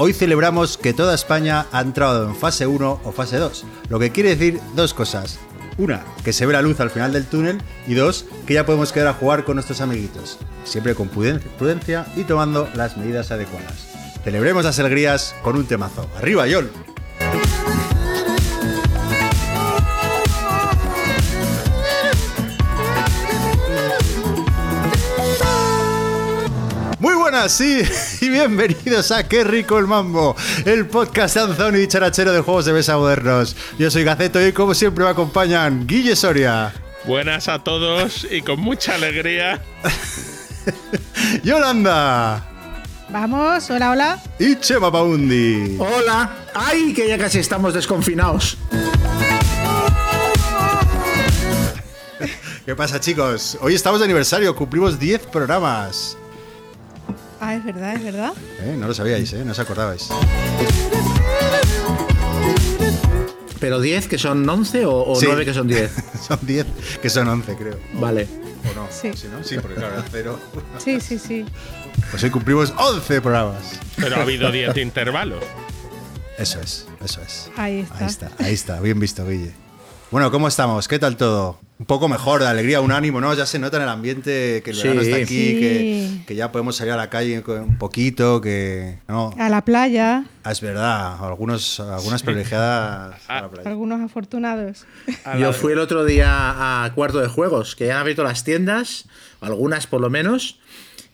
Hoy celebramos que toda España ha entrado en fase 1 o fase 2, lo que quiere decir dos cosas. Una, que se ve la luz al final del túnel y dos, que ya podemos quedar a jugar con nuestros amiguitos, siempre con prudencia y tomando las medidas adecuadas. Celebremos las alegrías con un temazo. ¡Arriba, Yol! Buenas, sí, y bienvenidos a Qué rico el mambo, el podcast danzón y charachero de juegos de mesa modernos. Yo soy Gaceto y como siempre me acompañan Guille Soria. Buenas a todos y con mucha alegría. Yolanda. Vamos, hola, hola. Y Chema Paundi. Hola. ¡Ay, que ya casi estamos desconfinados! ¿Qué pasa, chicos? Hoy estamos de aniversario, cumplimos 10 programas. Ah, es verdad, es verdad. Eh, no lo sabíais, ¿eh? No os acordabais. ¿Pero 10 que son 11 o, o Sí. 9 que son 10? son 10, que son 11, creo. Vale. ¿O no? Sí. ¿no? Sí, porque claro, era cero. Sí, sí, sí. Pues hoy cumplimos 11 programas. Pero ha habido 10 intervalos. Eso es, eso es. Ahí está. Ahí está, ahí está. Bien visto, Guille. Bueno, ¿cómo estamos? ¿Qué tal todo? Un poco mejor, de alegría, un ánimo, ¿no? Ya se nota en el ambiente que el Sí. verano está aquí, Sí. que, que ya podemos salir a la calle un poquito, que... No, A la playa, Ah, es verdad, algunos, algunas privilegiadas a la playa. algunos afortunados. A Yo fui el otro día a Cuarto de Juegos, que ya han abierto las tiendas, algunas por lo menos,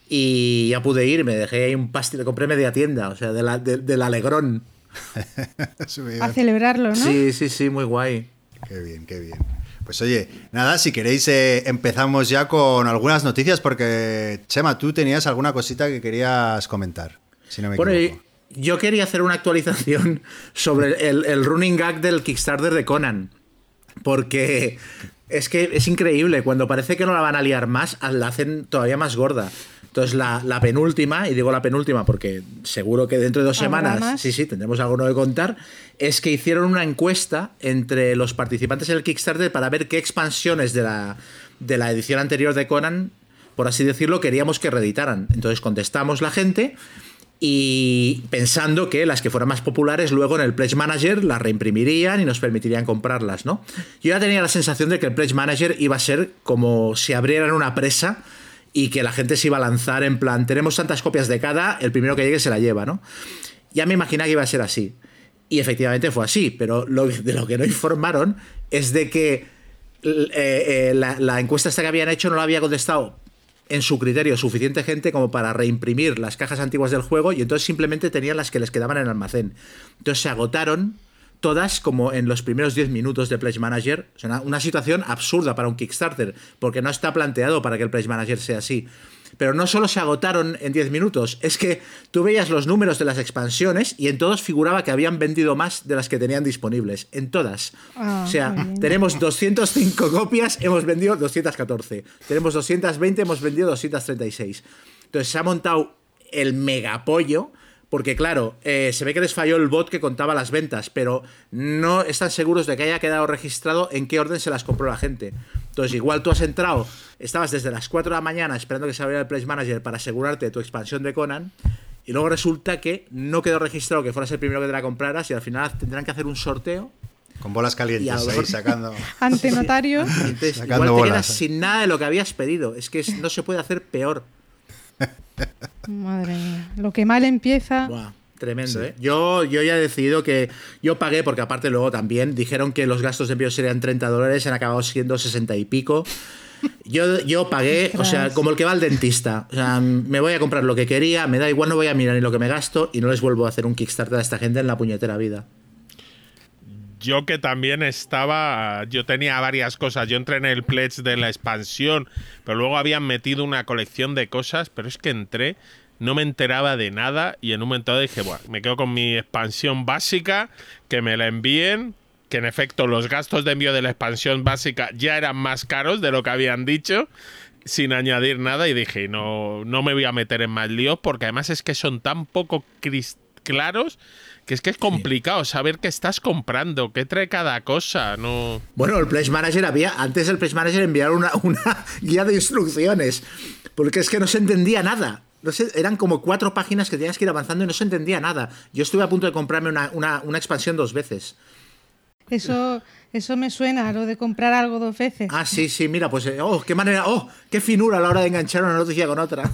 y ya pude ir, me dejé ahí un pastel, compré media tienda, o sea, de la- de- del alegrón. A celebrarlo, ¿no? Sí, sí, sí, muy guay. Qué bien, qué bien. Pues oye, nada, si queréis eh, empezamos ya con algunas noticias porque, Chema, tú tenías alguna cosita que querías comentar, si no me Bueno, equivoco. yo quería hacer una actualización sobre el, el running gag del Kickstarter de Conan. Porque es que es increíble, cuando parece que no la van a liar más, la hacen todavía más gorda. Entonces la, la penúltima, y digo la penúltima porque seguro que dentro de dos ¿Habrá semanas, más? sí, sí, tendremos algo nuevo que contar, es que hicieron una encuesta entre los participantes en el Kickstarter para ver qué expansiones de la, de la edición anterior de Conan, por así decirlo, queríamos que reeditaran. Entonces contestamos la gente y pensando que las que fueran más populares luego en el Pledge Manager las reimprimirían y nos permitirían comprarlas, ¿no? Yo ya tenía la sensación de que el Pledge Manager iba a ser como si abrieran una presa y que la gente se iba a lanzar en plan, tenemos tantas copias de cada, el primero que llegue se la lleva, ¿no? Ya me imaginaba que iba a ser así. Y efectivamente fue así, pero lo, de lo que no informaron es de que eh, eh, la, la encuesta esta que habían hecho no la había contestado en su criterio suficiente gente como para reimprimir las cajas antiguas del juego y entonces simplemente tenían las que les quedaban en el almacén. Entonces se agotaron todas como en los primeros 10 minutos de Pledge Manager. Una, una situación absurda para un Kickstarter, porque no está planteado para que el Pledge Manager sea así. Pero no solo se agotaron en 10 minutos, es que tú veías los números de las expansiones y en todos figuraba que habían vendido más de las que tenían disponibles. En todas. Ah, o sea, tenemos 205 copias, hemos vendido 214. Tenemos 220, hemos vendido 236. Entonces se ha montado el megapollo. Porque claro, eh, se ve que les falló el bot que contaba las ventas, pero no están seguros de que haya quedado registrado en qué orden se las compró la gente. Entonces, igual tú has entrado, estabas desde las 4 de la mañana esperando que se abriera el Place Manager para asegurarte de tu expansión de Conan, y luego resulta que no quedó registrado que fueras el primero que te la compraras, y al final tendrán que hacer un sorteo. Con bolas Y a calientes ahí sacando. Ante notario. Y entonces, Sacando igual te bolas, quedas eh. sin nada de lo que habías pedido. Es que no se puede hacer peor. Madre mía. Lo que mal empieza. Buah, tremendo, ¿eh? Yo, yo ya he decidido que yo pagué, porque aparte luego también dijeron que los gastos de envío serían 30 dólares, han acabado siendo 60 y pico. Yo, yo pagué, o sea, como el que va al dentista. O sea, me voy a comprar lo que quería, me da igual, no voy a mirar ni lo que me gasto y no les vuelvo a hacer un Kickstarter a esta gente en la puñetera vida. Yo que también estaba, yo tenía varias cosas. Yo entré en el pledge de la expansión, pero luego habían metido una colección de cosas, pero es que entré, no me enteraba de nada y en un momento dije, bueno, me quedo con mi expansión básica, que me la envíen, que en efecto los gastos de envío de la expansión básica ya eran más caros de lo que habían dicho. sin añadir nada y dije, no, no me voy a meter en más líos porque además es que son tan poco claros que es que es complicado saber qué estás comprando, qué trae cada cosa, no... Bueno, el Place Manager había, antes el Place Manager enviaron una, una guía de instrucciones, porque es que no se entendía nada. No sé, eran como cuatro páginas que tenías que ir avanzando y no se entendía nada. Yo estuve a punto de comprarme una, una- una expansión dos veces. Eso, eso me suena, lo de comprar algo dos veces. Ah, sí, sí, mira, pues, eh, oh, qué manera, oh, qué finura a la hora de enganchar una noticia con otra.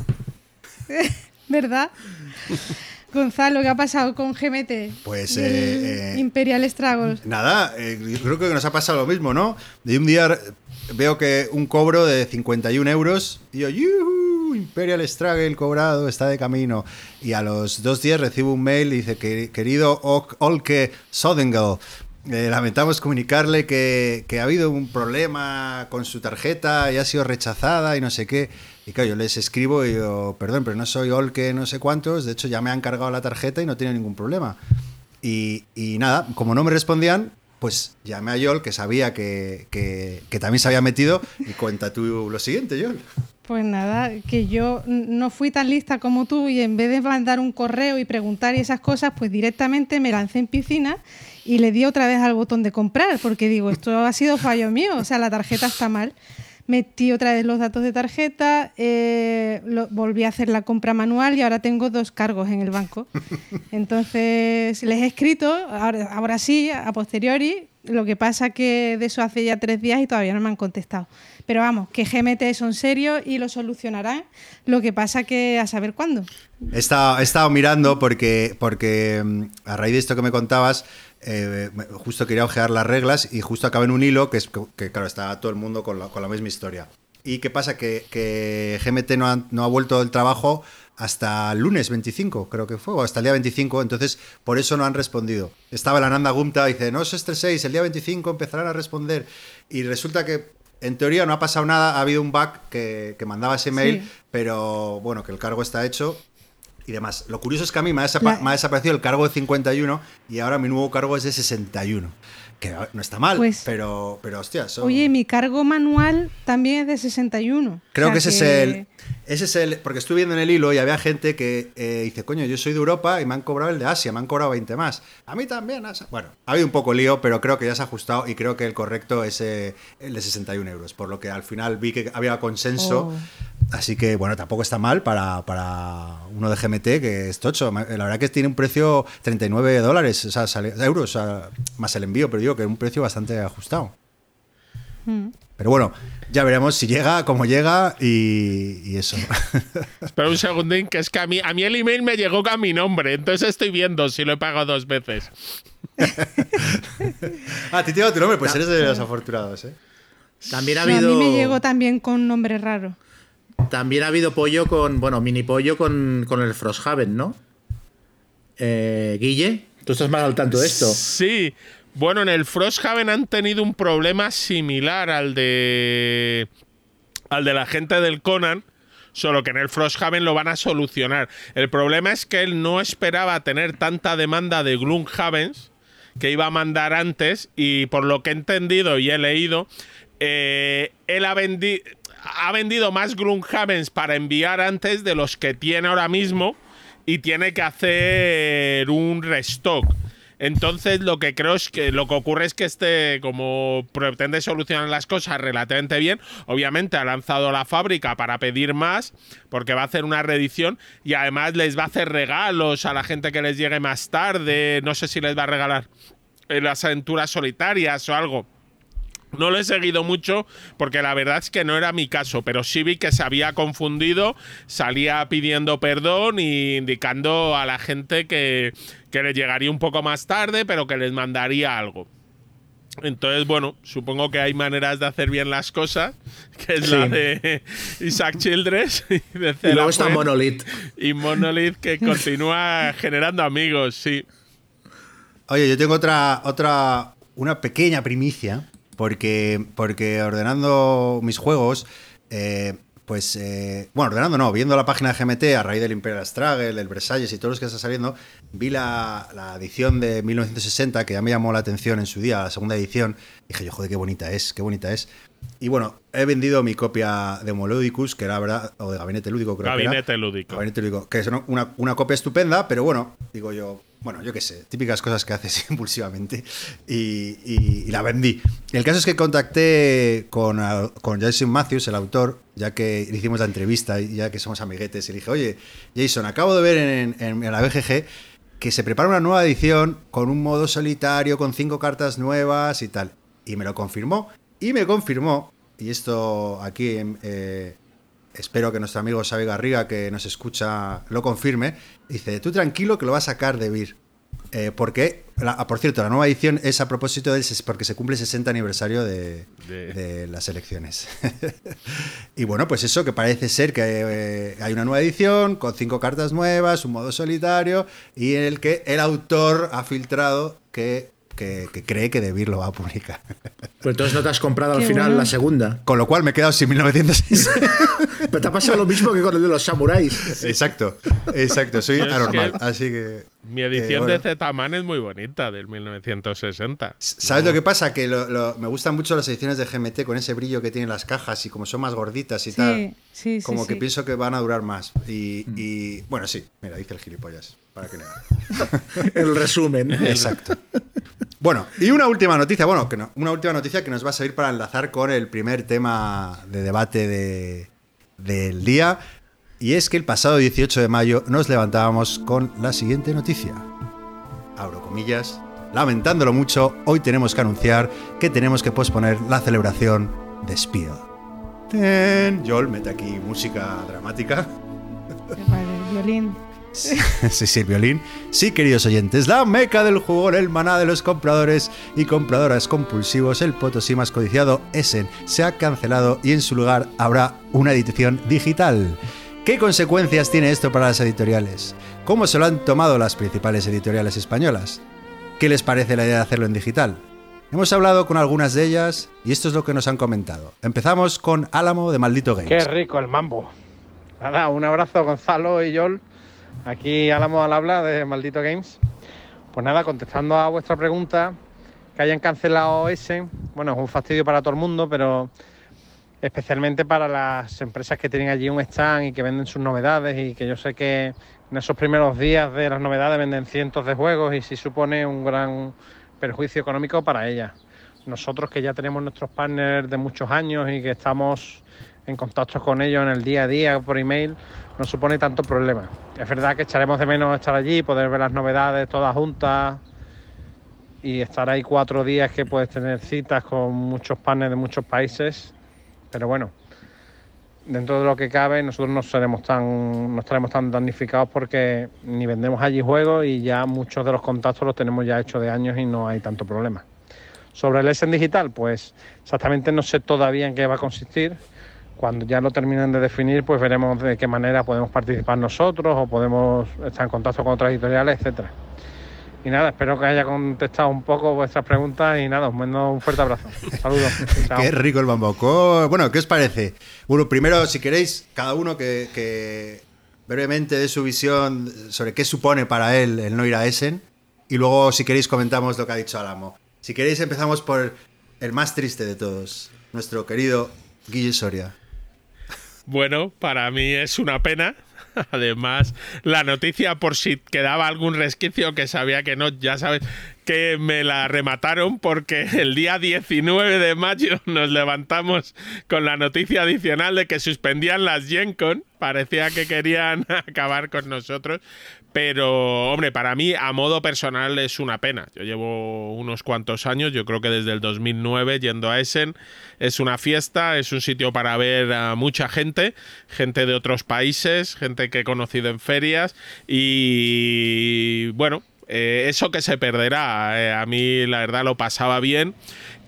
¿Verdad? Gonzalo, ¿qué ha pasado con GMT? Pues, eh, eh, Imperial Struggles. Nada, eh, yo creo que nos ha pasado lo mismo, ¿no? De un día veo que un cobro de 51 euros y yo, ¡yuhu! Imperial Struggle cobrado, está de camino. Y a los dos días recibo un mail y dice que, querido Olke Sodengel, eh, lamentamos comunicarle que, que ha habido un problema con su tarjeta y ha sido rechazada y no sé qué. Y claro, yo les escribo y yo, perdón, pero no soy Olke no sé cuántos, de hecho ya me han cargado la tarjeta y no tiene ningún problema. Y, y nada, como no me respondían, pues llamé a Yol, que sabía que, que- que también se había metido, y cuenta tú lo siguiente, Yol. Pues nada, que yo no fui tan lista como tú y en vez de mandar un correo y preguntar y esas cosas, pues directamente me lancé en piscina y le di otra vez al botón de comprar, porque digo, esto ha sido fallo mío, o sea, la tarjeta está mal. Metí otra vez los datos de tarjeta, eh, lo- volví a hacer la compra manual y ahora tengo dos cargos en el banco. Entonces les he escrito, ahora, ahora sí, a posteriori, lo que pasa que de eso hace ya tres días y todavía no me han contestado. Pero vamos, que GMT son serios y lo solucionarán. Lo que pasa que a saber cuándo. He estado, he estado mirando porque, porque mm, a raíz de esto que me contabas, eh, justo quería ojear las reglas y justo acabé en un hilo que, es, que claro, está todo el mundo con la, con la misma historia. ¿Y qué pasa? Que, que GMT no ha, no ha vuelto del trabajo hasta el lunes 25, creo que fue, o hasta el día 25, entonces por eso no han respondido. Estaba la Nanda Gumta y dice, no os estreséis, el día 25 empezarán a responder. Y resulta que en teoría no ha pasado nada, ha habido un bug que, que mandaba ese mail, Sí. pero bueno, que el cargo está hecho y demás. Lo curioso es que a mí me ha, desapa- La- me ha desaparecido el cargo de 51 y ahora mi nuevo cargo es de 61. Que no está mal, Pues- pero, pero hostia, son- Oye, mi cargo manual también es de 61. Creo O sea que ese es el. Ese es el. Porque estuve viendo en el hilo y había gente que eh, dice, coño, yo soy de Europa y me han cobrado el de Asia, me han cobrado 20 más. A mí también. Asia". Bueno, ha habido un poco lío, pero creo que ya se ha ajustado y creo que el correcto es eh, el de 61 euros. Por lo que al final vi que había consenso. Oh. Así que, bueno, tampoco está mal para, para uno de GMT, que es tocho. La verdad que tiene un precio 39 dólares, o sea, sale- euros, o sea, más el envío, pero digo que es un precio bastante ajustado. Mm. Pero bueno, ya veremos si llega, cómo llega y, y eso. Espera un segundín, que es que a mí, a mí el email me llegó con mi nombre, entonces estoy viendo si lo he pagado dos veces. ah, te llega tu nombre, pues eres de los afortunados, ¿eh? También ha No, habido. a mí me llegó también con nombre raro. También ha habido pollo con. Bueno, mini pollo con, con el Frosthaven, ¿no? Eh, Guille, tú estás más al tanto de esto. Sí. Bueno, en el Frosthaven han tenido un problema similar al de. al de la gente del Conan. Solo que en el Frosthaven lo van a solucionar. El problema es que él no esperaba tener tanta demanda de Gloomhavens que iba a mandar antes. Y por lo que he entendido y he leído, eh, él ha, vendi- ha vendido más Gloomhavens para enviar antes de los que tiene ahora mismo. Y tiene que hacer un restock. Entonces lo que creo es que lo que ocurre es que este, como pretende solucionar las cosas relativamente bien, obviamente ha lanzado la fábrica para pedir más, porque va a hacer una reedición y además les va a hacer regalos a la gente que les llegue más tarde. No sé si les va a regalar las aventuras solitarias o algo. No lo he seguido mucho porque la verdad es que no era mi caso, pero sí vi que se había confundido, salía pidiendo perdón y indicando a la gente que, que le llegaría un poco más tarde, pero que les mandaría algo. Entonces, bueno, supongo que hay maneras de hacer bien las cosas, que es la de Isaac Childress y de Y luego está Monolith. y Monolith que continúa generando amigos, sí. Oye, yo tengo otra, otra, una pequeña primicia, porque, porque ordenando mis juegos, eh, pues, eh, bueno, ordenando no, viendo la página de GMT a raíz del Imperial Struggle, el Versalles y todos los que están saliendo, vi la, la edición de 1960, que ya me llamó la atención en su día, la segunda edición, dije yo, joder, qué bonita es, qué bonita es. Y bueno, he vendido mi copia de Homoludicus, que era verdad, o de Gabinete Lúdico, creo que era. Gabinete lúdico. Gabinete Lúdico, que es una- una copia estupenda, pero bueno, digo yo, bueno, yo qué sé, típicas cosas que haces impulsivamente y, la vendí. El caso es que contacté con, Jason Matthews, el autor, ya que le hicimos la entrevista y ya que somos amiguetes, y le dije, oye, Jason, acabo de ver en la BGG que se prepara una nueva edición con un modo solitario, con cinco cartas nuevas y tal. Y me lo confirmó. Y me confirmó, y esto aquí eh, espero que nuestro amigo Xavi Garriga, que nos escucha, lo confirme. Dice, tú tranquilo que lo va a sacar de Vir. Eh, porque, la- ah, por cierto, la nueva edición es a propósito del porque se cumple el 60 aniversario de, De- de las elecciones. y bueno, pues eso, que parece ser que eh, hay una nueva edición con cinco cartas nuevas, un modo solitario, y en el que el autor ha filtrado que, que- que cree que De Vir lo va a publicar. Pero entonces no te has comprado al final bueno. la segunda. Con lo cual me he quedado sin 1906. Pero te ha pasado lo mismo que con el de los samuráis. exacto, exacto, soy anormal. que- Así que. Mi edición eh, bueno. de Z-Man es muy bonita, del 1960. ¿Sabes lo que pasa? Que lo- lo- me gustan mucho las ediciones de GMT con ese brillo que tienen las cajas y como son más gorditas y Sí, tal. sí, sí, como que sí. pienso que van a durar más. Y, Mm. y, bueno, sí, mira, dice el gilipollas. Para que negar. El resumen. Exacto. Bueno, y una última noticia, bueno, que no, una última noticia que nos va a servir para enlazar con el primer tema de debate de- del día. Y es que el pasado 18 de mayo nos levantábamos con la siguiente noticia. Abro comillas. Lamentándolo mucho, hoy tenemos que anunciar que tenemos que posponer la celebración de Spiel. Ten. Joel, mete aquí música dramática. Violín. Sí, sí, violín. Sí, queridos oyentes, la meca del juego, el maná de los compradores y compradoras compulsivos, el potosí más codiciado Essen, se ha cancelado y en su lugar habrá una edición digital. ¿Qué consecuencias tiene esto para las editoriales? ¿Cómo se lo han tomado las principales editoriales españolas? ¿Qué les parece la idea de hacerlo en digital? Hemos hablado con algunas de ellas y esto es lo que nos han comentado. Empezamos con Álamo de Maldito Games. Qué rico el mambo. Nada, un abrazo Gonzalo y Yol. Aquí Álamo al habla de Maldito Games. Pues nada, contestando a vuestra pregunta, que hayan cancelado ese, bueno, es un fastidio para todo el mundo, pero especialmente para las empresas que tienen allí un stand y que venden sus novedades y que yo sé que en esos primeros días de las novedades venden cientos de juegos y sí supone un gran perjuicio económico para ellas. Nosotros que ya tenemos nuestros partners de muchos años y que estamos en contacto con ellos en el día a día por email, no supone tanto problema. Es verdad que echaremos de menos estar allí, poder ver las novedades todas juntas y estar ahí cuatro días que puedes tener citas con muchos partners de muchos países, pero bueno, dentro de lo que cabe nosotros no seremos tan no estaremos tan damnificados porque ni vendemos allí juegos y ya muchos de los contactos los tenemos ya hechos de años y no hay tanto problema. Sobre el Essen digital, pues exactamente no sé todavía en qué va a consistir. Cuando ya lo terminen de definir, pues veremos de qué manera podemos participar nosotros o podemos estar en contacto con otras editoriales, etcétera. Y nada, espero que haya contestado un poco vuestras preguntas y nada, os mando un fuerte abrazo. Saludos. Qué rico el bamboco. Bueno, ¿qué os parece? Bueno, primero, si queréis, cada uno que, que brevemente dé su visión sobre qué supone para él el no ir a Essen. Y luego, si queréis, comentamos lo que ha dicho Álamo. Si queréis, empezamos por el más triste de todos, nuestro querido Guille Soria. Bueno, para mí es una pena. Además, la noticia, por si quedaba algún resquicio que sabía que no, ya sabes que me la remataron porque el día 19 de mayo nos levantamos con la noticia adicional de que suspendían las Gen Con. Parecía que querían acabar con nosotros. Pero, hombre, para mí, a modo personal, es una pena. Yo llevo unos cuantos años, yo creo que desde el 2009, yendo a Essen. Es una fiesta, es un sitio para ver a mucha gente, gente de otros países, gente que he conocido en ferias. Y, bueno, eh, eso que se perderá. Eh, a mí, la verdad, lo pasaba bien.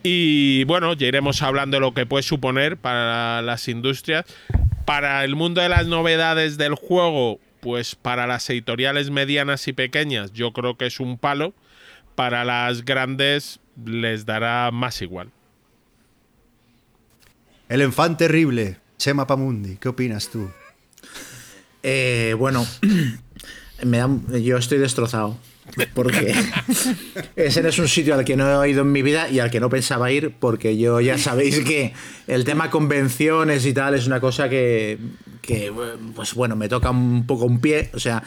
Y bueno, ya iremos hablando de lo que puede suponer para las industrias. Para el mundo de las novedades del juego, pues para las editoriales medianas y pequeñas, yo creo que es un palo. Para las grandes les dará más igual. El enfant terrible, Chema Pamundi. ¿Qué opinas tú? Eh, bueno, me da- yo estoy destrozado. Porque ese es un sitio al que no he ido en mi vida y al que no pensaba ir, porque yo ya sabéis que el tema convenciones y tal es una cosa que, pues bueno, me toca un poco un pie. O sea,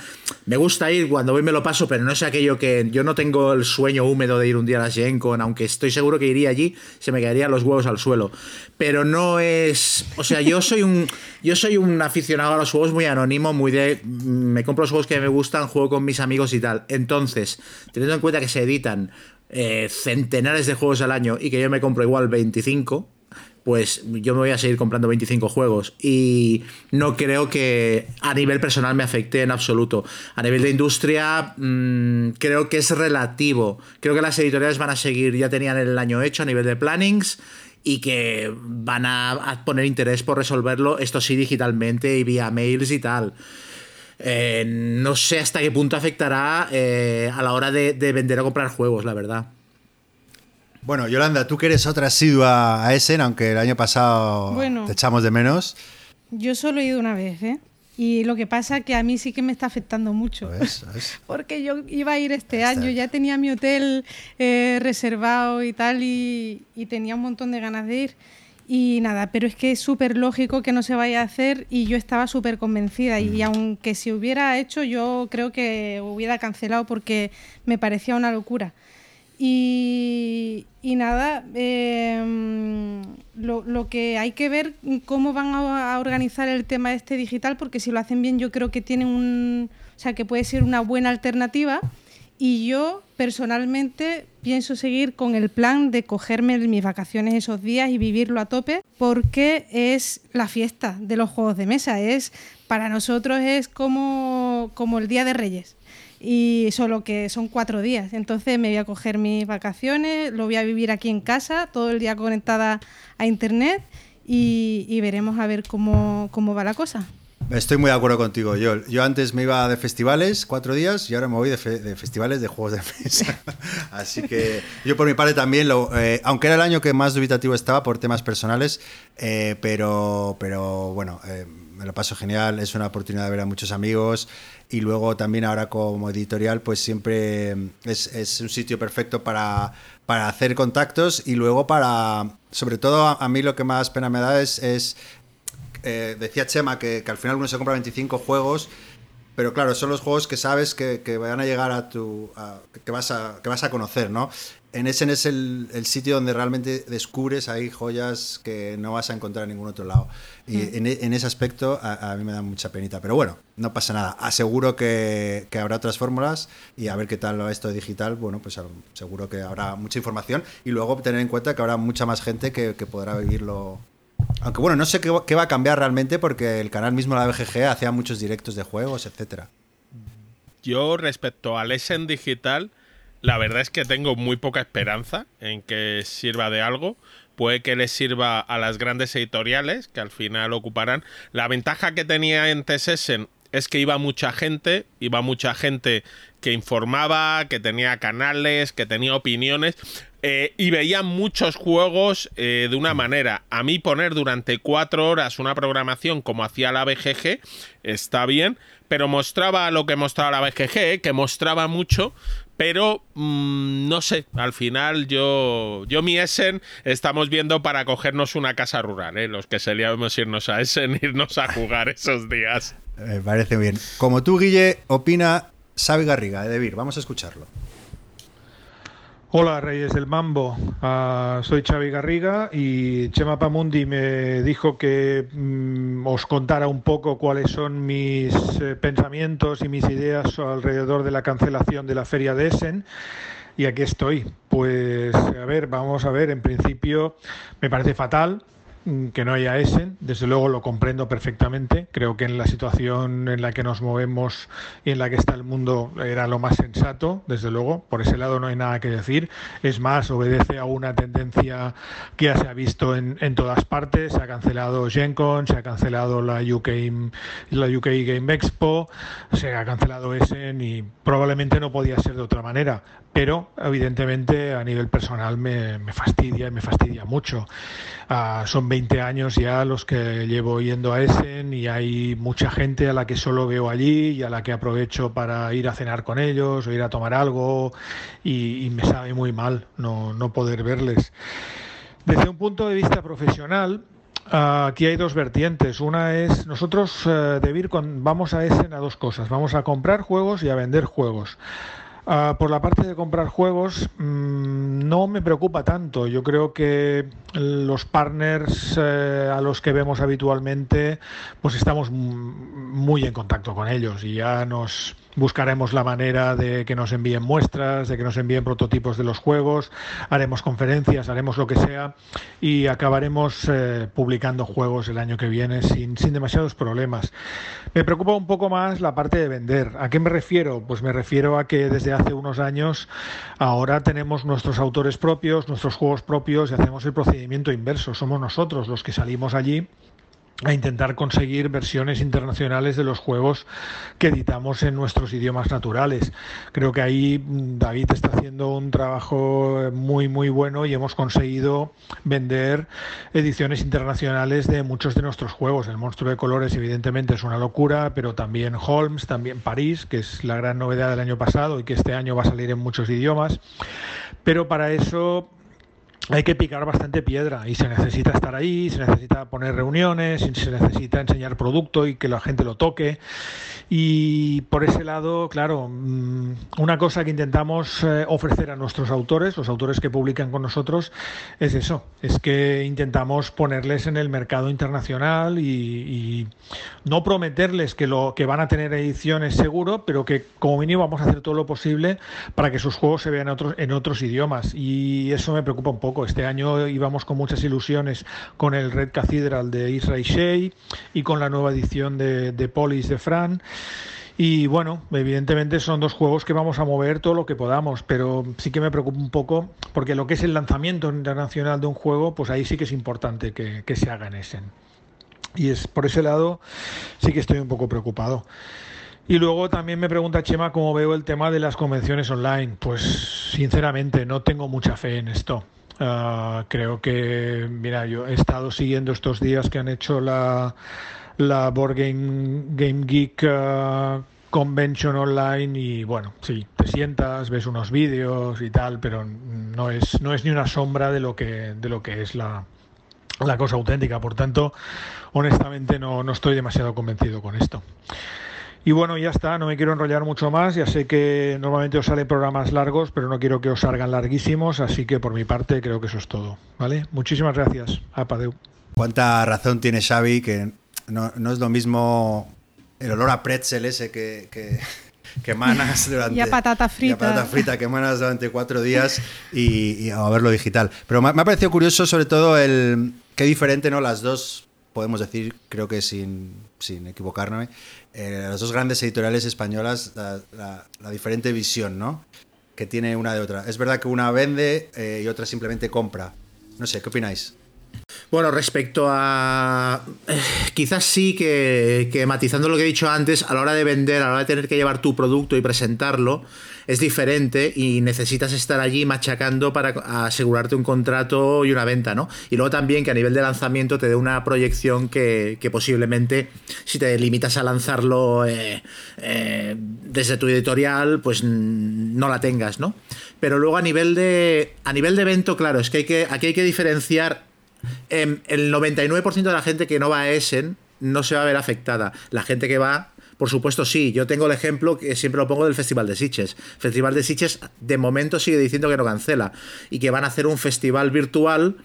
me gusta ir cuando voy me lo paso, pero no es aquello que yo no tengo el sueño húmedo de ir un día a la Gen Con, aunque estoy seguro que iría allí, se me caerían los huevos al suelo. Pero no es, o sea, yo soy un, yo soy un aficionado a los juegos muy anónimo, muy de, me compro los juegos que me gustan, juego con mis amigos y tal. Entonces, teniendo en cuenta que se editan eh, centenares de juegos al año y que yo me compro igual 25, pues yo me voy a seguir comprando 25 juegos y no creo que a nivel personal me afecte en absoluto. A nivel de industria mmm, creo que es relativo. Creo que las editoriales van a seguir, ya tenían el año hecho a nivel de plannings y que van a poner interés por resolverlo, esto sí digitalmente y vía mails y tal. Eh, no sé hasta qué punto afectará eh, a la hora de, de, vender o comprar juegos, la verdad. Bueno, Yolanda, tú que eres otra asidua a Essen, aunque el año pasado Bueno. te echamos de menos. Yo solo he ido una vez, ¿eh? Y lo que pasa que a mí sí que me está afectando mucho. ¿Ves? ¿Ves? Porque yo iba a ir este Está. año, ya tenía mi hotel eh, reservado y tal, y, y tenía un montón de ganas de ir. Y nada, pero es que es súper lógico que no se vaya a hacer y yo estaba súper convencida. Y aunque se hubiera hecho, yo creo que hubiera cancelado porque me parecía una locura. Y, y nada, eh, lo, lo que hay que ver cómo van a, a organizar el tema este digital, porque si lo hacen bien yo creo que tienen un, o sea, que puede ser una buena alternativa. Y yo personalmente pienso seguir con el plan de cogerme mis vacaciones esos días y vivirlo a tope, porque es la fiesta de los juegos de mesa. Es para nosotros es como, como el Día de Reyes y solo que son cuatro días. Entonces me voy a coger mis vacaciones, lo voy a vivir aquí en casa, todo el día conectada a internet y, veremos a ver cómo, cómo va la cosa. Estoy muy de acuerdo contigo, Joel. Yo antes me iba de festivales cuatro días y ahora me voy de, fe- de festivales de juegos de mesa. Así que yo por mi parte también, lo, eh, aunque era el año que más dubitativo estaba por temas personales, eh, pero, pero bueno, eh, me lo paso genial, es una oportunidad de ver a muchos amigos y luego también ahora como editorial pues siempre es, es un sitio perfecto para, para hacer contactos y luego para, sobre todo a, mí lo que más pena me da es eh, decía Chema que, que, al final uno se compra 25 juegos, pero claro, son los juegos que sabes que, que van a llegar a tu. A, que, vas a, que vas a conocer, ¿no? En ese es el, el, sitio donde realmente descubres ahí joyas que no vas a encontrar en ningún otro lado. Y mm. en, en, ese aspecto a, a, mí me da mucha penita. Pero bueno, no pasa nada. Aseguro que, que habrá otras fórmulas y a ver qué tal esto digital. Bueno, pues seguro que habrá mucha información y luego tener en cuenta que habrá mucha más gente que, que podrá vivirlo aunque bueno, no sé qué, va a cambiar realmente porque el canal mismo, la BGG, hacía muchos directos de juegos, etcétera. Yo respecto al Essen Digital, la verdad es que tengo muy poca esperanza en que sirva de algo. Puede que les sirva a las grandes editoriales, que al final ocuparán. La ventaja que tenía antes Essen es que iba mucha gente, iba mucha gente que informaba, que tenía canales, que tenía opiniones eh, y veía muchos juegos eh, de una manera. A mí poner durante cuatro horas una programación como hacía la BGG está bien, pero mostraba lo que mostraba la BGG, que mostraba mucho, pero mmm, no sé, al final yo, yo mi Essen estamos viendo para cogernos una casa rural, ¿eh? los que solíamos irnos a Essen, irnos a jugar esos días. Me parece bien. Como tú, Guille, opina Xavi Garriga de Debir. Vamos a escucharlo. Hola Reyes del Mambo, uh, soy Xavi Garriga y Chema Pamundi me dijo que mm, os contara un poco cuáles son mis eh, pensamientos y mis ideas alrededor de la cancelación de la feria de Essen. Y aquí estoy. Pues a ver, vamos a ver, en principio me parece fatal, que no haya Essen, desde luego lo comprendo perfectamente. Creo que en la situación en la que nos movemos y en la que está el mundo era lo más sensato, desde luego. Por ese lado no hay nada que decir. Es más, obedece a una tendencia que ya se ha visto en, en todas partes. Se ha cancelado GenCon, se ha cancelado la UK, la UK Game Expo, se ha cancelado Essen y probablemente no podía ser de otra manera. Pero evidentemente a nivel personal me, me fastidia y me fastidia mucho. Uh, son 20 años ya los que llevo yendo a Essen y hay mucha gente a la que solo veo allí y a la que aprovecho para ir a cenar con ellos o ir a tomar algo y, y me sabe muy mal no, no, poder verles. Desde un punto de vista profesional, Aquí hay dos vertientes. Una es, nosotros eh, de Vircon vamos a Essen a dos cosas. Vamos a comprar juegos y a vender juegos. Ah, por la parte de comprar juegos, mm, no me preocupa tanto. Yo creo que los partners eh, a los que vemos habitualmente, pues estamos muy en contacto con ellos y ya nos buscaremos la manera de que nos envíen muestras, de que nos envíen prototipos de los juegos, haremos conferencias, haremos lo que sea y acabaremos eh, publicando juegos el año que viene sin, sin demasiados problemas. Me preocupa un poco más la parte de vender. ¿A qué me refiero? Pues me refiero a que desde hace unos años ahora tenemos nuestros autores propios, nuestros juegos propios y hacemos el procedimiento inverso. Somos nosotros los que salimos allí a intentar conseguir versiones internacionales de los juegos que editamos en nuestros idiomas naturales. Creo que ahí mm, David está haciendo un trabajo muy muy bueno y hemos conseguido vender ediciones internacionales de muchos de nuestros juegos. El monstruo de colores evidentemente es una locura, pero también Holmes, también París, que es la gran novedad del año pasado y que este año va a salir en muchos idiomas. Pero para eso hay que picar bastante piedra y se necesita estar ahí, se necesita poner reuniones, se necesita enseñar producto y que la gente lo toque. Y por ese lado, claro, mm, una cosa que intentamos eh, ofrecer a nuestros autores, los autores que publican con nosotros, es eso, es que intentamos ponerles en el mercado internacional y, no prometerles que, lo, que van a tener ediciones seguro, pero que como mínimo vamos a hacer todo lo posible para que sus juegos se vean en otros, en otros idiomas. Y eso me preocupa un poco. Este año íbamos con muchas ilusiones con el Red Cathedral de Israel Shea y con la nueva edición de, Polis de Fran. Y bueno, evidentemente son dos juegos que vamos a mover todo lo que podamos, pero sí que me preocupa un poco porque lo que es el lanzamiento internacional de un juego, pues ahí sí que es importante que, se haga en Essen. Y es por ese lado sí que estoy un poco preocupado. Y luego también me pregunta Chema cómo veo el tema de las convenciones online. Pues sinceramente no tengo mucha fe en esto. Ah, creo que, mira, yo he estado siguiendo estos días que han hecho la, la Board Game, Geek uh, Convention Online y bueno, sí, te sientas, ves unos vídeos y tal, pero no es, no es ni una sombra de lo que, de lo que es la, la cosa auténtica. Por tanto, honestamente no, no estoy demasiado convencido con esto. Y bueno, ya está, no me quiero enrollar mucho más. Ya sé que normalmente os salen programas largos, pero no quiero que os salgan larguísimos, así que por mi parte creo que eso es todo. ¿Vale? Muchísimas gracias. Apadeu. ¿Cuánta razón tiene Xavi que no, no es lo mismo el olor a pretzel ese que, que, que manas durante... y a patata frita. patata frita que manas durante cuatro días y, a verlo digital. Pero me, ha parecido curioso sobre todo el... Qué diferente, ¿no? Las dos, podemos decir, creo que sin, sin equivocarme, eh, las dos grandes editoriales españolas, la, diferente visión, ¿no? Que tiene una de otra. Es verdad que una vende eh, y otra simplemente compra. No sé, ¿qué opináis? Bueno, respecto a. Eh, quizás sí que, matizando lo que he dicho antes, a la hora de vender, a la hora de tener que llevar tu producto y presentarlo, es diferente y necesitas estar allí machacando para asegurarte un contrato y una venta, ¿no? Y luego también que a nivel de lanzamiento te dé una proyección que, posiblemente, si te limitas a lanzarlo eh, eh, desde tu editorial, pues no la tengas, ¿no? Pero luego a nivel de. A nivel de evento, claro, es que, hay que aquí hay que diferenciar Em, el 99% de la gente que no va a Essen no se va a ver afectada. La gente que va, por supuesto, sí. Yo tengo el ejemplo que siempre lo pongo del Festival de Sitges. Festival de Sitges, de momento, sigue diciendo que no cancela y que van a hacer un festival virtual.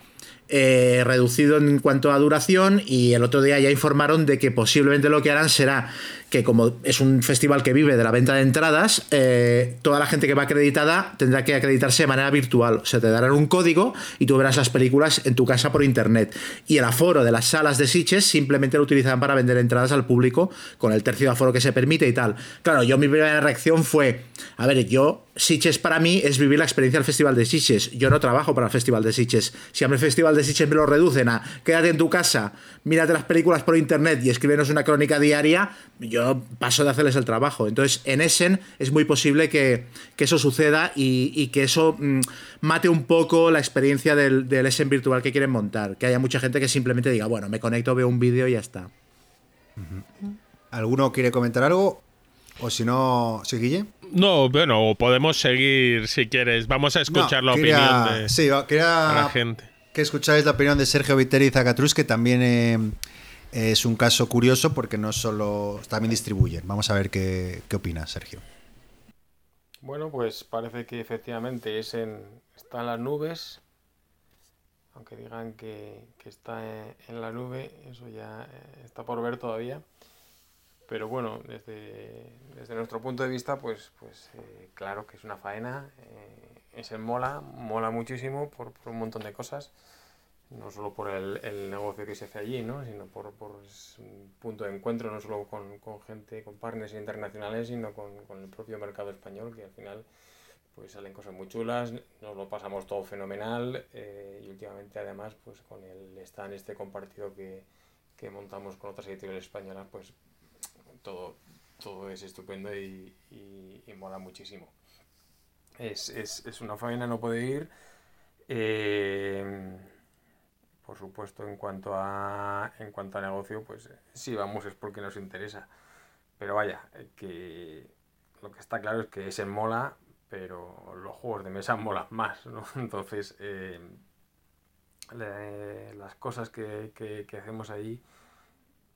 Eh, reducido en cuanto a duración y el otro día ya informaron de que posiblemente lo que harán será que como es un festival que vive de la venta de entradas, eh, toda la gente que va acreditada tendrá que acreditarse de manera virtual. O sea, te darán un código y tú verás las películas en tu casa por internet. Y el aforo de las salas de Sitges simplemente lo utilizarán para vender entradas al público con el tercio aforo que se permite y tal. Claro, yo mi primera reacción fue, a ver, yo, Sitges para mí es vivir la experiencia del Festival de Sitges. Yo no trabajo para el Festival de Sitges. Si a mí el Festival de Sitges me lo reducen a quédate en tu casa, mírate las películas por internet y escríbenos una crónica diaria, yo paso de hacerles el trabajo. Entonces, en Essen es muy posible que, eso suceda y, que eso mm, mate un poco la experiencia del, del, Essen virtual que quieren montar. Que haya mucha gente que simplemente diga, bueno, me conecto, veo un vídeo y ya está. ¿Alguno quiere comentar algo? O si no, ¿sí, Guille? No, bueno, podemos seguir si quieres. Vamos a escuchar la opinión de, la gente. que escucháis la opinión de Sergio Viteri y Zacatrus, que también eh, es un caso curioso porque no solo también distribuyen. Vamos a ver qué, qué opina Sergio. Bueno, pues parece que efectivamente es en, está en las nubes, aunque digan que, que está en, la nube, eso ya eh, está por ver todavía. Pero bueno, desde, desde nuestro punto de vista, pues, pues eh, claro que es una faena, eh, es en mola, mola muchísimo por un montón de cosas, no solo por el, el negocio que se hace allí, ¿no? sino por, por un punto de encuentro, no solo con, con gente, con partners internacionales, sino con, con el propio mercado español, que al final pues salen cosas muy chulas, nos lo pasamos todo fenomenal eh, y últimamente además pues con el stand este compartido que, que montamos con otras editoriales españolas, pues todo, todo es estupendo y, y, y mola muchísimo. Es, es, es, una faena no poder ir. Eh, por supuesto, en cuanto a en cuanto a negocio, pues si vamos es porque nos interesa. Pero vaya, que lo que está claro es que es en mola, pero los juegos de mesa molan más, ¿no? Entonces, eh, las cosas que, que, hacemos ahí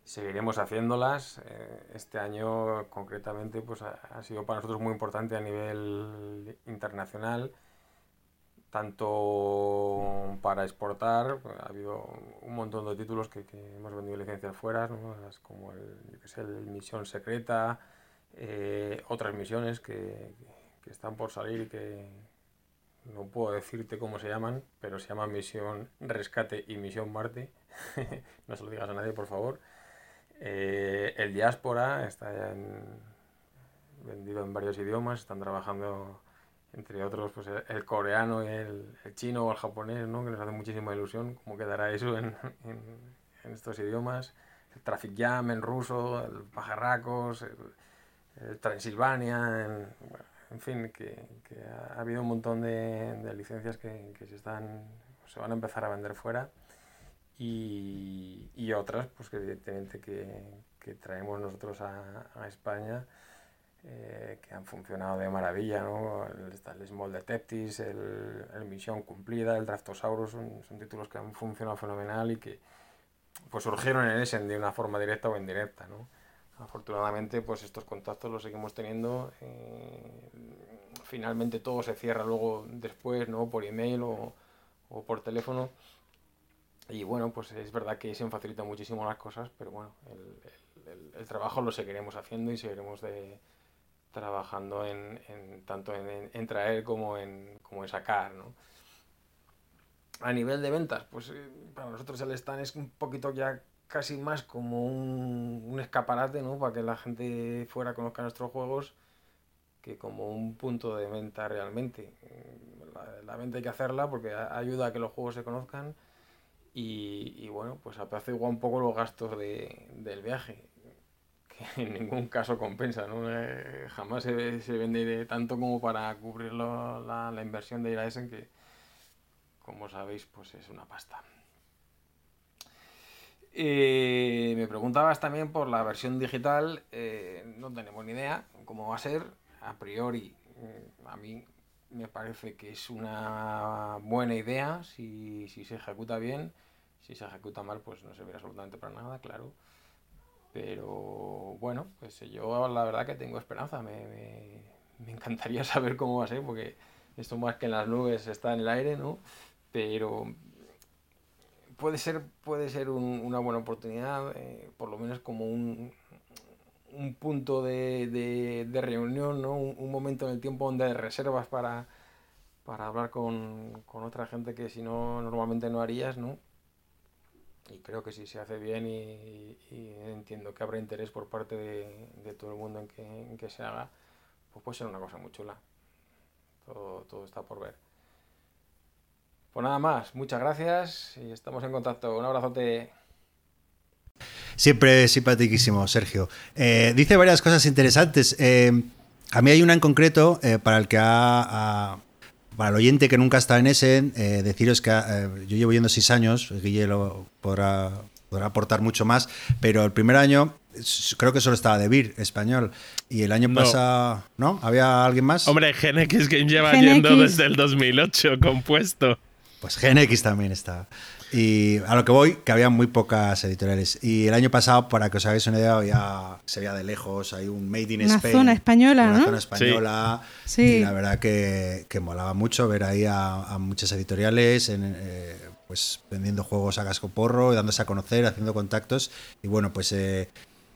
seguiremos haciéndolas. Eh, este año concretamente pues ha, sido para nosotros muy importante a nivel internacional, tanto para exportar, ha habido un montón de títulos que, hemos vendido licencias fuera, como el, yo que Misión Secreta, eh, otras misiones que, que, están por salir que no puedo decirte cómo se llaman, pero se llaman Misión Rescate y Misión Marte. no se lo digas a nadie, por favor. Eh, el Diáspora está vendido en varios idiomas, están trabajando entre otros pues el coreano, el, el, chino o el japonés, ¿no? que nos hace muchísima ilusión cómo quedará eso en, en, en estos idiomas. El Traffic Jam en ruso, el Pajarracos, el, Transilvania, en, en fin, que, que, ha habido un montón de, de licencias que, que, se, están, se van a empezar a vender fuera y, y otras pues que evidentemente que, que traemos nosotros a, a España eh, que han funcionado de maravilla, ¿no? El, el Small Detectives, el, el Misión Cumplida, el Draftosaurus, son, son, títulos que han funcionado fenomenal y que pues surgieron en Essen de una forma directa o indirecta, ¿no? Afortunadamente, pues estos contactos los seguimos teniendo. Eh, finalmente todo se cierra luego después, ¿no? Por email o, o por teléfono. Y bueno, pues es verdad que se facilita muchísimo las cosas, pero bueno, el, el, el trabajo lo seguiremos haciendo y seguiremos de, trabajando en, en tanto en, en, traer como en, como en sacar, ¿no? A nivel de ventas, pues eh, para nosotros el stand es un poquito ya casi más como un, un, escaparate, ¿no? Para que la gente fuera conozca nuestros juegos que como un punto de venta realmente. La, venta hay que hacerla porque ayuda a que los juegos se conozcan y, y bueno, pues apacigua un poco los gastos de, del viaje, que en ningún caso compensa, ¿no? Eh, jamás se, se, vende tanto como para cubrir lo, la, la, inversión de ir a Essen, que como sabéis, pues es una pasta. Eh, me preguntabas también por la versión digital, eh, no tenemos ni idea cómo va a ser, a priori mm, a mí me parece que es una buena idea si, si se ejecuta bien si se ejecuta mal, pues no servirá absolutamente para nada, claro. Pero bueno, pues yo la verdad que tengo esperanza. Me, me, me, encantaría saber cómo va a ser, porque esto más que en las nubes está en el aire, ¿no? Pero puede ser, puede ser un, una buena oportunidad, eh, por lo menos como un, un punto de, de, de reunión, ¿no? Un, un, momento en el tiempo donde reservas para, para hablar con, con otra gente que si no normalmente no harías, ¿no? Y creo que si se hace bien y, entiendo que habrá interés por parte de, todo el mundo en que, se haga, pues puede ser una cosa muy chula. Todo, está por ver. Pues nada más, muchas gracias y estamos en contacto. Un abrazote. Siempre simpaticísimo, Sergio. Eh, dice varias cosas interesantes. Eh, a mí hay una en concreto eh, para el que ha para el oyente que nunca está en ese, eh, deciros que eh, yo llevo yendo seis años, Guille lo podrá, podrá aportar mucho más, pero el primer año creo que solo estaba De Beer, español. Y el año no. pasado, ¿no? ¿Había alguien más? Hombre, Genex Game lleva yendo desde el 2008 compuesto. Pues GNX también está. Y a lo que voy, que había muy pocas editoriales. Y el año pasado, para que os hagáis una idea, había, se veía de lejos, hay un Made in Una Spain. zona española, una ¿no? zona española. Sí. Y la verdad que, que molaba mucho ver ahí a, a muchas editoriales en, eh, pues vendiendo juegos a casco porro, y dándose a conocer, haciendo contactos. Y bueno, pues eh,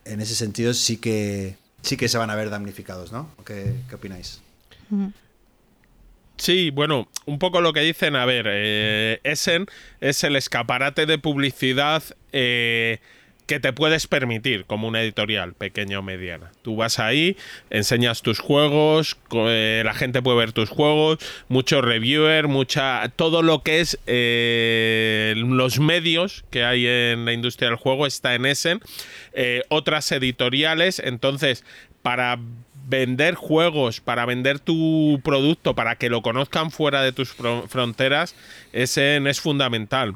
en ese sentido sí que sí que se van a ver damnificados, ¿no? ¿Qué, qué opináis? Sí, bueno, un poco lo que dicen, a ver, eh, Essen es el escaparate de publicidad eh, que te puedes permitir como una editorial pequeña o mediana. Tú vas ahí, enseñas tus juegos, eh, la gente puede ver tus juegos, mucho reviewer, mucha todo lo que es los medios que hay en la industria del juego está en Essen. Otras editoriales, entonces para vender juegos, para vender tu producto, para que lo conozcan fuera de tus fro- fronteras, ese es fundamental.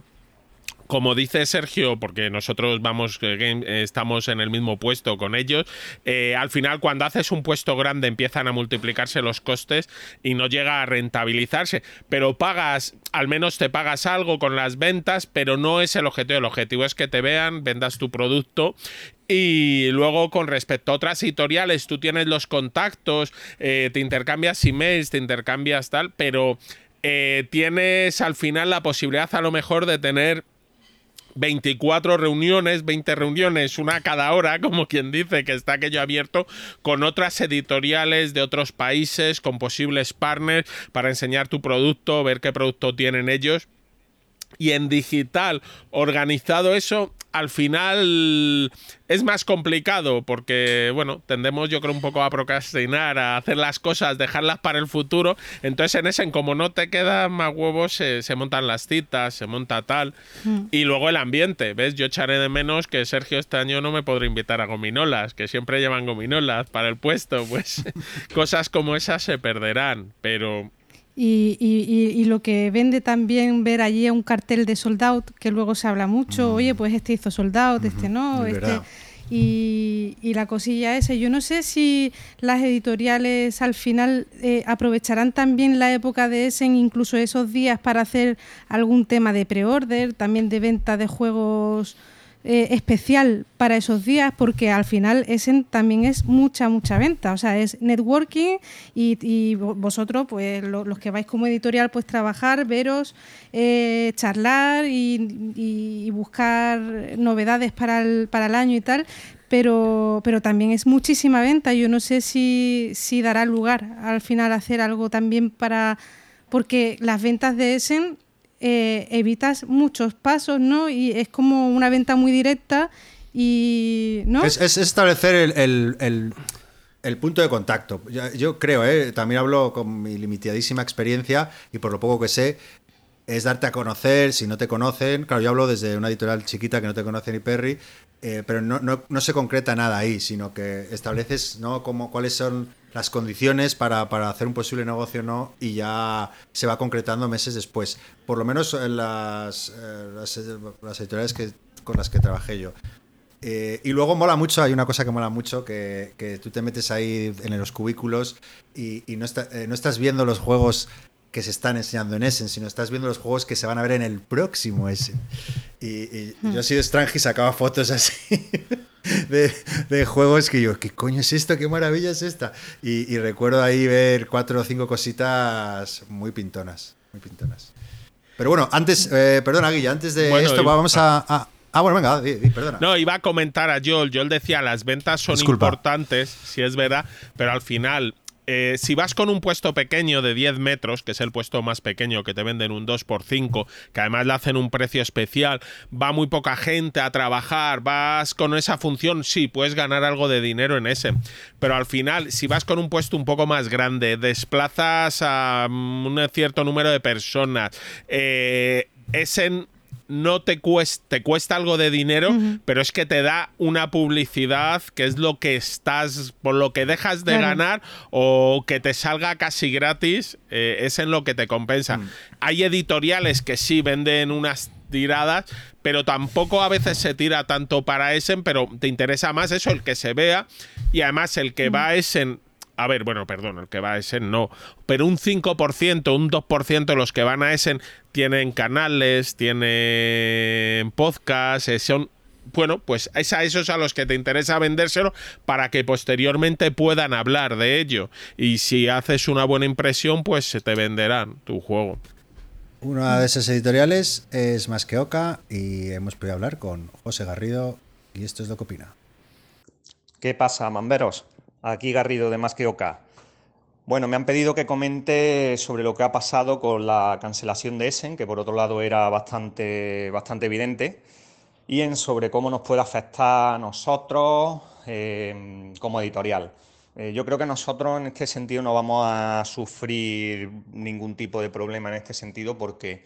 Como dice Sergio, porque nosotros vamos, eh, eh, estamos en el mismo puesto con ellos, eh, al final cuando haces un puesto grande empiezan a multiplicarse los costes y no llega a rentabilizarse, pero pagas, al menos te pagas algo con las ventas, pero no es el objetivo, el objetivo es que te vean, vendas tu producto y luego con respecto a otras editoriales, tú tienes los contactos, eh, te intercambias emails, te intercambias tal, pero eh, tienes al final la posibilidad a lo mejor de tener 24 reuniones, 20 reuniones, una cada hora, como quien dice que está aquello abierto, con otras editoriales de otros países, con posibles partners, para enseñar tu producto, ver qué producto tienen ellos. Y en digital, organizado eso, al final es más complicado porque, bueno, tendemos yo creo un poco a procrastinar, a hacer las cosas, dejarlas para el futuro. Entonces en ese, como no te quedan más huevos, se, se montan las citas, se monta tal. Y luego el ambiente, ¿ves? Yo echaré de menos que Sergio este año no me podrá invitar a gominolas, que siempre llevan gominolas para el puesto. Pues cosas como esas se perderán, pero... Y, y- y- y lo que vende también ver allí un cartel de sold out, que luego se habla mucho, oye, pues este hizo sold out, este no, es este... Y, y la cosilla esa, yo no sé si las editoriales al final eh, aprovecharán también la época de Essen, incluso esos días, para hacer algún tema de pre-order, también de venta de juegos eh, especial para esos días, porque al final Essen también es mucha, mucha venta, o sea, es networking y, y vo- vosotros, pues lo- los que vais como editorial, pues trabajar, veros, eh, charlar y, y- y buscar novedades para el, para el año y tal, pero, pero también es muchísima venta. Yo no sé si, si dará lugar al final a hacer algo también para... Porque las ventas de Essen eh, evitas muchos pasos, ¿no? Y es como una venta muy directa y... ¿no? Es, es establecer el, el- punto de contacto. Yo creo, ¿eh? también hablo con mi limitadísima experiencia y por lo poco que sé, es darte a conocer, si no te conocen. Claro, yo hablo desde una editorial chiquita que no te conoce ni Perry, eh, pero no, no- no se concreta nada ahí, sino que estableces ¿no? Cómo, cuáles son las condiciones para, para hacer un posible negocio o no y ya se va concretando meses después. Por lo menos en las, eh, las, las editoriales que, con las que trabajé yo. Eh, y luego mola mucho, hay una cosa que mola mucho, que, que tú te metes ahí en los cubículos y, y no, está- eh, no estás viendo los juegos que se están enseñando en Essen, sino estás viendo los juegos que se van a ver en el próximo Essen. Y, y yo así de Strange y sacaba fotos así de, de juegos que yo, ¿qué coño es esto? ¿Qué maravilla es esta? Y, y recuerdo ahí ver cuatro o cinco cositas muy pintonas, muy pintonas. Pero bueno, antes, eh, perdona Guilla, antes de Bueno, esto y- vamos a... a- ah, bueno, venga, di, di, perdona. No, iba a comentar a Joel. Joel decía, las ventas son Disculpa. importantes, si es verdad, pero al final, eh, si vas con un puesto pequeño de 10 metros, que es el puesto más pequeño que te venden un 2x5, que además le hacen un precio especial, va muy poca gente a trabajar, vas con esa función, sí, puedes ganar algo de dinero en ese. Pero al final, si vas con un puesto un poco más grande, desplazas a mm, un cierto número de personas, eh, ese no te cuesta, te cuesta algo de dinero, pero es que te da una publicidad que es lo que estás, por lo que dejas de Claro. ganar o que te salga casi gratis, eh, es en lo que te compensa. Hay editoriales que sí venden unas tiradas, pero tampoco a veces se tira tanto para Essen, pero te interesa más eso, el que se vea y además el que va a Essen a ver, bueno, perdón, el que va a Essen no, pero un 5%, un 2% de los que van a Essen tienen canales, tienen podcasts, eh, son bueno, pues es a esos a los que te interesa vendérselo para que posteriormente puedan hablar de ello. Y si haces una buena impresión, pues se te venderán tu juego. Una de esas editoriales es Más que Oca y hemos podido hablar con José Garrido y esto es lo que opina. ¿Qué pasa, mamberos? Aquí Garrido de Más que Oca. Bueno, me han pedido que comente sobre lo que ha pasado con la cancelación de Essen, que por otro lado era bastante, bastante evidente, y en sobre cómo nos puede afectar a nosotros eh, como editorial. Eh, yo creo que nosotros en este sentido no vamos a sufrir ningún tipo de problema en este sentido porque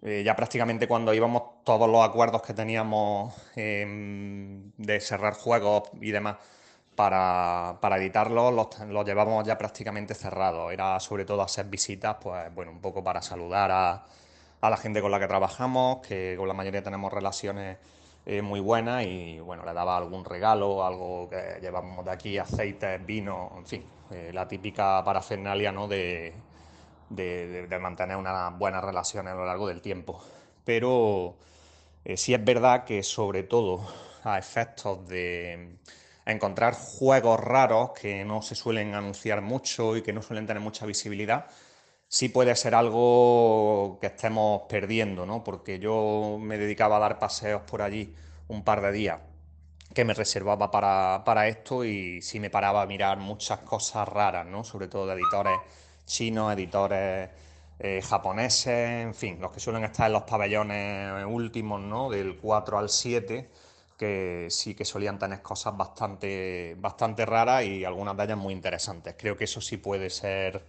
eh, ya prácticamente cuando íbamos todos los acuerdos que teníamos em, de cerrar juegos y demás para, editarlos los, llevamos ya prácticamente cerrados. Era sobre todo hacer visitas, pues bueno, un poco para saludar a, a la gente con la que trabajamos, que con la mayoría tenemos relaciones eh, muy buena y bueno, le daba algún regalo, algo que llevamos de aquí, aceite, vino, en fin, eh, la típica parafernalia ¿no? de, de, mantener una buena relación a lo largo del tiempo. Pero eh, sí es verdad que sobre todo a efectos de encontrar juegos raros que no se suelen anunciar mucho y que no suelen tener mucha visibilidad, sí puede ser algo que estemos perdiendo, ¿no? Porque yo me dedicaba a dar paseos por allí un par de días que me reservaba para, esto y sí me paraba a mirar muchas cosas raras, ¿no? Sobre todo de editores chinos, editores eh, japoneses, en fin, los que suelen estar en los pabellones últimos, ¿no? Del 4 al 7, que sí que solían tener cosas bastante, bastante raras y algunas de ellas muy interesantes. Creo que eso sí puede ser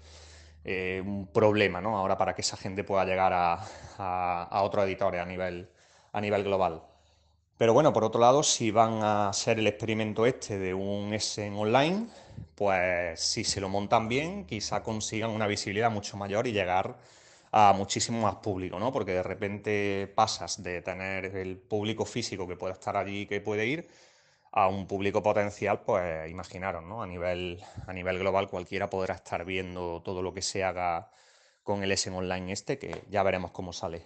eh, un problema ¿no? ahora para que esa gente pueda llegar a, a, otros editores a nivel, a nivel global. Pero bueno, por otro lado, si van a hacer el experimento este de un Essen online, pues si se lo montan bien, quizá consigan una visibilidad mucho mayor y llegar a muchísimo más público, ¿no? Porque de repente pasas de tener el público físico que puede estar allí, que puede ir, a un público potencial, pues imaginaros, ¿no? A nivel, a nivel global cualquiera podrá estar viendo todo lo que se haga con el Essen Online este, que ya veremos cómo sale.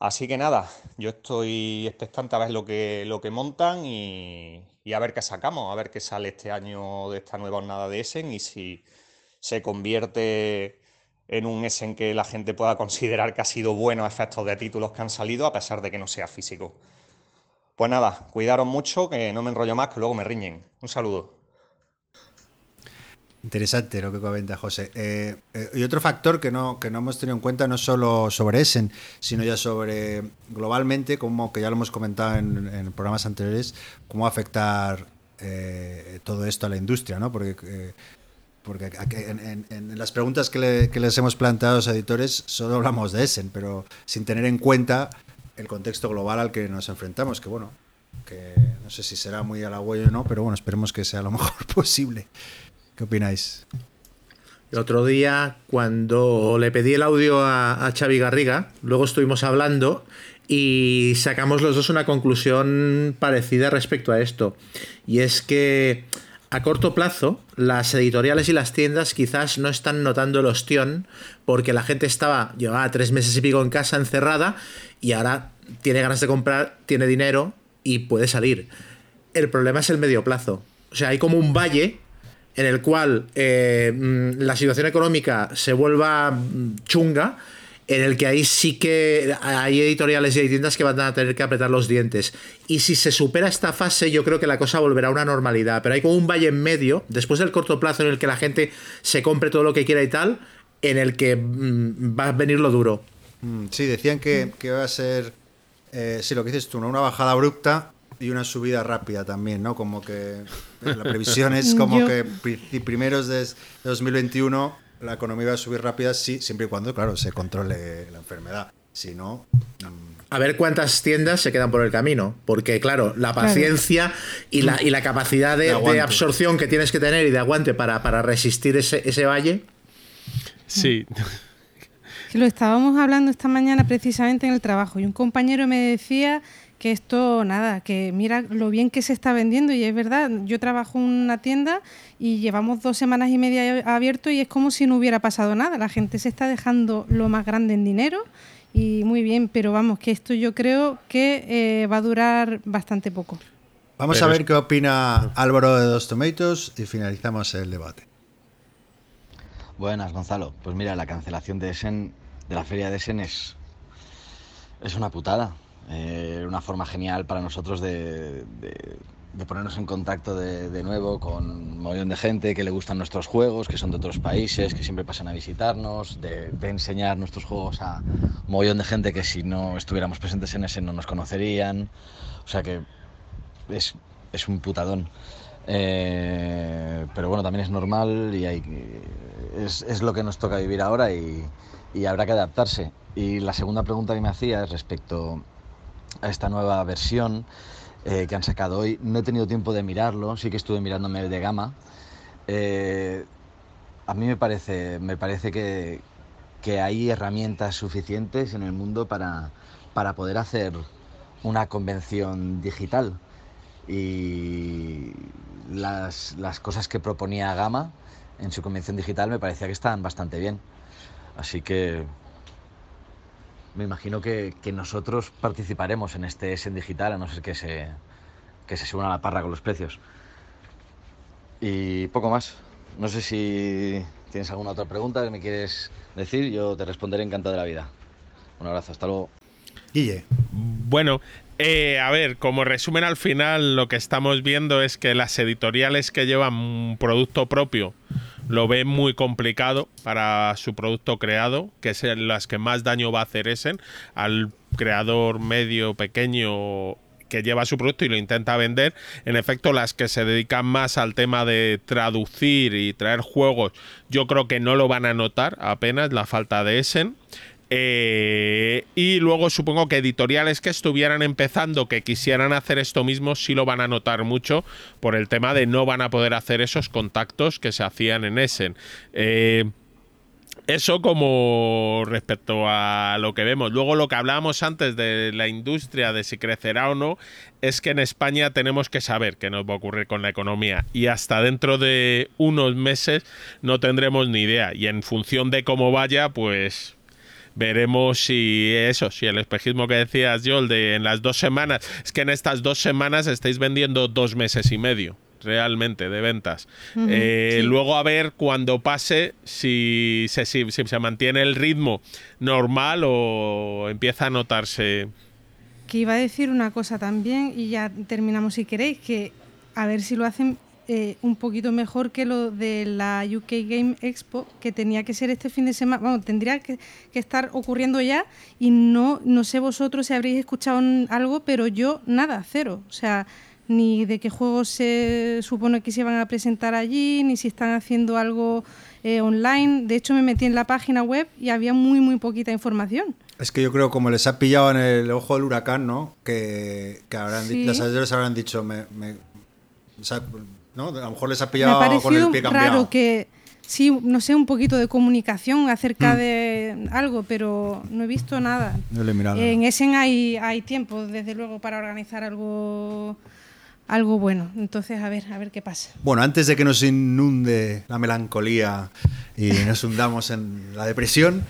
Así que nada, yo estoy expectante a ver lo que, lo que montan y, a ver qué sacamos, a ver qué sale este año de esta nueva jornada de Essen y si se convierte en un Essen que la gente pueda considerar que ha sido bueno a efectos de títulos que han salido, a pesar de que no sea físico. Pues nada, cuidaros mucho, que no me enrollo más, que luego me riñen. Un saludo. Interesante lo que comenta José. Eh, eh, y otro factor que no, que no hemos tenido en cuenta no solo sobre Essen, sino ya sobre globalmente, como que ya lo hemos comentado en, programas anteriores, cómo afectar eh, todo esto a la industria, ¿no? Porque, porque en, las preguntas que, les hemos planteado a los editores solo hablamos de Essen, pero sin tener en cuenta el contexto global al que nos enfrentamos, que bueno, que no sé si será muy halagüeño o no, pero bueno, esperemos que sea lo mejor posible. ¿Qué opináis? El otro día, cuando le pedí el audio a, a Xavi Garriga, luego estuvimos hablando y sacamos los dos una conclusión parecida respecto a esto. Y es que a corto plazo, las editoriales y las tiendas quizás no están notando el ostión porque la gente estaba, llevaba tres meses y pico en casa encerrada y ahora tiene ganas de comprar, tiene dinero y puede salir. El problema es el medio plazo. O sea, hay como un valle en el cual eh, mm, la situación económica se vuelva mm, chunga, en el que ahí sí que hay editoriales y hay tiendas que van a tener que apretar los dientes. Y si se supera esta fase, yo creo que la cosa volverá a una normalidad. Pero hay como un valle en medio, después del corto plazo en el que la gente se compre todo lo que quiera y tal, en el que mm, va a venir lo duro. Sí, decían que, que va a ser, eh, sí, lo que dices tú, una bajada abrupta y una subida rápida también, ¿no? Como que la previsión es como que primeros de 2021 la economía va a subir rápida, sí, siempre y cuando, claro, se controle la enfermedad. Si no... Mm. A ver cuántas tiendas se quedan por el camino, porque claro, la paciencia Y, la, y la capacidad de, absorción que tienes que tener y de aguante para, para resistir ese, ese valle. Sí. Lo estábamos hablando esta mañana precisamente en el trabajo y un compañero me decía que esto, nada, que mira lo bien que se está vendiendo y es verdad, yo trabajo en una tienda y llevamos dos semanas y media abierto y es como si no hubiera pasado nada, la gente se está dejando lo más grande en dinero y muy bien, pero vamos, que esto yo creo que eh, va a durar bastante poco. Vamos a ver qué opina Álvaro de Dos Tomatoes y finalizamos el debate. Buenas, Gonzalo. Pues mira, la cancelación de Essen, de la feria de Essen es, es una putada. Eh, una forma genial para nosotros de, ponernos en contacto de, nuevo con un montón de gente que le gustan nuestros juegos, que son de otros países, que siempre pasan a visitarnos, de, enseñar nuestros juegos a un montón de gente que si no estuviéramos presentes en ese no nos conocerían. O sea que es, es un putadón. Eh, pero bueno, también es normal y es, es, lo que nos toca vivir ahora y, y habrá que adaptarse. Y la segunda pregunta que me hacía es respecto a esta nueva versión eh, que han sacado hoy. No he tenido tiempo de mirarlo, sí que estuve mirándome el de gama. Eh, a mí me parece, me parece que, que, hay herramientas suficientes en el mundo para, para poder hacer una convención digital. Y las, las cosas que proponía Gama en su convención digital me parecía que estaban bastante bien. Así que me imagino que, nosotros participaremos en este Essen digital, a no ser que se, que se suban a la parra con los precios. Y poco más. No sé si tienes alguna otra pregunta que me quieres decir, yo te responderé encantado de la vida. Un abrazo, hasta luego. Guille. Bueno, eh, a ver, como resumen al final, lo que estamos viendo es que las editoriales que llevan un producto propio lo ve muy complicado para su producto creado, que es las que más daño va a hacer Essen al creador medio, pequeño que lleva su producto y lo intenta vender. En efecto, las que se dedican más al tema de traducir y traer juegos, yo creo que no lo van a notar apenas la falta de Essen. Eh, y luego supongo que editoriales que estuvieran empezando, que quisieran hacer esto mismo, sí lo van a notar mucho por el tema de no van a poder hacer esos contactos que se hacían en Essen. Eh, eso como respecto a lo que vemos. Luego lo que hablábamos antes de la industria, de si crecerá o no, es que en España tenemos que saber qué nos va a ocurrir con la economía y hasta dentro de unos meses no tendremos ni idea. Y en función de cómo vaya, pues veremos si eso, si el espejismo que decías, yo, el de en las dos semanas, es que en estas dos semanas estáis vendiendo dos meses y medio realmente de ventas. Eh, luego a ver cuando pase si se, si, se mantiene el ritmo normal o empieza a notarse. Que iba a decir una cosa también y ya terminamos si queréis, que a ver si lo hacen eh, un poquito mejor que lo de la UK Game Expo, que tenía que ser este fin de semana, bueno, tendría que, estar ocurriendo ya y no, no sé vosotros si habréis escuchado algo, pero yo nada, cero. O sea, ni de qué juegos se supone que se van a presentar allí, ni si están haciendo algo eh, online. De hecho, me metí en la página web y había muy, muy poquita información. Es que yo creo como les ha pillado en el ojo del huracán, ¿no? Que, que habrán, las editores habrán dicho, me, ¿no? A lo mejor les ha pillado con el pie cambiado. raro que sí, no sé, un poquito de comunicación acerca mm. de algo, pero no he visto nada. En Essen hay, hay tiempo, desde luego, para organizar algo algo bueno. Entonces, a ver, a ver qué pasa. Bueno, antes de que nos inunde la melancolía y nos hundamos en la depresión,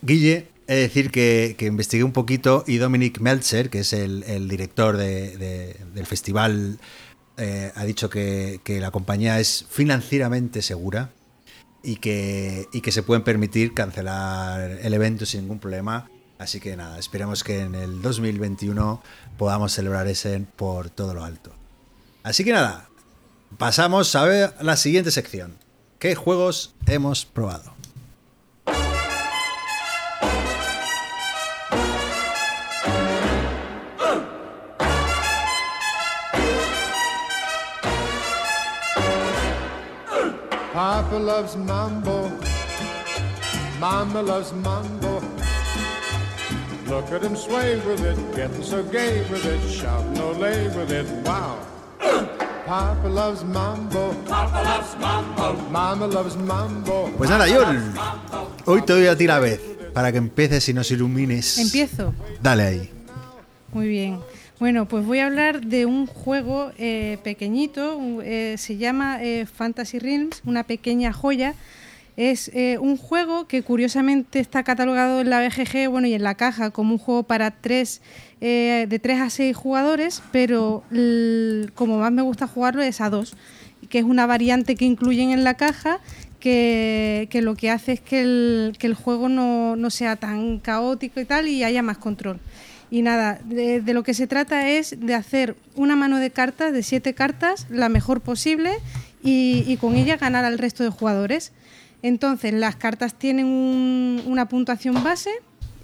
Guille, he de decir que, investigué un poquito y Dominic Meltzer, que es el, director del festival eh, ha dicho que, la compañía es financieramente segura y que, y que se pueden permitir cancelar el evento sin ningún problema. Así que nada, esperemos que en el 2021 podamos celebrar ese por todo lo alto. Así que nada, pasamos a ver la siguiente sección. ¿Qué juegos hemos probado? Papa loves mambo. Mama loves mambo. Look at him sway with it, getting so gay with it, shout no lay with it, wow. Papa loves mambo. Papa loves mambo. Mama loves mambo. Pues nada, Yul. Hoy te doy a ti la vez para que empieces y nos ilumines. Empiezo. Dale ahí. Muy bien. Bueno, pues voy a hablar de un juego eh, pequeñito, eh, se llama eh, Fantasy Realms, una pequeña joya. Es eh, un juego que curiosamente está catalogado en la BGG bueno, y en la caja como un juego para tres, de 3 a 6 jugadores, pero como más me gusta jugarlo es a 2, que es una variante que incluyen en la caja que, que lo que hace es que el, que el juego no, no sea tan caótico y tal y haya más control. Y nada, de, lo que se trata es de hacer una mano de cartas, de siete cartas, la mejor posible y, con ella ganar al resto de jugadores. Entonces, las cartas tienen un- una puntuación base.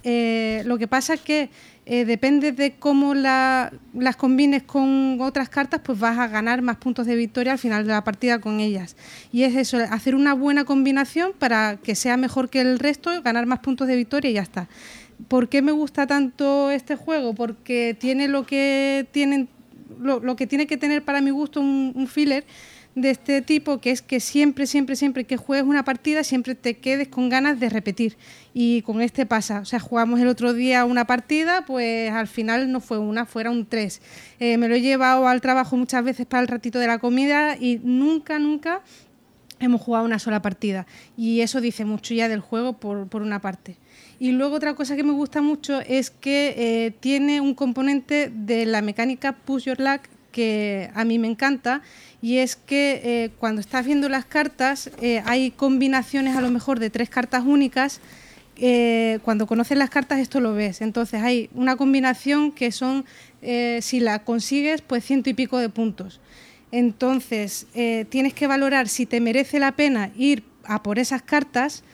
eh, lo que pasa es que eh, depende de cómo la- las combines con otras cartas, pues vas a ganar más puntos de victoria al final de la partida con ellas. Y es eso, hacer una buena combinación para que sea mejor que el resto, ganar más puntos de victoria y ya está. ¿Por qué me gusta tanto este juego? Porque tiene lo que tienen lo, que tiene que tener para mi gusto un, filler de este tipo, que es que siempre, siempre, siempre que juegues una partida, siempre te quedes con ganas de repetir. Y con este pasa. O sea, jugamos el otro día una partida, pues al final no fue una, fuera un tres. Eh, me lo he llevado al trabajo muchas veces para el ratito de la comida y nunca, nunca hemos jugado una sola partida. Y eso dice mucho ya del juego por, por una parte. Y luego otra cosa que me gusta mucho es que eh, tiene un componente de la mecánica Push Your Luck que a mí me encanta y es que eh, cuando estás viendo las cartas eh, hay combinaciones a lo mejor de tres cartas únicas cuando conoces las cartas esto lo ves. Entonces hay una combinación que son, si la consigues, pues ciento y pico de puntos. Entonces tienes que valorar si te merece la pena ir a por esas cartas,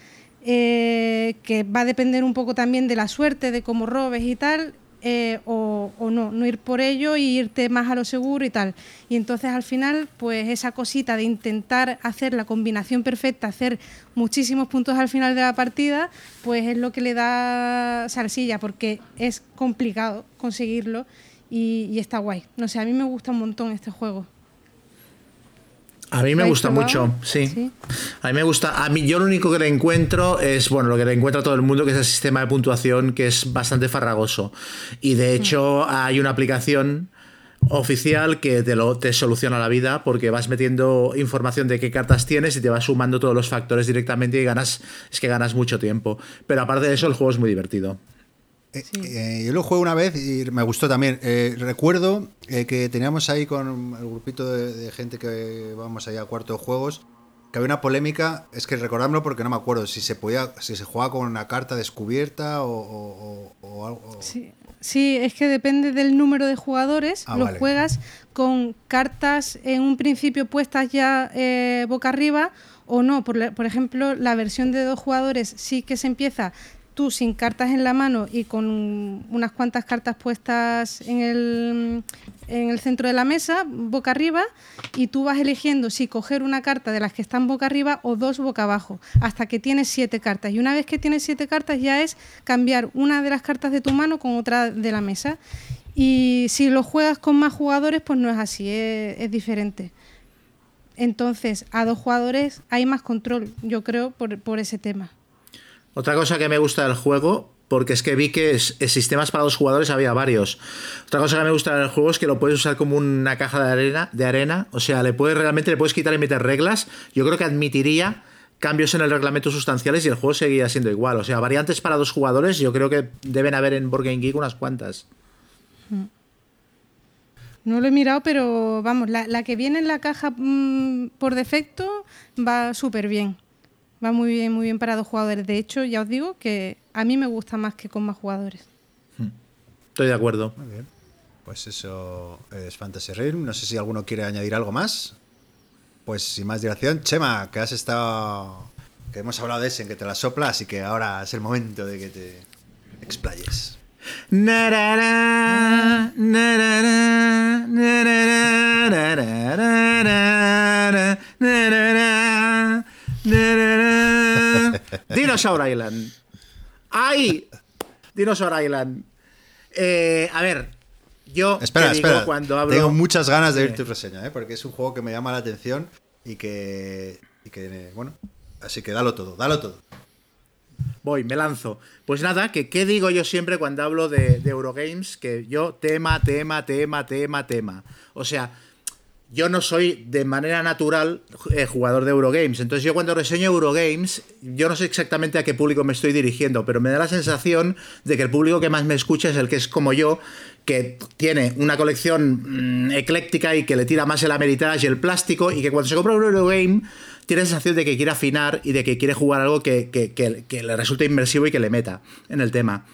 eh, que va a depender un poco también de la suerte, de cómo robes y tal, eh, o, no, no ir por ello y irte más a lo seguro y tal. Y entonces al final, pues esa cosita de intentar hacer la combinación perfecta, hacer muchísimos puntos al final de la partida, pues es lo que le da salsilla, porque es complicado conseguirlo y, y está guay. No sé, a mí me gusta un montón este juego. A mí me ¿Lo gusta mucho, sí. Sí. A mí me gusta. A mí, yo lo único que le encuentro es, bueno, lo que le encuentra a todo el mundo, que es el sistema de puntuación, que es bastante farragoso. Y de hecho, hay una aplicación oficial que te lo te soluciona la vida porque vas metiendo información de qué cartas tienes y te vas sumando todos los factores directamente y ganas es que ganas mucho tiempo pero aparte de eso el juego es muy divertido Eh, eh, yo lo jugué una vez y me gustó también. Eh, recuerdo eh, que teníamos ahí con el grupito de, de gente que vamos ahí a cuarto de juegos, que había una polémica, es que recordármelo porque no me acuerdo si se podía, si se jugaba con una carta descubierta o, o- o- o algo. Sí. Sí, es que depende del número de jugadores. Ah, lo vale. juegas con cartas en un principio puestas ya eh, boca arriba o no. Por ejemplo, la versión de dos jugadores sí que se empieza tú sin cartas en la mano y con unas cuantas cartas puestas en el, en el centro de la mesa, boca arriba, y tú vas eligiendo si coger una carta de las que están boca arriba o dos boca abajo, hasta que tienes siete cartas. Y una vez que tienes siete cartas ya es cambiar una de las cartas de tu mano con otra de la mesa. Y si lo juegas con más jugadores, pues no es así, es, es diferente. Entonces, a dos jugadores hay más control, yo creo, por, por ese tema. Otra cosa que me gusta del juego, porque es que vi que sistemas para dos jugadores había varios. Otra cosa que me gusta del juego es que lo puedes usar como una caja de arena, de arena. O sea, le puedes realmente le puedes quitar y meter reglas. Yo creo que admitiría cambios en el reglamento sustanciales y el juego seguiría siendo igual. O sea, variantes para dos jugadores, yo creo que deben haber en Board Game Geek unas cuantas. No lo he mirado, pero vamos, la, la que viene en la caja mm, por defecto va súper bien. Va muy bien, muy bien para dos jugadores. De hecho, ya os digo que a mí me gusta más que con más jugadores. Estoy de acuerdo. Muy bien. Pues eso es Fantasy Realm. No sé si alguno quiere añadir algo más. Pues sin más dilación, Chema, que has estado. que hemos hablado de ese, en que te la sopla, así que ahora es el momento de que te explayes. Dinosaur Island. ¡Ay! Dinosaur Island. Eh, a ver, yo Espera, te digo espera. cuando hablo. Tengo muchas ganas de ver tu reseña, ¿eh? porque es un juego que me llama la atención y que, y que, bueno, así que dalo todo, dalo todo. voy, me lanzo. Pues nada, que qué digo yo siempre cuando hablo de, de Eurogames, que yo tema, tema, tema, tema, tema. O sea, yo no soy de manera natural eh, jugador de Eurogames. Entonces yo cuando reseño Eurogames, yo no sé exactamente a qué público me estoy dirigiendo, pero me da la sensación de que el público que más me escucha es el que es como yo, que tiene una colección mm, ecléctica y que le tira más el Ameritage y el plástico, y que cuando se compra un Eurogame tiene la sensación de que quiere afinar y de que quiere jugar algo que, que- le resulte inmersivo y que le meta en el tema.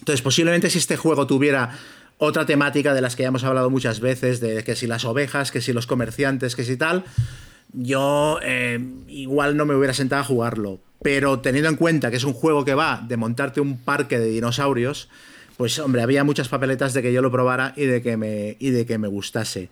Entonces, posiblemente si este juego tuviera otra temática de las que ya hemos hablado muchas veces, de que si las ovejas, que si los comerciantes, que si tal, yo eh, igual no me hubiera sentado a jugarlo. Pero teniendo en cuenta que es un juego que va de montarte un parque de dinosaurios, pues hombre, había muchas papeletas de que yo lo probara y de que me, y de que me gustase.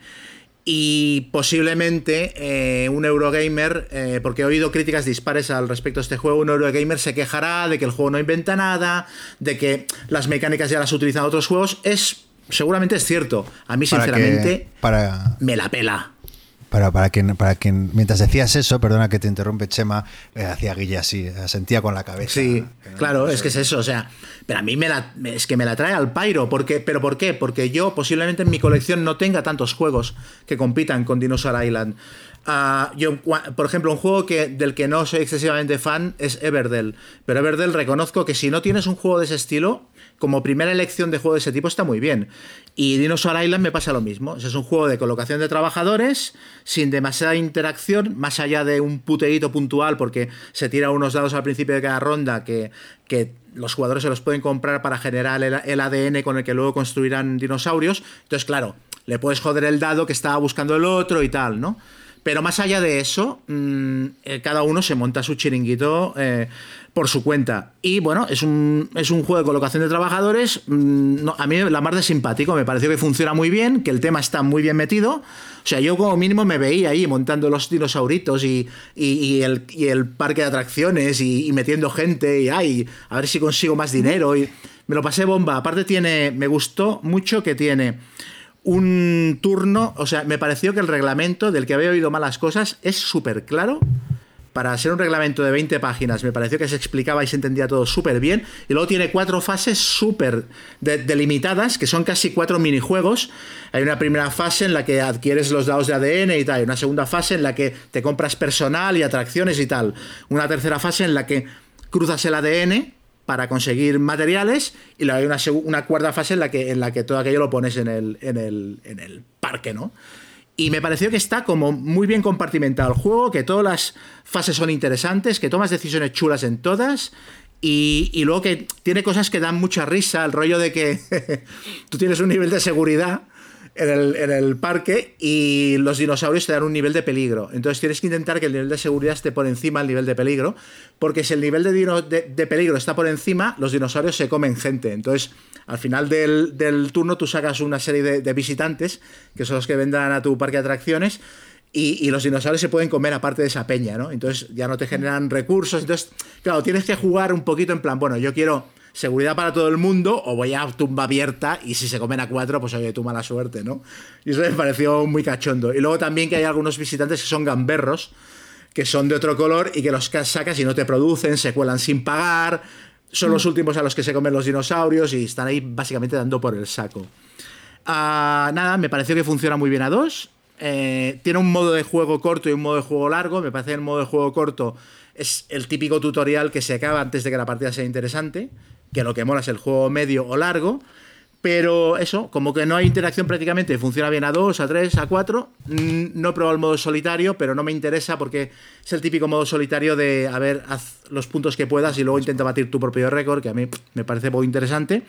Y posiblemente eh, un Eurogamer, eh, porque he oído críticas dispares al respecto de este juego, un Eurogamer se quejará de que el juego no inventa nada, de que las mecánicas ya las utilizan otros juegos. Es, seguramente es cierto. A mí, Para que- sinceramente, para, me la pela. Para, para, quien, para quien, mientras decías eso, perdona que te interrumpe, Chema, eh, hacía Guille así, sentía con la cabeza. Sí, no- claro, no es que es eso, o sea, pero a mí me la, es que me la trae al pairo, porque, pero ¿por qué? Porque yo posiblemente en mi colección no tenga tantos juegos que compitan con Dinosaur Island. Ah, yo, por ejemplo, un juego que, del que no soy excesivamente fan es Everdell, pero Everdell reconozco que si no tienes un juego de ese estilo, como primera elección de juego de ese tipo está muy bien. Y Dinosaur Island me pasa lo mismo. Es un juego de colocación de trabajadores, sin demasiada interacción, más allá de un puteíto puntual, porque se tira unos dados al principio de cada ronda que, los jugadores se los pueden comprar para generar el, el ADN con el que luego construirán dinosaurios. Entonces, claro, le puedes joder el dado que estaba buscando el otro y tal, ¿no? Pero más allá de eso, mm, eh, cada uno se monta su chiringuito eh, por su cuenta. Y bueno, es un, es un juego de colocación de trabajadores. mm, no, a mí la mar de simpático, me pareció que funciona muy bien, que el tema está muy bien metido. O sea, yo como mínimo me veía ahí montando los dinosauritos y, y- y el, y el parque de atracciones y, y metiendo gente y ay, a ver si consigo más dinero. Y me lo pasé bomba. Aparte tiene, me gustó mucho que tiene un turno, o sea, me pareció que el reglamento del que había oído malas cosas es súper claro. Para ser un reglamento de 20 páginas, me pareció que se explicaba y se entendía todo súper bien. Y luego tiene cuatro fases súper de- delimitadas, que son casi cuatro minijuegos. Hay una primera fase en la que adquieres los dados de ADN y tal. Una segunda fase en la que te compras personal y atracciones y tal. Una tercera fase en la que cruzas el ADN para conseguir materiales y luego hay una, una cuarta fase en la que, en la que todo aquello lo pones en el, en el, en el parque, ¿no? Y me pareció que está como muy bien compartimentado el juego, que todas las fases son interesantes, que tomas decisiones chulas en todas. Y, y luego que tiene cosas que dan mucha risa, el rollo de que tú tienes un nivel de seguridad en el, parque y los dinosaurios te dan un nivel de peligro. Entonces tienes que intentar que el nivel de seguridad esté por encima del nivel de peligro, porque si el nivel de, peligro está por encima, los dinosaurios se comen gente. Entonces, al final del, turno tú sacas una serie de, de visitantes, que son los que vendrán a tu parque de atracciones, y, y los dinosaurios se pueden comer aparte de esa peña, ¿no? Entonces ya no te generan recursos. Entonces, claro, tienes que jugar un poquito en plan, bueno, yo quiero seguridad para todo el mundo o voy a tumba abierta y si se comen a cuatro, pues oye, tu mala suerte, ¿no? Y eso me pareció muy cachondo. Y luego también que hay algunos visitantes que son gamberros, que son de otro color y que los ca- sacas y no te producen, se cuelan sin pagar, son los últimos a los que se comen los dinosaurios y están ahí básicamente dando por el saco. Ah, nada, me pareció que funciona muy bien a dos. Eh, tiene un modo de juego corto y un modo de juego largo. Me parece que el modo de juego corto es el típico tutorial que se acaba antes de que la partida sea interesante. Que lo que mola es el juego medio o largo. Pero eso, como que no hay interacción prácticamente, funciona bien a dos, a tres, a cuatro. Mm, No he probado el modo solitario, pero no me interesa porque es el típico modo solitario de, a ver, haz los puntos que puedas y luego intenta batir tu propio récord, que a mí me parece muy interesante.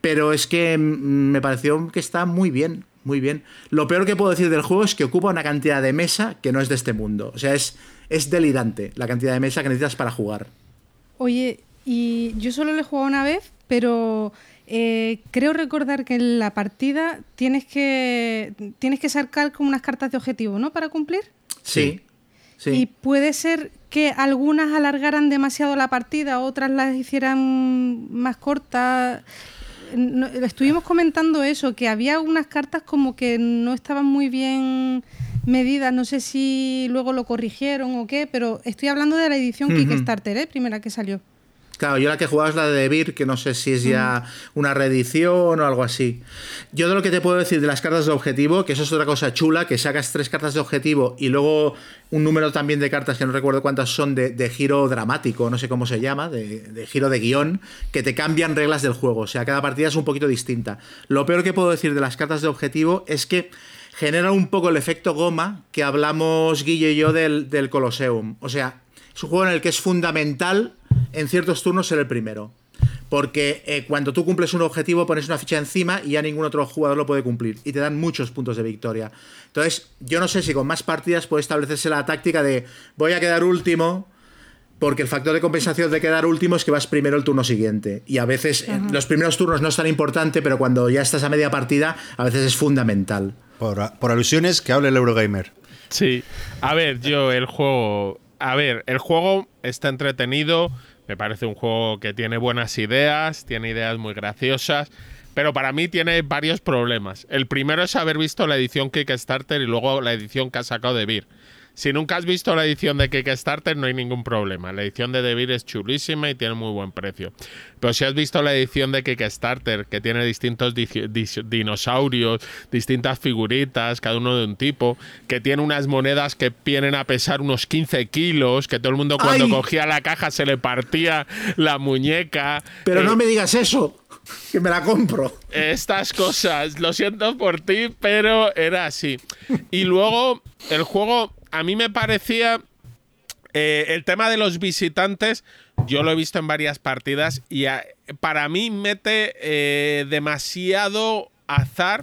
Pero es que mm, me pareció que está muy bien, muy bien. Lo peor que puedo decir del juego es que ocupa una cantidad de mesa que no es de este mundo. O sea, es, es delirante la cantidad de mesa que necesitas para jugar. Oye, y yo solo lo he jugado una vez, pero eh, creo recordar que en la partida tienes que tienes que sacar como unas cartas de objetivo, ¿no? Para cumplir. Sí. Sí. Y puede ser que algunas alargaran demasiado la partida, otras las hicieran más cortas. No- estuvimos comentando eso, que había unas cartas como que no estaban muy bien medidas, no sé si luego lo corrigieron o qué, pero estoy hablando de la edición. Kickstarter, ¿eh? primera que salió. Claro, yo la que jugaba es la de Debir, que no sé si es ya una reedición o algo así. Yo de lo que te puedo decir de las cartas de objetivo, que eso es otra cosa chula, que sacas tres cartas de objetivo y luego un número también de cartas que no recuerdo cuántas son de, de giro dramático, no sé cómo se llama, de, de giro de guion, que te cambian reglas del juego. O sea, cada partida es un poquito distinta. Lo peor que puedo decir de las cartas de objetivo es que genera un poco el efecto goma que hablamos Guille y yo del, del Colosseum. O sea, es un juego en el que es fundamental en ciertos turnos ser el primero. Porque eh, cuando tú cumples un objetivo pones una ficha encima y ya ningún otro jugador lo puede cumplir. Y te dan muchos puntos de victoria. Entonces, yo no sé si con más partidas puede establecerse la táctica de voy a quedar último. Porque el factor de compensación de quedar último es que vas primero el turno siguiente. Y a veces eh, los primeros turnos no es tan importante, pero cuando ya estás a media partida, a veces es fundamental. Por, por alusiones, que hable el Eurogamer. Sí. A ver, yo el juego. A ver, el juego está entretenido. Me parece un juego que tiene buenas ideas, tiene ideas muy graciosas. Pero para mí tiene varios problemas. El primero es haber visto la edición Kickstarter y luego la edición que ha sacado de Beer. Si nunca has visto la edición de Kickstarter, no hay ningún problema. La edición de Devir es chulísima y tiene muy buen precio. Pero si has visto la edición de Kickstarter, que tiene distintos di di dinosaurios, distintas figuritas, cada uno de un tipo, que tiene unas monedas que vienen a pesar unos 15 kilos, que todo el mundo cuando ¡Ay! cogía la caja se le partía la muñeca. Pero Eh, no me digas eso, que me la compro. estas cosas. Lo siento por ti, pero era así. Y luego, el juego, a mí me parecía. eh, el tema de los visitantes, yo lo he visto en varias partidas y para mí mete eh, demasiado azar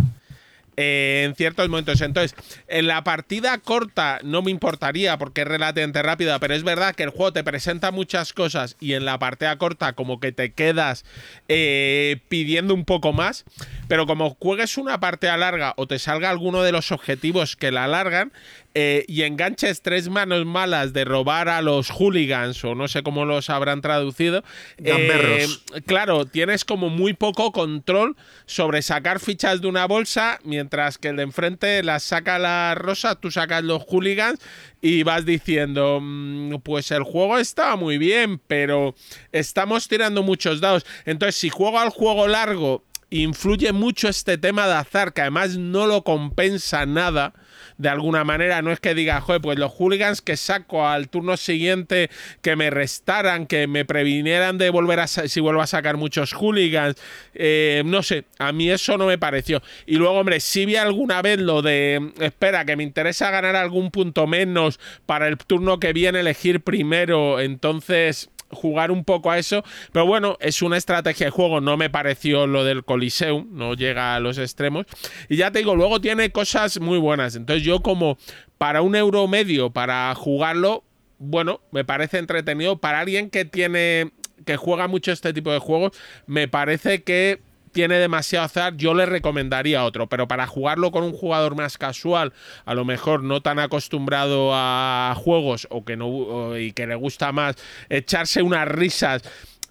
eh, en ciertos momentos. Entonces, en la partida corta no me importaría porque es relativamente rápida, pero es verdad que el juego te presenta muchas cosas y en la partida corta como que te quedas eh, pidiendo un poco más, pero como juegues una partida larga o te salga alguno de los objetivos que la alargan eh, y enganches tres manos malas de robar a los hooligans o no sé cómo los habrán traducido, eh, claro, tienes como muy poco control sobre sacar fichas de una bolsa, mientras que el de enfrente las saca la rosa, tú sacas los hooligans y vas diciendo, "Mm, pues el juego está muy bien, pero estamos tirando muchos dados. Entonces, si juego al juego largo, influye mucho este tema de azar, que además no lo compensa nada de alguna manera. No es que diga, joder, pues los hooligans que saco al turno siguiente que me restaran, que me previnieran de volver a si vuelvo a sacar muchos hooligans. Eh, no sé, a mí eso no me pareció. Y luego, hombre, sí vi alguna vez lo de, espera, que me interesa ganar algún punto menos para el turno que viene elegir primero. Entonces jugar un poco a eso, pero bueno, es una estrategia de juego, no me pareció lo del Coliseum, no llega a los extremos. Y ya te digo, luego tiene cosas muy buenas, entonces yo como para un euro medio para jugarlo, bueno, me parece entretenido. Para alguien que tiene que juega mucho este tipo de juegos, me parece que tiene demasiado azar, yo le recomendaría otro, pero para jugarlo con un jugador más casual, a lo mejor no tan acostumbrado a juegos o que no o- y que le gusta más echarse unas risas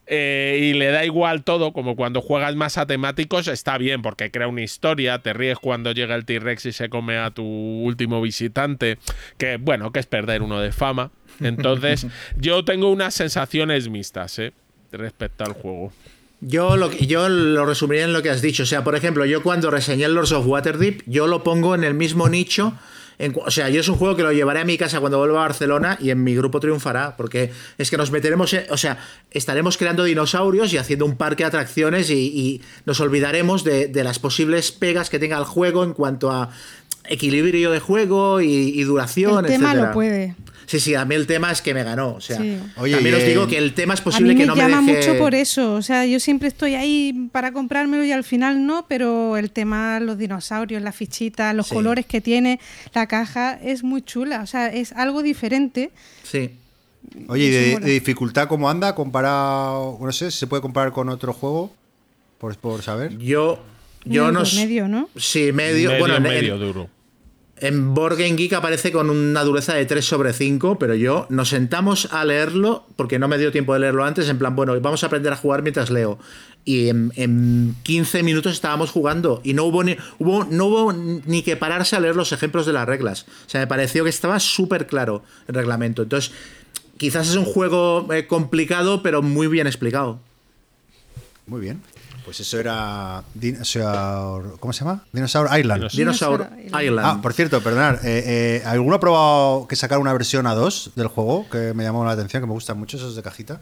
eh, y le da igual todo, como cuando juegas más a temáticos, está bien, porque crea una historia, te ríes cuando llega el T-Rex y se come a tu último visitante, que bueno, que es perder uno de fama. Entonces, yo tengo unas sensaciones mixtas, ¿eh? Respecto al juego. Yo lo, yo lo resumiría en lo que has dicho. O sea, por ejemplo, yo cuando reseñé Lords of Waterdeep, yo lo pongo en el mismo nicho. En o sea, yo es un juego que lo llevaré a mi casa cuando vuelva a Barcelona y en mi grupo triunfará, porque es que nos meteremos, en- o sea, estaremos creando dinosaurios y haciendo un parque de atracciones y, y nos olvidaremos de, de las posibles pegas que tenga el juego en cuanto a equilibrio de juego y, y duración, El tema etcétera. lo puede. Sí, sí, a mí el tema es que me ganó. O sea, Sí. Oye, también os digo que el tema es A posible mí me que no me llama deje... mucho por eso. O sea, yo siempre estoy ahí para comprármelo y al final no, pero el tema, los dinosaurios, las fichitas, los Sí. colores que tiene, la caja es muy chula. O sea, es algo diferente. Sí. Oye, ¿y de, dificultad cómo anda? Comparado, no sé, ¿se puede comparar con otro juego? Por, por saber. Yo, yo medio, no medio, ¿no? Sí, medio. medio, bueno, en- medio en, duro. En Game Geek aparece con una dureza de 3 sobre 5, pero yo nos sentamos a leerlo porque no me dio tiempo de leerlo antes. En plan, bueno, vamos a aprender a jugar mientras leo. Y en, en 15 minutos estábamos jugando y no hubo, ni, hubo, no hubo ni que pararse a leer los ejemplos de las reglas. O sea, me pareció que estaba súper claro el reglamento. Entonces, quizás es un juego eh, complicado, pero muy bien explicado. Muy bien. Pues eso era. Dinosaur, ¿Cómo se llama? Dinosaur Island. Dinosaur, Island. Ah, por cierto, perdonad. Eh, eh, ¿Alguno ha probado que sacar una versión a 2 del juego? Que me llamó la atención, que me gustan mucho esos de cajita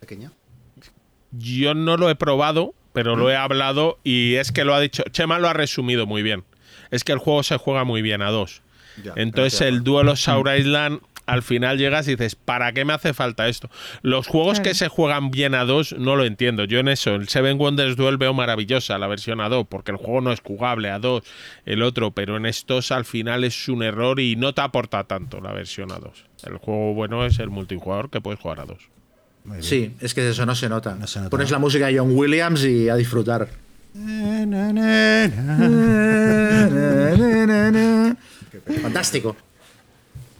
pequeña. Yo no lo he probado, pero lo he hablado y es que lo ha dicho. Chema lo ha resumido muy bien. Es que el juego se juega muy bien a dos. Ya, Entonces gracias. el duelo Sour Island al final llegas y dices, ¿para qué me hace falta esto? Los juegos Claro. que se juegan bien a dos no lo entiendo. Yo en eso, el Seven Wonders Duel veo maravillosa la versión a dos, porque el juego no es jugable a dos, el otro, pero en estos al final es un error y no te aporta tanto la versión a dos. El juego bueno es el multijugador que puedes jugar a dos. Sí, es que eso no se nota. No se nota. Pones la música de John Williams y a disfrutar. Fantástico.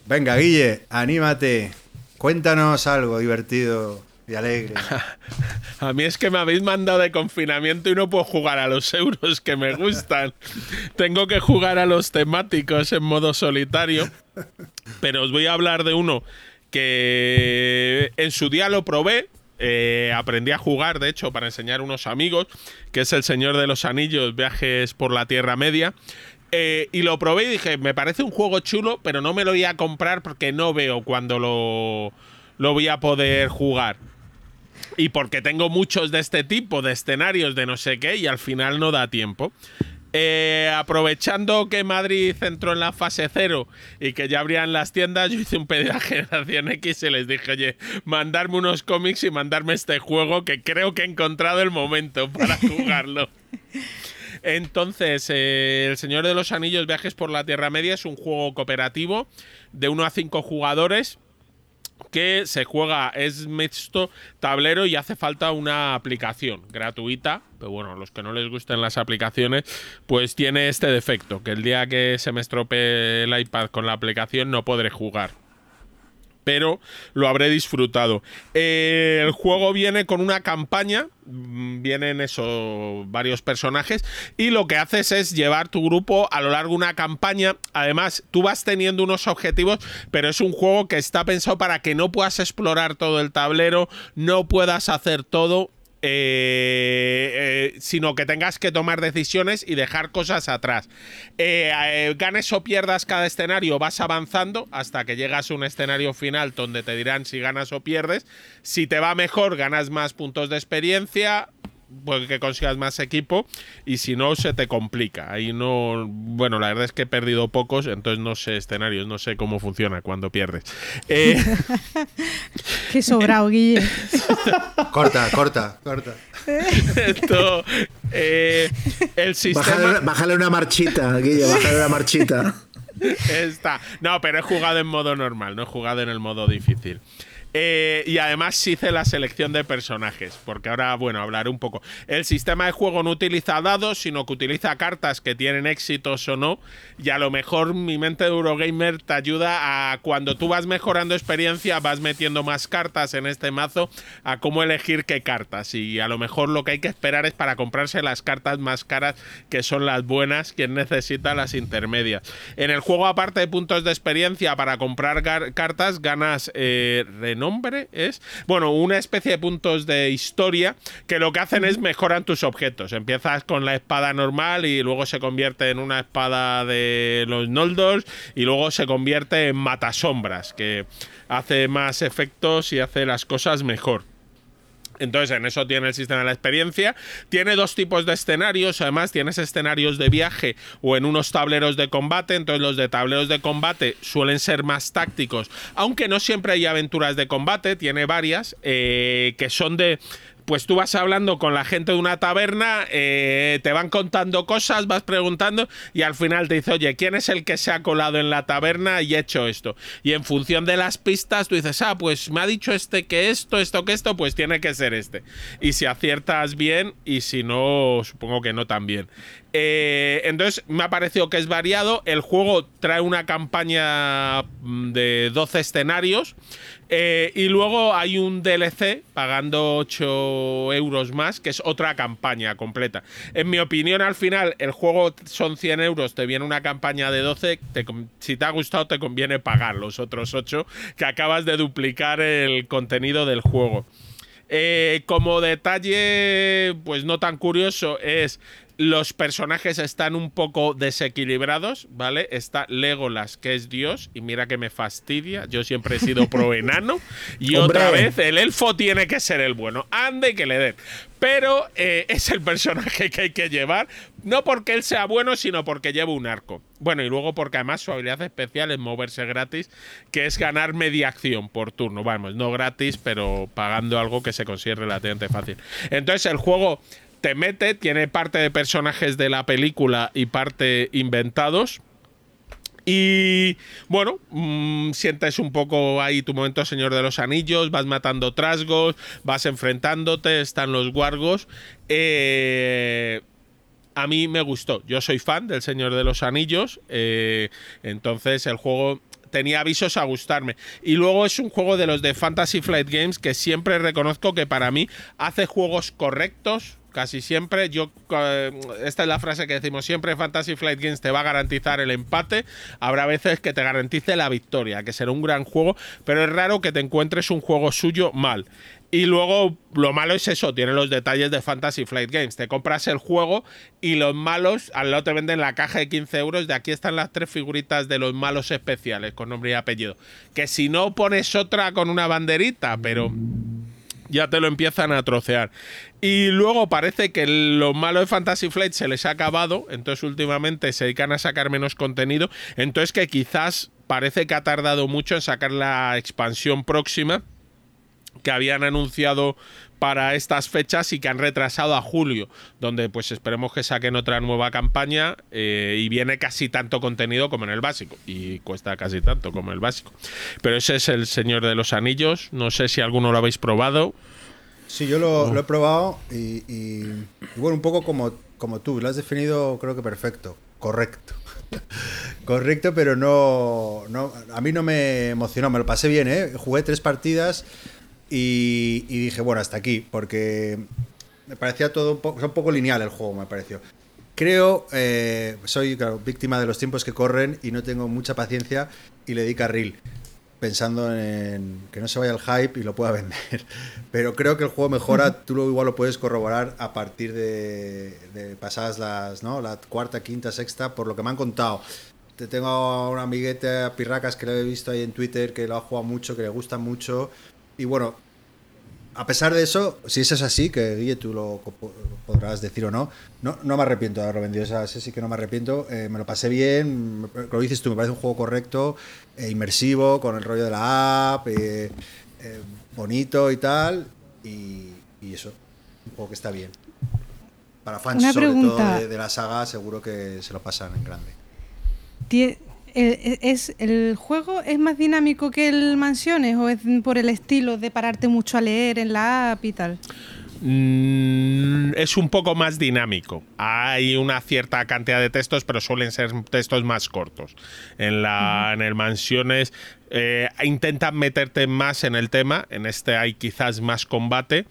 Venga, Guille, anímate. Cuéntanos algo divertido y alegre. A mí es que me habéis mandado de confinamiento y no puedo jugar a los euros que me gustan. Tengo que jugar a los temáticos en modo solitario. Pero os voy a hablar de uno que en su día lo probé. eh, aprendí a jugar, de hecho, para enseñar a unos amigos, que es El Señor de los Anillos, Viajes por la Tierra Media. Eh, y lo probé y dije, me parece un juego chulo, pero no me lo voy a comprar porque no veo cuando lo, lo voy a poder jugar. Y porque tengo muchos de este tipo, de escenarios, de no sé qué, y al final no da tiempo. Eh, aprovechando que Madrid entró en la fase cero y que ya abrían las tiendas, yo hice un pedido a Generación X y les dije, oye, mandarme unos cómics y mandarme este juego que creo que he encontrado el momento para jugarlo. Entonces, eh, El Señor de los Anillos, Viajes por la Tierra Media es un juego cooperativo de 1 a 5 jugadores que se juega, es mixto tablero y hace falta una aplicación gratuita. Pero bueno, los que no les gusten las aplicaciones, pues tiene este defecto, que el día que se me estropee el iPad con la aplicación no podré jugar pero lo habré disfrutado. El juego viene con una campaña, mm, vienen eso, varios personajes, y lo que haces es llevar tu grupo a lo largo de una campaña. Además, tú vas teniendo unos objetivos, pero es un juego que está pensado para que no puedas explorar todo el tablero, no puedas hacer todo. Eh, eh, sino que tengas que tomar decisiones y dejar cosas atrás. Eh, ganes o pierdas cada escenario, vas avanzando hasta que llegas a un escenario final donde te dirán si ganas o pierdes. Si te va mejor, ganas más puntos de experiencia, porque que consigas más equipo y si no se te complica. Ahí no, bueno, la verdad es que he perdido pocos, entonces no sé escenarios, no sé cómo funciona cuando pierdes. Eh, Qué sobrado, Guille. corta, corta, corta. esto, eh, el sistema Bájale, bájale una marchita, Guille, bájale una marchita. Está. No, pero he jugado en modo normal, no he jugado en el modo difícil. Eh, y además hice la selección de personajes, porque ahora, bueno, hablaré un poco. El sistema de juego no utiliza dados, sino que utiliza cartas que tienen éxitos o no. Y a lo mejor mi mente de Eurogamer te ayuda a cuando tú vas mejorando experiencia, vas metiendo más cartas en este mazo, a cómo elegir qué cartas. Y a lo mejor lo que hay que esperar es para comprarse las cartas más caras, que son las buenas, quien necesita las intermedias. En el juego, aparte de puntos de experiencia para comprar cartas, ganas eh, renombre, es bueno, una especie de puntos de historia que lo que hacen es mejoran tus objetos. Empiezas con la espada normal y luego se convierte en una espada de los Noldors y luego se convierte en matasombras, que hace más efectos y hace las cosas mejor. Entonces, en eso tiene el sistema de la experiencia. Tiene dos tipos de escenarios. Además, tienes escenarios de viaje o en unos tableros de combate. Entonces, los de tableros de combate suelen ser más tácticos. Aunque no siempre hay aventuras de combate. Tiene varias eh, que son de pues tú vas hablando con la gente de una taberna, eh, te van contando cosas, vas preguntando y al final te dice, oye, ¿quién es el que se ha colado en la taberna y hecho esto? Y en función de las pistas tú dices, ah, pues me ha dicho este que esto, esto, que esto, pues tiene que ser este. Y si aciertas bien y si no, supongo que no tan bien. Eh, entonces me ha parecido que es variado. El juego trae una campaña mm, de 12 escenarios. Eh, y luego hay un DLC pagando 8 euros más, que es otra campaña completa. En mi opinión, al final, el juego son 100 euros, te viene una campaña de 12. si te ha gustado, te conviene pagar los otros 8, que acabas de duplicar el contenido del juego. Eh, como detalle, pues no tan curioso, es los personajes están un poco desequilibrados, ¿vale? Está Legolas, que es Dios, y mira que me fastidia. Yo siempre he sido pro enano. Y otra vez, el elfo tiene que ser el bueno. Ande que le den. Pero eh, es el personaje que hay que llevar. No porque él sea bueno, sino porque lleva un arco. Bueno, y luego porque además su habilidad especial es moverse gratis, que es ganar media acción por turno. Vamos, no gratis, pero pagando algo que se considere relativamente fácil. Entonces el juego te mete, tiene parte de personajes de la película y parte inventados. Y bueno, mm, sientes un poco ahí tu momento Señor de los Anillos, vas matando trasgos, vas enfrentándote, están los guargos. Eh, a mí me gustó, yo soy fan del Señor de los Anillos, eh, entonces el juego tenía avisos a gustarme. Y luego es un juego de los de Fantasy Flight Games que siempre reconozco que para mí hace juegos correctos, casi siempre. Yo eh, esta es la frase que decimos siempre, Fantasy Flight Games te va a garantizar el empate. Habrá veces que te garantice la victoria, que será un gran juego, pero es raro que te encuentres un juego suyo mal. Y luego lo malo es eso, tiene los detalles de Fantasy Flight Games. Te compras el juego y los malos al lado te venden la caja de 15 euros. De aquí están las tres figuritas de los malos especiales con nombre y apellido. Que si no pones otra con una banderita, pero ya te lo empiezan a trocear. Y luego parece que lo malo de Fantasy Flight se les ha acabado, entonces últimamente se dedican a sacar menos contenido, entonces que quizás parece que ha tardado mucho en sacar la expansión próxima que habían anunciado para estas fechas y que han retrasado a julio, donde pues esperemos que saquen otra nueva campaña eh, y viene casi tanto contenido como en el básico y cuesta casi tanto como el básico. Pero ese es el Señor de los Anillos, no sé si alguno lo habéis probado. Sí, yo lo, he probado y, bueno, un poco como, como tú, lo has definido creo que perfecto, correcto. Correcto, pero no, no, A mí no me emocionó, me lo pasé bien, ¿eh? Jugué tres partidas, y, dije, bueno, hasta aquí, porque me parecía todo un poco, un poco lineal el juego, me pareció. Creo, eh, soy víctima de los tiempos que corren y no tengo mucha paciencia y le di carril, pensando en que no se vaya el hype y lo pueda vender. Pero creo que el juego mejora, tú lo, igual lo puedes corroborar a partir de, pasadas las, ¿no? La cuarta, quinta, sexta, por lo que me han contado. Te tengo una amiguete a Pirracas que lo he visto ahí en Twitter, que lo ha jugado mucho, que le gusta mucho y bueno, a pesar de eso, si eso es así, que Guille tú lo podrás decir o no, no, no me arrepiento de haberlo vendido. Ese sí que no me arrepiento. Eh, me lo pasé bien, lo dices tú, me parece un juego correcto, e inmersivo, con el rollo de la app, eh, bonito y tal. Y, eso, un juego que está bien. Para fans, sobre todo de, de, la saga, seguro que se lo pasan en grande. ¿El, es, ¿El juego es más dinámico que el Mansiones o es por el estilo de pararte mucho a leer en la app y tal? Mm, es un poco más dinámico. Hay una cierta cantidad de textos, pero suelen ser textos más cortos. En, la, en el Mansiones eh, intentan meterte más en el tema. En este hay quizás más combate.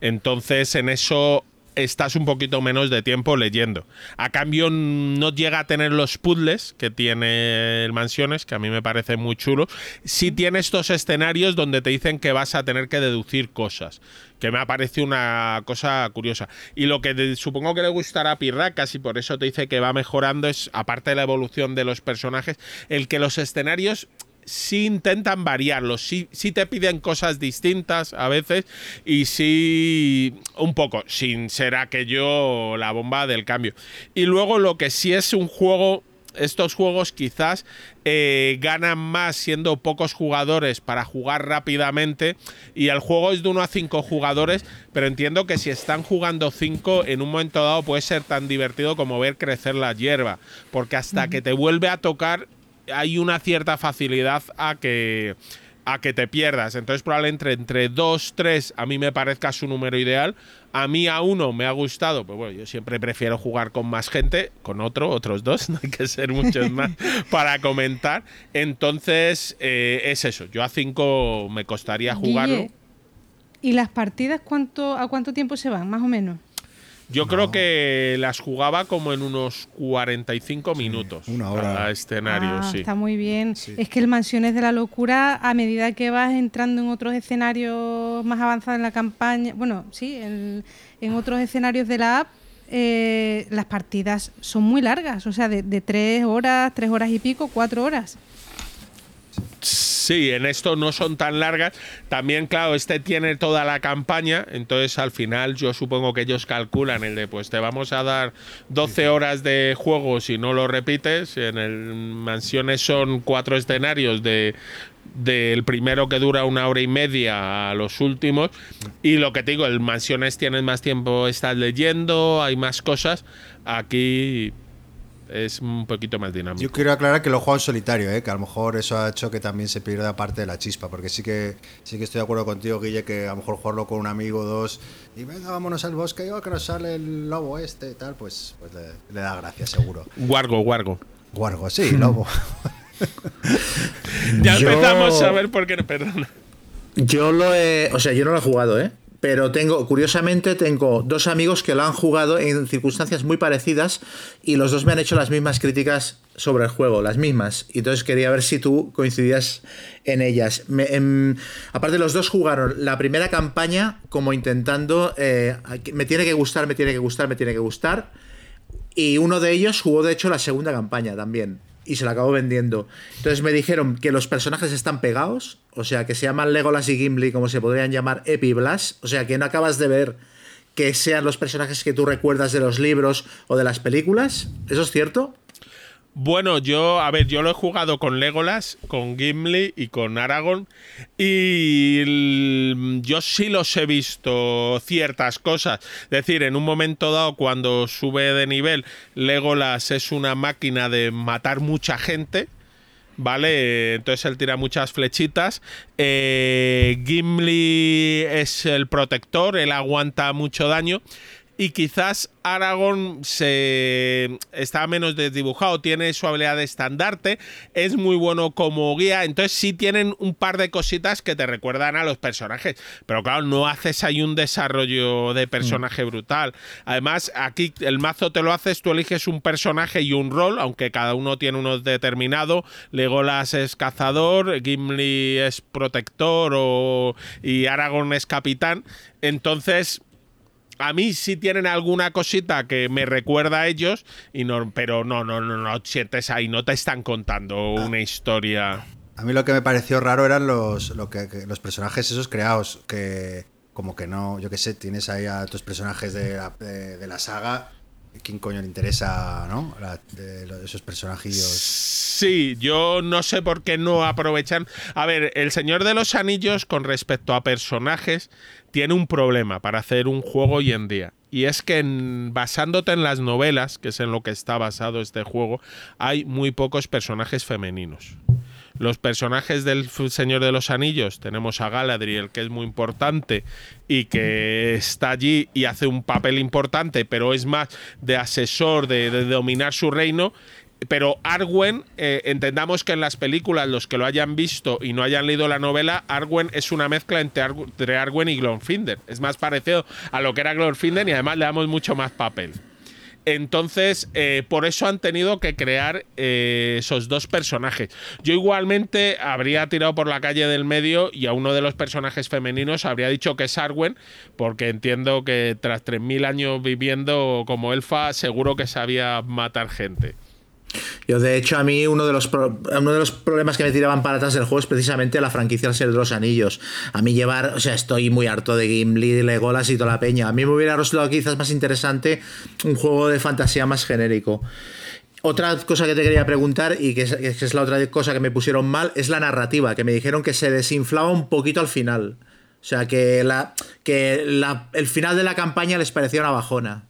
Entonces, en eso estás un poquito menos de tiempo leyendo. A cambio, no llega a tener los puzzles que tiene el Mansiones, que a mí me parece muy chulo. Sí tiene estos escenarios donde te dicen que vas a tener que deducir cosas, que me ha parecido una cosa curiosa. Y lo que supongo que le gustará a Pirracas, y por eso te dice que va mejorando, es, aparte de la evolución de los personajes, el que los escenarios sí intentan variarlos, sí, te piden cosas distintas a veces y sí un poco, sin ser aquello la bomba del cambio. Y luego lo que sí es un juego estos juegos quizás eh, ganan más siendo pocos jugadores para jugar rápidamente y el juego es de 1 a 5 jugadores, pero entiendo que si están jugando 5 en un momento dado puede ser tan divertido como ver crecer la hierba, porque hasta que te vuelve a tocar hay una cierta facilidad a que a que te pierdas. Entonces, probablemente entre, entre 2, 3 a mí me parezca su número ideal. A mí a uno me ha gustado, pues bueno, yo siempre prefiero jugar con más gente, con otro, otros dos, no hay que ser muchos más para comentar. Entonces, eh, es eso. Yo a 5 me costaría jugarlo. Guille, ¿Y las partidas cuánto, a cuánto tiempo se van, más o menos? Yo creo que las jugaba como en unos 45 minutos. una hora. Cada escenario, Ah, sí. Está muy bien. Es que el Mansiones de la Locura, a medida que vas entrando en otros escenarios más avanzados en la campaña, bueno, sí, en, en otros escenarios de la app, eh, las partidas son muy largas, o sea, de, de tres horas, tres horas y pico, cuatro horas. Sí, en esto no son tan largas. También, claro, este tiene toda la campaña, entonces al final yo supongo que ellos calculan el de, pues te vamos a dar 12 horas de juego si no lo repites. En el Mansiones son cuatro escenarios de del primero que dura una hora y media a los últimos y lo que te digo el mansiones tienes más tiempo estás leyendo hay más cosas aquí es un poquito más dinámico Yo quiero aclarar que lo juego en solitario, ¿eh? que a lo mejor eso ha hecho que también se pierda parte de la chispa, porque sí que sí que estoy de acuerdo contigo, Guille, que a lo mejor jugarlo con un amigo o dos y venga, vámonos al bosque, oh, que nos sale el lobo este y tal, pues, pues le, le da gracia, seguro. Guargo, Guargo. Guargo, sí, lobo. Ya Yo- empezamos a ver por qué. Perdona. Yo lo he. O sea, yo no lo he jugado, ¿eh? Pero tengo, curiosamente, tengo dos amigos que lo han jugado en circunstancias muy parecidas y los dos me han hecho las mismas críticas sobre el juego, las mismas. Y entonces quería ver si tú coincidías en ellas. Me- em, aparte, los dos jugaron la primera campaña como intentando. eh, me tiene que gustar, me tiene que gustar, me tiene que gustar. Y uno de ellos jugó, de hecho, la segunda campaña también. Y se la acabó vendiendo. Entonces me dijeron que los personajes están pegados. O sea, que se llaman Legolas y Gimli, como se podrían llamar Epiblas. O sea, que no acabas de ver que sean los personajes que tú recuerdas de los libros o de las películas. ¿Eso es cierto? Bueno, yo, a ver, yo lo he jugado con Legolas, con Gimli y con Aragorn. Y yo sí los he visto ciertas cosas. Es decir, en un momento dado, cuando sube de nivel, Legolas es una máquina de matar mucha gente. ¿Vale? Entonces él tira muchas flechitas. Eh, Gimli es el protector, él aguanta mucho daño. Y quizás Aragorn se está menos desdibujado, tiene su habilidad de estandarte, es muy bueno como guía, entonces sí tienen un par de cositas que te recuerdan a los personajes, pero claro, no haces ahí un desarrollo de personaje brutal. Además, aquí el mazo te lo haces, tú eliges un personaje y un rol, aunque cada uno tiene uno determinado. Legolas es cazador, Gimli es protector o, y Aragorn es capitán. Entonces, a mí sí tienen alguna cosita que me recuerda a ellos, y no, pero no, no, no, no sientes ahí, no te están contando una historia. A mí lo que me pareció raro eran los, los personajes esos creados, que como que no, yo qué sé, tienes ahí a tus personajes de la, de la saga, ¿quién coño le interesa, no? La- de esos personajillos. Sí, yo no sé por qué no aprovechan. A ver, El Señor de los Anillos con respecto a personajes tiene un problema para hacer un juego hoy en día. Y es que basándote en las novelas, que es en lo que está basado este juego, hay muy pocos personajes femeninos. Los personajes del Señor de los Anillos, tenemos a Galadriel, que es muy importante y que está allí y hace un papel importante, pero es más de asesor, de, dominar su reino. Pero Arwen, eh, entendamos que en las películas, los que lo hayan visto y no hayan leído la novela, Arwen es una mezcla entre, entre Arwen y Glorfindel. Es más parecido a lo que era Glorfindel y además le damos mucho más papel. Entonces, eh, por eso han tenido que crear eh, esos dos personajes. Yo igualmente habría tirado por la calle del medio y a uno de los personajes femeninos habría dicho que es Arwen, porque entiendo que tras 3.000 años viviendo como elfa, seguro que sabía matar gente. Yo, de hecho, a mí uno de los pro- uno de los problemas que me tiraban para atrás del juego es precisamente la franquicia del Señor de los Anillos. A mí llevar, o sea, estoy muy harto de Gimli, Legolas y toda la peña. A mí me hubiera resultado quizás más interesante un juego de fantasía más genérico. Otra cosa que te quería preguntar, y que es, que es la otra cosa que me pusieron mal, es la narrativa, que me dijeron que se desinflaba un poquito al final. O sea, que, la, que la- el final de la campaña les parecía una bajona.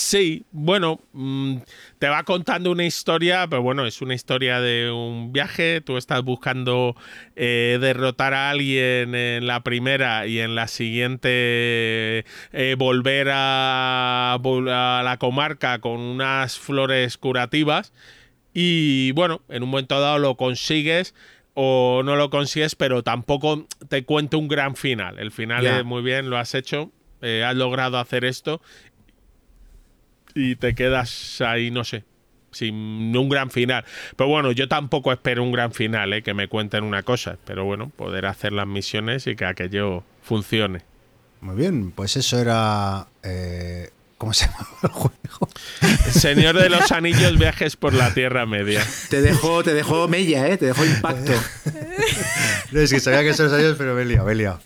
Sí, bueno, mm, te va contando una historia, pero bueno, es una historia de un viaje, tú estás buscando eh, derrotar a alguien en la primera y en la siguiente eh, volver a, a la comarca con unas flores curativas. Y bueno, en un momento dado lo consigues o no lo consigues, pero tampoco te cuento un gran final. El final es muy bien, lo has hecho, eh, has logrado hacer esto y te quedas ahí, no sé, sin un gran final. Pero bueno, yo tampoco espero un gran final, eh, que me cuenten una cosa, pero bueno, poder hacer las misiones y que aquello funcione. Muy bien, pues eso era. eh, ¿Cómo se llama el juego? Señor de los Anillos, viajes por la Tierra Media. Te dejó, te dejó mella, ¿eh? Te dejó impacto. No, es que sabía que son los años, pero me he liado, me he liado.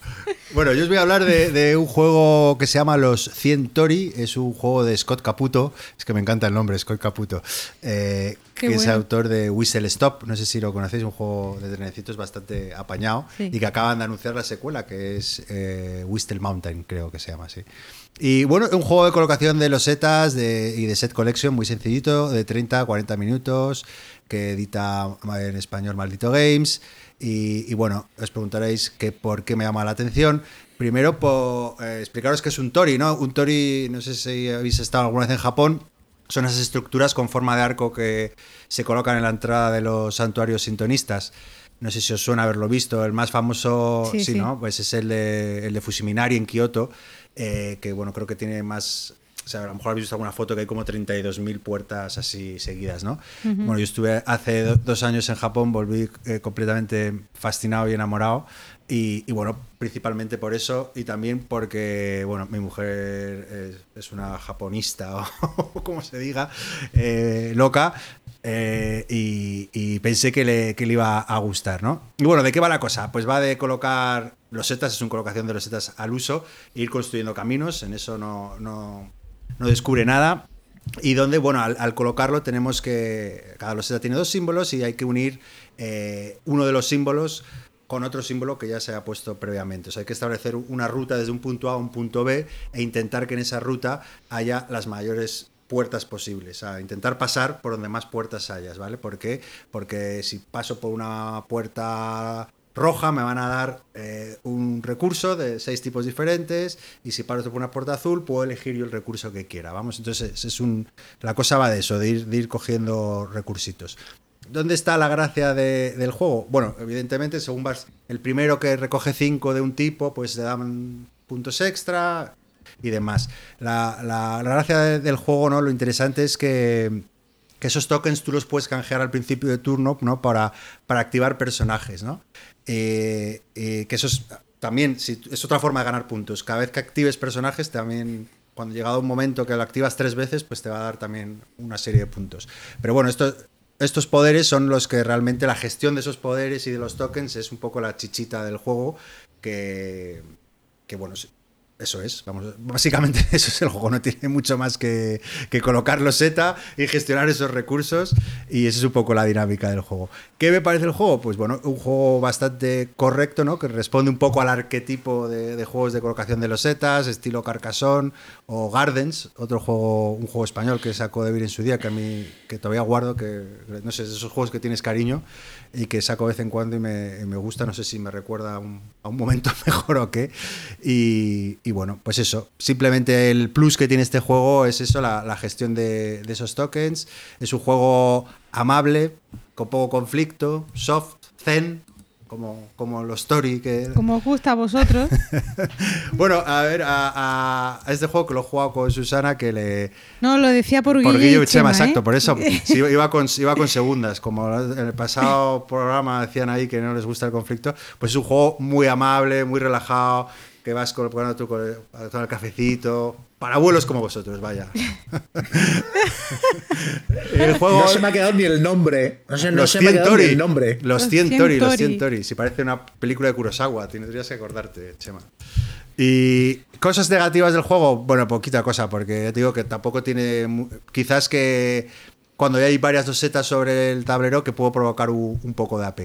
Bueno, yo os voy a hablar de, de un juego que se llama Los 100 Tori. Es un juego de Scott Caputo. Es que me encanta el nombre, Scott Caputo. eh, que es bueno. autor de Whistle Stop. No sé si lo conocéis, un juego de trenecitos bastante apañado. Sí. Y que acaban de anunciar la secuela, que es eh, Whistle Mountain, creo que se llama así. Y bueno, un juego de colocación de losetas de, y de set collection muy sencillito, de 30 a 40 minutos, que edita en español Maldito Games. Y, y bueno, os preguntaréis que por qué me llama la atención. Primero, por eh, explicaros que es un Tori, ¿no? Un Tori, no sé si habéis estado alguna vez en Japón, son esas estructuras con forma de arco que se colocan en la entrada de los santuarios sintonistas. No sé si os suena haberlo visto. El más famoso, Sí, sí, sí. ¿no? Pues es el de, el de Fusiminari en Kioto, eh, que bueno, creo que tiene más. O sea, a lo mejor habéis visto alguna foto que hay como 32.000 puertas así seguidas, ¿no? Bueno, yo estuve hace do- dos años en Japón, volví eh, completamente fascinado y enamorado. Y, y bueno, principalmente por eso y también porque, bueno, mi mujer es, es una japonista o como se diga, eh, loca. eh, y, y pensé que le, que le iba a gustar, ¿no? Y bueno, ¿de qué va la cosa? Pues va de colocar losetas, es una colocación de losetas al uso, e ir construyendo caminos, en eso no, no, no descubre nada. Y donde, bueno, al, colocarlo tenemos que. Cada loseta tiene dos símbolos y hay que unir eh, uno de los símbolos con otro símbolo que ya se ha puesto previamente. O sea, hay que establecer una ruta desde un punto A a un punto B e intentar que en esa ruta haya las mayores puertas posibles, a intentar pasar por donde más puertas hayas, ¿vale? ¿Por qué? Porque si paso por una puerta roja me van a dar eh, un recurso de seis tipos diferentes y si paro por una puerta azul puedo elegir yo el recurso que quiera, vamos, entonces es un la cosa va de eso, de ir, de ir cogiendo recursitos. ¿Dónde está la gracia de- del juego? Bueno, evidentemente, según vas, el primero que recoge cinco de un tipo, pues le dan puntos extra y demás. La, la- gracia de- del juego, ¿no? Lo interesante es que, que esos tokens tú los puedes canjear al principio de turno, ¿no? Para, para activar personajes, ¿no? Eh, eh, que eso es también es otra forma de ganar puntos. Cada vez que actives personajes, también cuando llegado un momento que lo activas tres veces, pues te va a dar también una serie de puntos. Pero bueno, esto, estos poderes son los que realmente la gestión de esos poderes y de los tokens es un poco la chichita del juego que, que bueno, eso es, vamos, básicamente eso es el juego, no tiene mucho más que, que colocar los Z y gestionar esos recursos y esa es un poco la dinámica del juego. ¿Qué me parece el juego? Pues bueno, un juego bastante correcto, ¿no? Que responde un poco al arquetipo de, de juegos de colocación de los Zetas, estilo Carcassonne o Gardens, otro juego, un juego español que sacó David en su día, que a mí, que todavía guardo, que no sé, esos juegos que tienes cariño y que saco de vez en cuando y me, y me gusta, no sé si me recuerda a un, a un momento mejor o qué. Y, y bueno, pues eso, simplemente el plus que tiene este juego es eso, la, la gestión de, de esos tokens. Es un juego amable, con poco conflicto, soft, zen, como, como los Story que, Como os gusta a vosotros. bueno, a ver, a, a este juego que lo he jugado con Susana, que le. No, lo decía por Por Guille Chema, Chema, exacto, ¿eh? por eso. sí, iba, con, iba con segundas. Como en el pasado programa decían ahí que no les gusta el conflicto, pues es un juego muy amable, muy relajado, que vas colocando tu, a tomar el cafecito. Para abuelos como vosotros, vaya. el juego. No se me ha quedado ni el nombre. No, no los se me ha 100 quedado ni Tori. el nombre. Los Los 100 100 Tori, los Tori. 100 Tori. Si parece una película de Kurosawa, tendrías que acordarte, Chema. Y cosas negativas del juego, bueno, poquita cosa, porque ya te digo que tampoco tiene. Quizás que cuando ya hay varias dosetas sobre el tablero, que puedo provocar un, un poco de AP.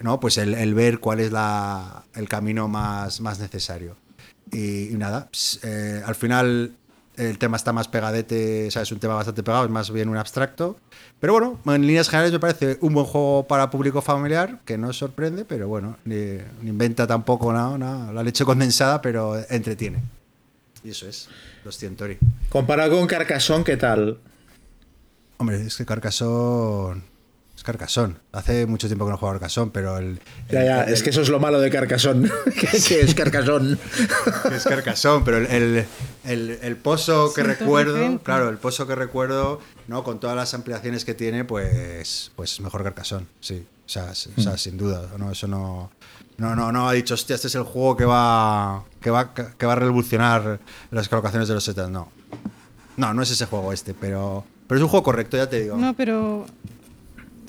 ¿no? Pues el, el ver cuál es la, el camino más, más necesario. Y, y nada, eh, al final el tema está más pegadete, o sea, es un tema bastante pegado, es más bien un abstracto. Pero bueno, en líneas generales me parece un buen juego para público familiar, que no sorprende, pero bueno, ni, ni inventa tampoco nada, nada, la leche condensada, pero entretiene. Y eso es, los Cientori. Comparado con Carcassonne, ¿qué tal? Hombre, es que Carcassonne. Es Carcassonne. Hace mucho tiempo que no juego a Carcassonne, pero el. Ya, ya, el- es que eso es lo malo de Carcassonne, que, que es Carcassonne. que es Carcassonne, pero el, el- el- el pozo que recuerdo, claro, el pozo que recuerdo, ¿no? Con todas las ampliaciones que tiene, pues, pues mejor Carcassonne, sí. O sea, o sea, sin duda. No, eso no. No, no, no ha dicho, hostia, este es el juego que va. que va, que va a revolucionar las colocaciones de los setas. No. No, no es ese juego este, pero. Pero es un juego correcto, ya te digo. No, pero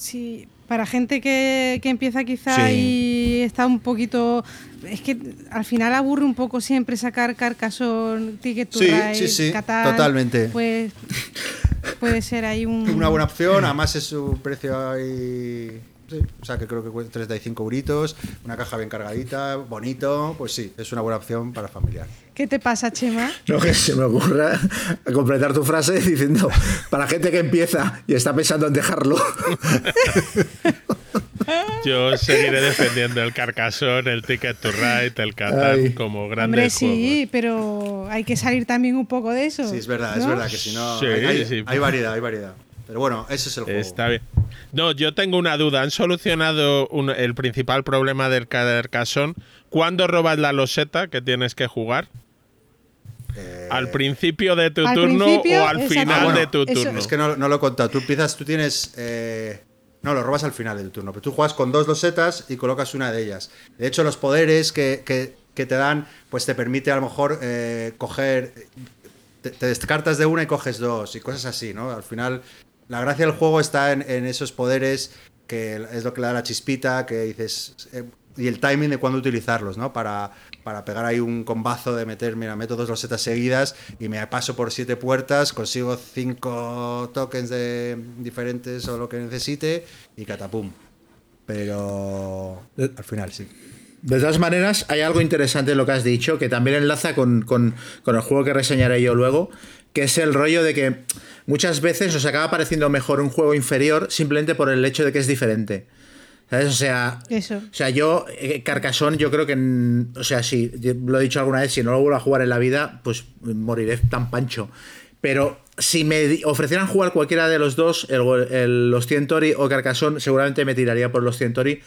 sí, para gente que, que empieza quizá Sí. y está un poquito... Es que al final aburre un poco siempre sacar Carcassonne, Ticket to Sí, Ride, sí, sí, Catán, totalmente. Pues puede ser ahí un... Una buena opción, además es su precio ahí. Sí, o sea que creo que cuesta 35 euritos, una caja bien cargadita, bonito, pues sí, es una buena opción para familiar. ¿Qué te pasa, Chema? No que se me ocurra completar tu frase diciendo, para gente que empieza y está pensando en dejarlo. Yo seguiré defendiendo el Carcassonne, el Ticket to Ride, el Catán Ay. como Hombre, grandes sí, pero hay que salir también un poco de eso. Sí, es verdad, es verdad que si no. Sí, hay, hay- sí. hay variedad, hay variedad. Pero bueno, ese es el juego. Está bien. No, yo tengo una duda. ¿Han solucionado un- el principal problema del Carcassonne? ¿Cuándo robas la loseta que tienes que jugar? Eh, ¿Al principio de tu Al turno o al final Ah, bueno, de tu eso- turno? Es que no, no lo he contado. Tú empiezas, tú tienes. eh, no, lo robas al final del turno. Pero tú juegas con dos losetas y colocas una de ellas. De hecho, los poderes que, que- que te dan, pues te permite a lo mejor eh, coger. Te, te descartas de una y coges dos y cosas así, ¿no? Al final, la gracia del juego está en, en esos poderes que es lo que le da la chispita, que dices. eh, y el timing de cuándo utilizarlos, ¿no? Para, para pegar ahí un combazo de meter, mira, meto dos losetas seguidas y me paso por siete puertas, consigo cinco tokens de diferentes o lo que necesite y catapum. Pero al final sí. De todas maneras, hay algo interesante en lo que has dicho, que también enlaza con, con- con el juego que reseñaré yo luego, que es el rollo de que muchas veces os acaba pareciendo mejor un juego inferior simplemente por el hecho de que es diferente. ¿Sabes? O sea, Eso. o sea, yo, eh, Carcassonne, yo creo que, o sea, yo lo he dicho alguna vez, si no lo vuelvo a jugar en la vida, pues moriré tan pancho. Pero si me ofrecieran jugar cualquiera de los dos, el, el- los Cientori o Carcassonne, seguramente me tiraría por los Cientori.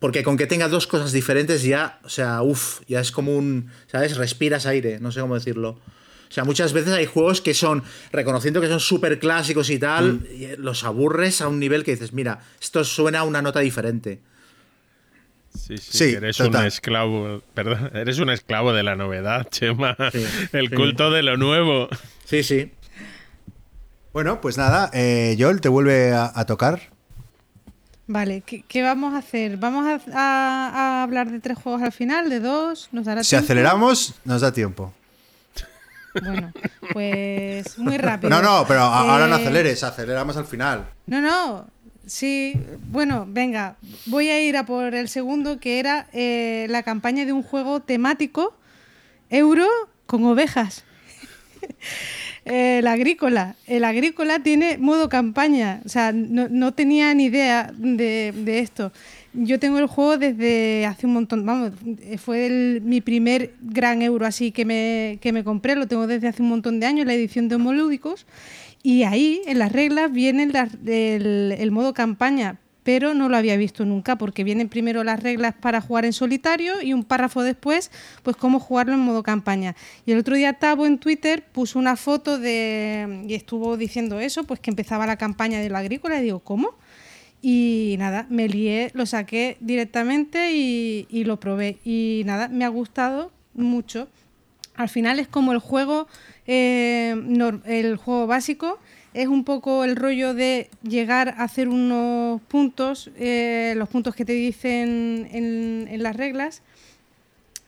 Porque con que tenga dos cosas diferentes ya, o sea, uff, ya es como un, ¿sabes? Respiras aire, no sé cómo decirlo. O sea, muchas veces hay juegos que son, reconociendo que son súper clásicos y tal, y, eh, los aburres a un nivel que dices, mira, esto suena a una nota diferente. Sí, sí, Sí, eres total. un esclavo, perdón, eres un esclavo de la novedad, Chema. Sí, el sí. culto de lo nuevo. Sí, sí. Bueno, pues nada, eh, Joel te vuelve a, a tocar. Vale, ¿qué, qué vamos a hacer? ¿Vamos a, a- a hablar de tres juegos al final? ¿De dos? ¿Nos dará Si tiempo? aceleramos, nos da tiempo. Bueno, pues muy rápido. No, no, pero ahora no Eh, aceleres, aceleramos al final. No, no. Sí, bueno, venga, voy a ir a por el segundo, que era eh, la campaña de un juego temático euro con ovejas. el agrícola. El agrícola tiene modo campaña. O sea, no, no tenía ni idea de, de esto. Yo tengo el juego desde hace un montón, vamos, fue el- mi primer gran euro así que me, que me compré, lo tengo desde hace un montón de años, la edición de Homolúdicos, y ahí en las reglas viene el modo campaña, pero no lo había visto nunca, porque vienen primero las reglas para jugar en solitario y un párrafo después, pues cómo jugarlo en modo campaña. Y el otro día Tavo en Twitter puso una foto de, y estuvo diciendo eso, pues que empezaba la campaña de la agrícola, y digo, ¿cómo? Y nada, me lié, lo saqué directamente y, y lo probé. Y nada, me ha gustado mucho. Al final es como el juego, eh, el juego básico, es un poco el rollo de llegar a hacer unos puntos, eh, los puntos que te dicen en, las reglas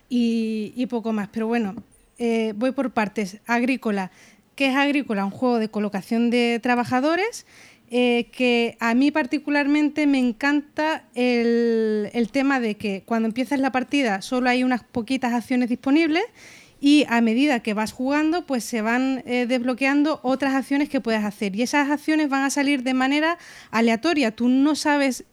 y, y poco más. Pero bueno, eh, voy por partes. Agrícola. ¿Qué es Agrícola? Un juego de colocación de trabajadores eh, que a mí particularmente me encanta el, tema de que cuando empiezas la partida solo hay unas poquitas acciones disponibles y a medida que vas jugando, pues se van eh, desbloqueando otras acciones que puedes hacer. Y esas acciones van a salir de manera aleatoria. Tú no sabes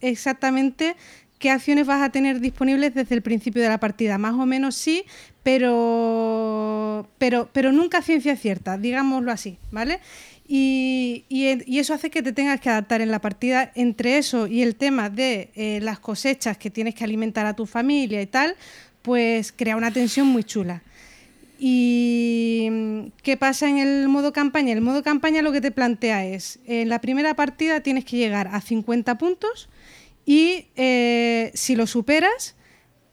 exactamente qué acciones vas a tener disponibles desde el principio de la partida. Más o menos sí, pero, pero, pero nunca ciencia cierta, digámoslo así, ¿vale? Y, y, eso hace que te tengas que adaptar en la partida entre eso y el tema de eh, las cosechas que tienes que alimentar a tu familia y tal, pues crea una tensión muy chula. ¿Y qué pasa en el modo campaña? El modo campaña lo que te plantea es, en la primera partida tienes que llegar a 50 puntos y eh, si lo superas,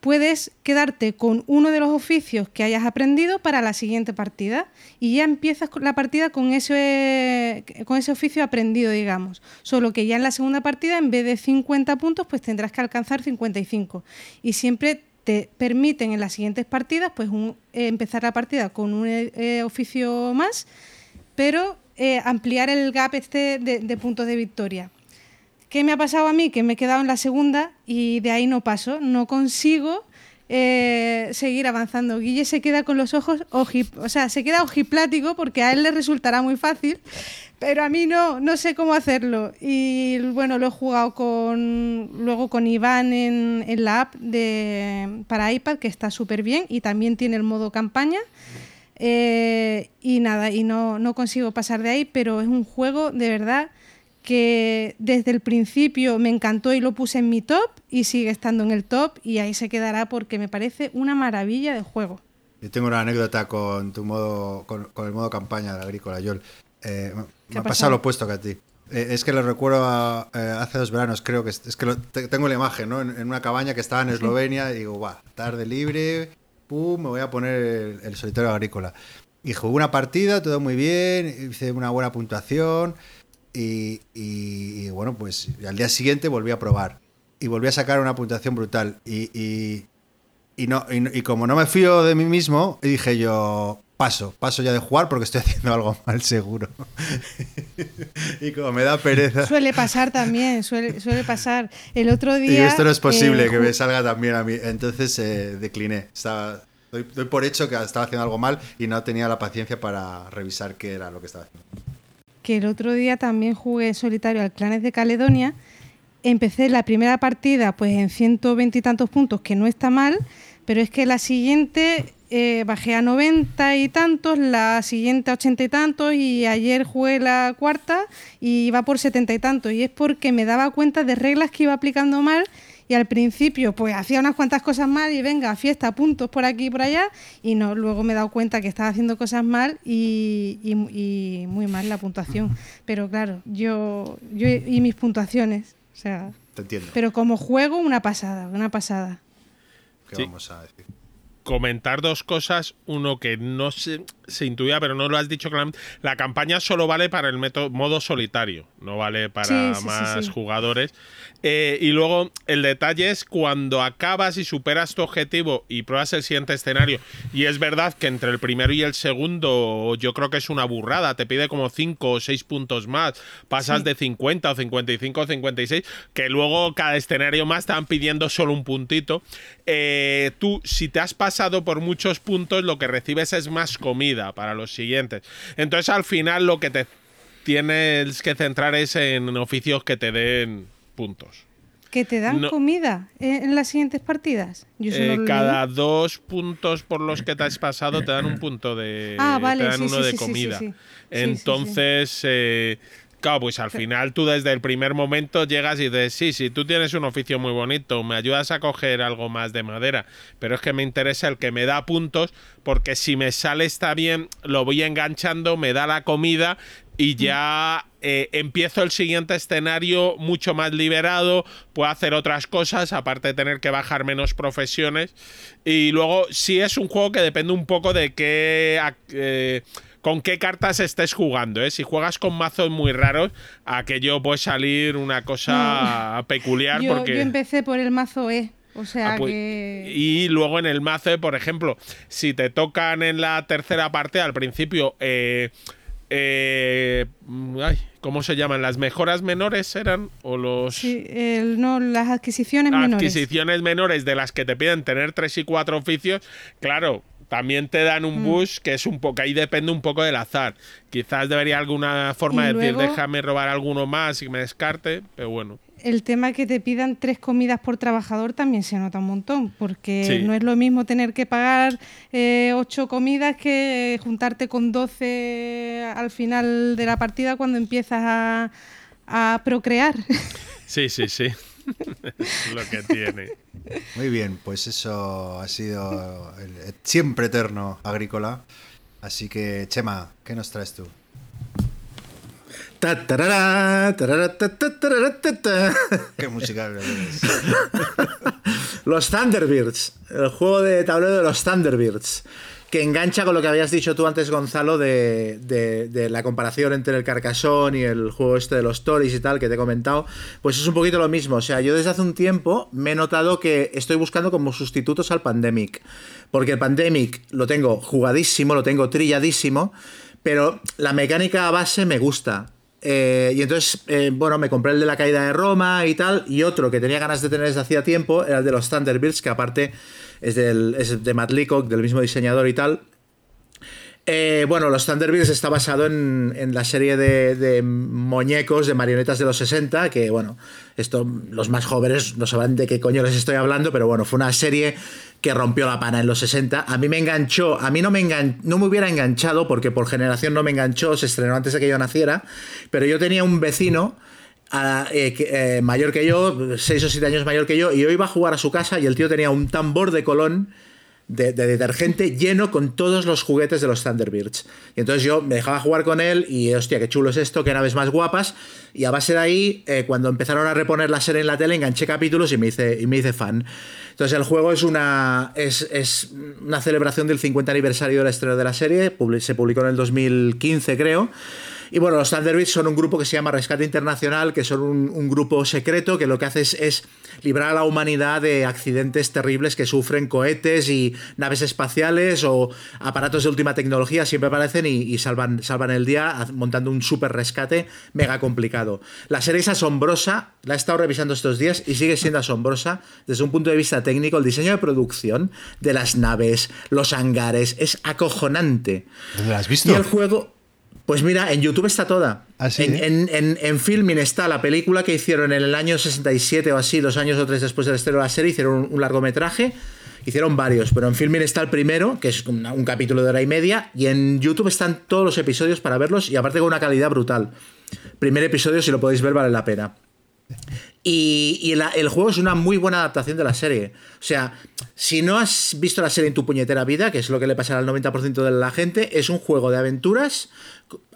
puedes quedarte con uno de los oficios que hayas aprendido para la siguiente partida y ya empiezas la partida con ese, con ese oficio aprendido, digamos. Solo que ya en la segunda partida, en vez de 50 puntos, pues tendrás que alcanzar 55. Y siempre te permiten en las siguientes partidas pues eh, empezar la partida con un eh, oficio más, pero eh, ampliar el gap este de, puntos de victoria. ¿Qué me ha pasado a mí? Que me he quedado en la segunda y de ahí no paso, no consigo seguir avanzando. Guille se queda con los ojos, o sea, se queda ojiplático porque a él le resultará muy fácil, pero a mí no, no sé cómo hacerlo. Y bueno, lo he jugado con luego con Iván en, la app para iPad, que está súper bien, y también tiene el modo campaña. Eh, y nada, y no, no consigo pasar de ahí, pero es un juego de verdad que desde el principio me encantó y lo puse en mi top y sigue estando en el top y ahí se quedará porque me parece una maravilla de juego. Yo tengo una anécdota con tu modo, con, el modo campaña de agrícola, Yol. Eh, me ha pasado lo opuesto que a ti. Eh, es que lo recuerdo eh, hace dos veranos, creo que es, que tengo la imagen, ¿no? En, una cabaña que estaba en Eslovenia y digo, va, tarde libre, pum, me voy a poner el, solitario agrícola. Y jugué una partida, todo muy bien, hice una buena puntuación y, bueno, pues al día siguiente volví a probar y volví a sacar una puntuación brutal. Y, y, no, y, como no me fío de mí mismo, dije yo, paso, paso ya de jugar porque estoy haciendo algo mal seguro. y como me da pereza. Suele pasar también, suele, pasar. El otro día... Y esto no es posible eh, que me salga también a mí. Entonces eh, decliné. Estaba, doy, por hecho que estaba haciendo algo mal y no tenía la paciencia para revisar qué era lo que estaba haciendo. Que el otro día también jugué solitario al Clanes de Caledonia. Empecé la primera partida pues en 120 y tantos puntos, que no está mal, pero es que la siguiente eh, bajé a 90 y tantos, la siguiente a 80 y tantos y ayer jugué la cuarta y iba por 70 y tantos. Y es porque me daba cuenta de reglas que iba aplicando mal y al principio pues hacía unas cuantas cosas mal y venga, fiesta, puntos por aquí y por allá y no, luego me he dado cuenta que estaba haciendo cosas mal y, y, muy mal la puntuación. Pero claro, yo, yo y mis puntuaciones, o sea... Te entiendo. Pero como juego, una pasada, una pasada. ¿Qué vamos a decir? comentar dos cosas. Uno que no se, se intuía, pero no lo has dicho claramente. La campaña solo vale para el método, modo solitario, no vale para más jugadores. Eh, y luego el detalle es cuando acabas y superas tu objetivo y pruebas el siguiente escenario. Y es verdad que entre el primero y el segundo yo creo que es una burrada. Te pide como 5 o 6 puntos más. Pasas de 50 o 55 o 56. Que luego cada escenario más te van pidiendo solo un puntito. Eh, tú, si te has pasado por muchos puntos, lo que recibes es más comida para los siguientes. Entonces al final lo que te tienes que centrar es en oficios que te den puntos. ¿Que te dan comida en las siguientes partidas? Eh, cada dos puntos por los que te has pasado te dan un punto de. Ah, vale, te dan uno de comida. Entonces, eh, claro, pues al final tú desde el primer momento llegas y dices: Sí, sí, tú tienes un oficio muy bonito, me ayudas a coger algo más de madera, pero es que me interesa el que me da puntos, porque si me sale está bien, lo voy enganchando, me da la comida y ya eh, empiezo el siguiente escenario mucho más liberado, puedo hacer otras cosas, aparte de tener que bajar menos profesiones. Y luego sí es un juego que depende un poco de qué... Eh, con qué cartas estés jugando, ¿eh? Si juegas con mazos muy raros, aquello puede salir una cosa peculiar yo, porque... Yo empecé por el mazo E. O sea ah, pues, que... Y luego en el mazo, E, por ejemplo, si te tocan en la tercera parte, al principio, eh, eh, ay, ¿Cómo se llaman? ¿Las mejoras menores eran? ¿O los.? Sí, no, las adquisiciones menores. Adquisiciones menores de las que te piden tener tres y cuatro oficios. Claro, también te dan un boost que es un poco, ahí depende un poco del azar. Quizás debería alguna forma de decir, déjame robar alguno más y me descarte, pero bueno el tema que te pidan tres comidas por trabajador también se nota un montón, porque no es lo mismo tener que pagar eh, ocho comidas que juntarte con doce al final de la partida cuando empiezas a, a procrear. Sí, sí, sí. lo que tiene. Muy bien, pues eso ha sido el siempre eterno agrícola. Así que, Chema, ¿qué nos traes tú? Qué música Los Thunderbirds, el juego de tablero de los Thunderbirds, que engancha con lo que habías dicho tú antes, Gonzalo, de, la comparación entre el Carcassonne y el juego este de los Tories y tal, que te he comentado. Pues es un poquito lo mismo. O sea, yo desde hace un tiempo me he notado que estoy buscando como sustitutos al Pandemic. Porque el Pandemic lo tengo jugadísimo, lo tengo trilladísimo, pero la mecánica base me gusta. Eh, y entonces, eh, bueno, me compré el de la caída de Roma y tal, y otro que tenía ganas de tener desde hacía tiempo era el de los Thunderbirds, que aparte es, del, es de Matt Leacock, del mismo diseñador y tal. Eh, bueno, los Thunderbirds está basado en, la serie de, muñecos, de marionetas de los 60, que bueno, esto los más jóvenes no saben de qué coño les estoy hablando, pero bueno, fue una serie que rompió la pana en los 60. A mí me enganchó, a mí no me, no me hubiera enganchado porque por generación no me enganchó, se estrenó antes de que yo naciera, pero yo tenía un vecino eh, eh, mayor que yo, 6 o 7 años mayor que yo, y yo iba a jugar a su casa y el tío tenía un tambor de Colón de, detergente lleno con todos los juguetes de los Thunderbirds. Y entonces yo me dejaba jugar con él y, hostia, qué chulo es esto, qué naves más guapas. Y a base de ahí, eh, cuando empezaron a reponer la serie en la tele, enganché capítulos y me hice, y me hice fan. Entonces el juego es una, es, es una celebración del 50 aniversario de la estrella de la serie, se publicó en el 2015 creo. Y bueno, los Thunderbirds son un grupo que se llama Rescate Internacional, que son un, grupo secreto que lo que hace es, librar a la humanidad de accidentes terribles que sufren cohetes y naves espaciales o aparatos de última tecnología, siempre aparecen y, salvan, salvan el día montando un super rescate mega complicado. La serie es asombrosa, la he estado revisando estos días y sigue siendo asombrosa desde un punto de vista técnico. El diseño de producción de las naves, los hangares, es acojonante. ¿Lo has visto? Y el juego... Pues mira, en YouTube está toda. ¿Ah, en, en, Filming está la película que hicieron en el año 67 o así, dos años o tres después del estreno de la serie, hicieron un, largometraje. Hicieron varios, pero en Filming está el primero, que es un, capítulo de hora y media, y en YouTube están todos los episodios para verlos, y aparte con una calidad brutal. Primer episodio, si lo podéis ver, vale la pena. Y, el juego es una muy buena adaptación de la serie. O sea, si no has visto la serie en tu puñetera vida, que es lo que le pasará al 90% de la gente, es un juego de aventuras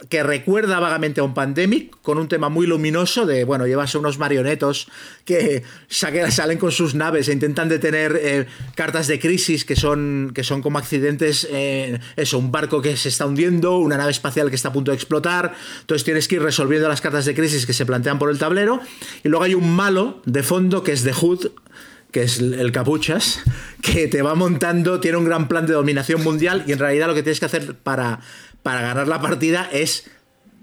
que recuerda vagamente a un pandemic, con un tema muy luminoso de, bueno, llevas unos marionetos que salen con sus naves e intentan detener eh, cartas de crisis que son, que son como accidentes, eh, eso, un barco que se está hundiendo, una nave espacial que está a punto de explotar, entonces tienes que ir resolviendo las cartas de crisis que se plantean por el tablero, y luego hay un malo de fondo que es The Hood, que es el capuchas, que te va montando, tiene un gran plan de dominación mundial y en realidad lo que tienes que hacer para para ganar la partida es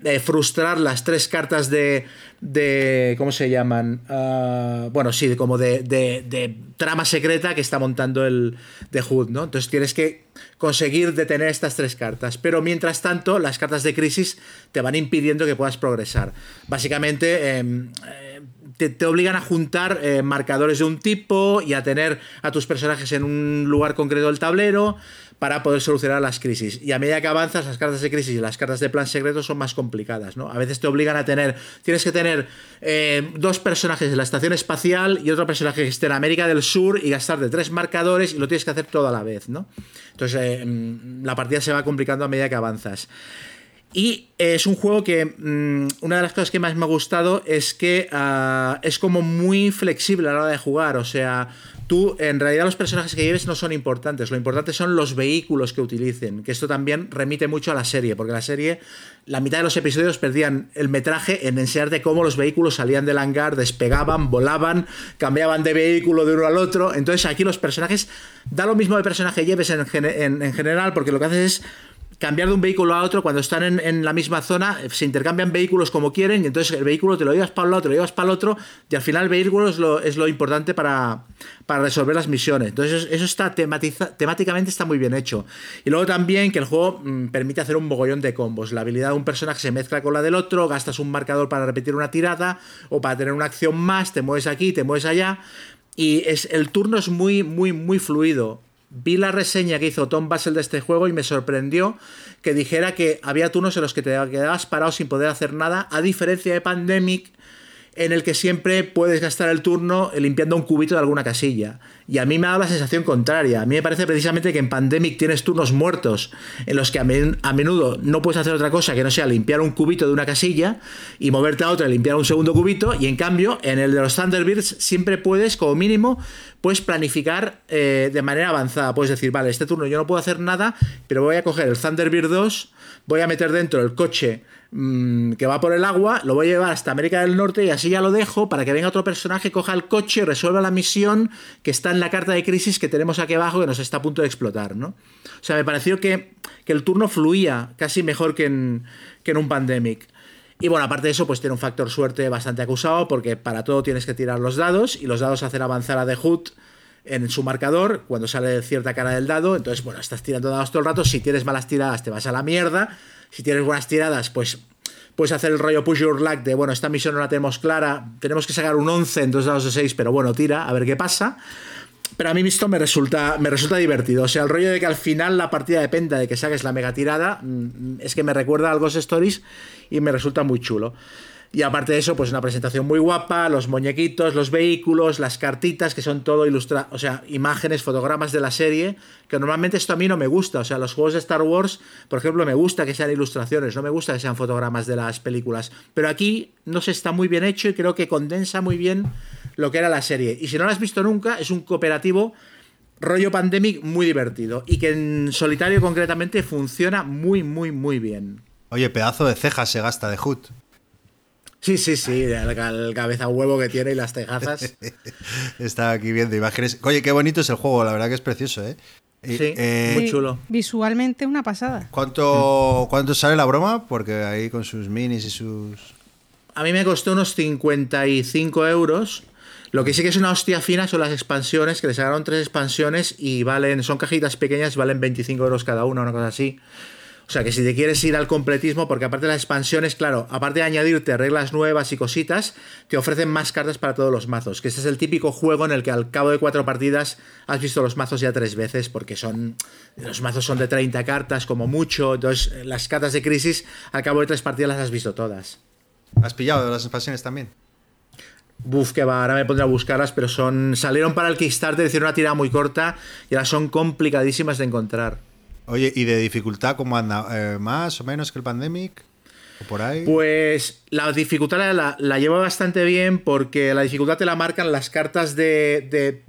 eh, frustrar las tres cartas de, de ¿cómo se llaman? Ah, bueno, sí, como de, de, trama secreta que está montando el de Hood, ¿no? Entonces tienes que conseguir detener estas tres cartas, pero mientras tanto las cartas de crisis te van impidiendo que puedas progresar. Básicamente... Em, eh, te, obligan a juntar eh, marcadores de un tipo y a tener a tus personajes en un lugar concreto del tablero para poder solucionar las crisis. Y a medida que avanzas, las cartas de crisis y las cartas de plan secreto son más complicadas, ¿no? A veces te obligan a tener, tienes que tener eh, dos personajes en la estación espacial y otro personaje que esté en América del Sur y gastar de tres marcadores y lo tienes que hacer todo a la vez, ¿no? Entonces eh, mm, la partida se va complicando a medida que avanzas. Y es un juego que mm, una de las cosas que más me ha gustado es que ah, es como muy flexible a la hora de jugar. O sea, tú en realidad los personajes que lleves no son importantes. Lo importante son los vehículos que utilicen. Que esto también remite mucho a la serie, porque la serie, la mitad de los episodios perdían el metraje en enseñarte cómo los vehículos salían del hangar, despegaban, volaban, cambiaban de vehículo de uno al otro. Entonces aquí los personajes, da lo mismo de personaje lleves en, en general, porque lo que haces es cambiar de un vehículo a otro cuando están en, la misma zona, se intercambian vehículos como quieren y entonces el vehículo te lo llevas para un lado, te lo llevas para el otro y al final el vehículo es lo, es lo importante para, para, resolver las misiones. Entonces eso está temáticamente está muy bien hecho. Y luego también que el juego mm, permite hacer un mogollón de combos. La habilidad de un personaje se mezcla con la del otro, gastas un marcador para repetir una tirada o para tener una acción más, te mueves aquí, te mueves allá. Y es, el turno es muy, muy, muy fluido. Vi la reseña que hizo Tom Basel de este juego y me sorprendió que dijera que había turnos en los que te quedabas parado sin poder hacer nada, a diferencia de Pandemic, en el que siempre puedes gastar el turno limpiando un cubito de alguna casilla. Y a mí me dado la sensación contraria. A mí me parece precisamente que en Pandemic tienes turnos muertos en los que a, menudo no puedes hacer otra cosa que no sea limpiar un cubito de una casilla y moverte a otra y limpiar un segundo cubito. Y en cambio, en el de los Thunderbirds siempre puedes, como mínimo, puedes planificar eh, de manera avanzada. Puedes decir, vale, este turno yo no puedo hacer nada, pero voy a coger el Thunderbird 2, voy a meter dentro el coche Mm, que va por el agua, lo voy a llevar hasta América del Norte y así ya lo dejo para que venga otro personaje, coja el coche y resuelva la misión que está en la carta de crisis que tenemos aquí abajo que nos está a punto de explotar, ¿no? O sea, me pareció que, el turno fluía casi mejor que en, que en un pandemic. Y bueno, aparte de eso, pues tiene un factor suerte bastante acusado porque para todo tienes que tirar los dados y los dados hacen avanzar a The Hood en su marcador cuando sale cierta cara del dado. Entonces, bueno, estás tirando dados todo el rato. Si tienes malas tiradas, te vas a la mierda si tienes buenas tiradas, pues puedes hacer el rollo push your luck de, bueno, esta misión no la tenemos clara, tenemos que sacar un 11 en dos dados de 6, pero bueno, tira, a ver qué pasa. Pero a mí esto me resulta, me resulta divertido. O sea, el rollo de que al final la partida dependa de que saques la mega tirada, mm, es que me recuerda a Ghost Stories y me resulta muy chulo. Y aparte de eso, pues una presentación muy guapa, los muñequitos, los vehículos, las cartitas, que son todo ilustradas, o sea, imágenes, fotogramas de la serie, que normalmente esto a mí no me gusta. O sea, los juegos de Star Wars, por ejemplo, me gusta que sean ilustraciones, no me gusta que sean fotogramas de las películas. Pero aquí, no sé, está muy bien hecho y creo que condensa muy bien lo que era la serie. Y si no lo has visto nunca, es un cooperativo rollo pandemic muy divertido y que en solitario concretamente funciona muy, muy, muy bien. Oye, pedazo de cejas se gasta de Hood. Sí, sí, sí, el, cabeza huevo que tiene y las tejazas. Estaba aquí viendo imágenes. Oye, qué bonito es el juego, la verdad que es precioso, ¿eh? Sí, eh, muy chulo. Visualmente una pasada. ¿Cuánto, ¿Cuánto sale la broma? Porque ahí con sus minis y sus... A mí me costó unos 55 euros. Lo que sí que es una hostia fina son las expansiones, que les sacaron tres expansiones y valen, son cajitas pequeñas, valen 25 euros cada una, una cosa así. O sea que si te quieres ir al completismo, porque aparte de las expansiones, claro, aparte de añadirte reglas nuevas y cositas, te ofrecen más cartas para todos los mazos. Que este es el típico juego en el que al cabo de cuatro partidas has visto los mazos ya tres veces, porque son. Los mazos son de 30 cartas, como mucho. Entonces, las cartas de crisis, al cabo de tres partidas las has visto todas. ¿Has pillado las expansiones también? Buf, que va, ahora me pondré a buscarlas, pero son. Salieron para el Kickstarter, hicieron una tirada muy corta y ahora son complicadísimas de encontrar. Oye, ¿y de dificultad cómo anda? Eh, ¿Más o menos que el Pandemic? ¿O por ahí? Pues la dificultad la, lleva bastante bien porque la dificultad te la marcan las cartas de,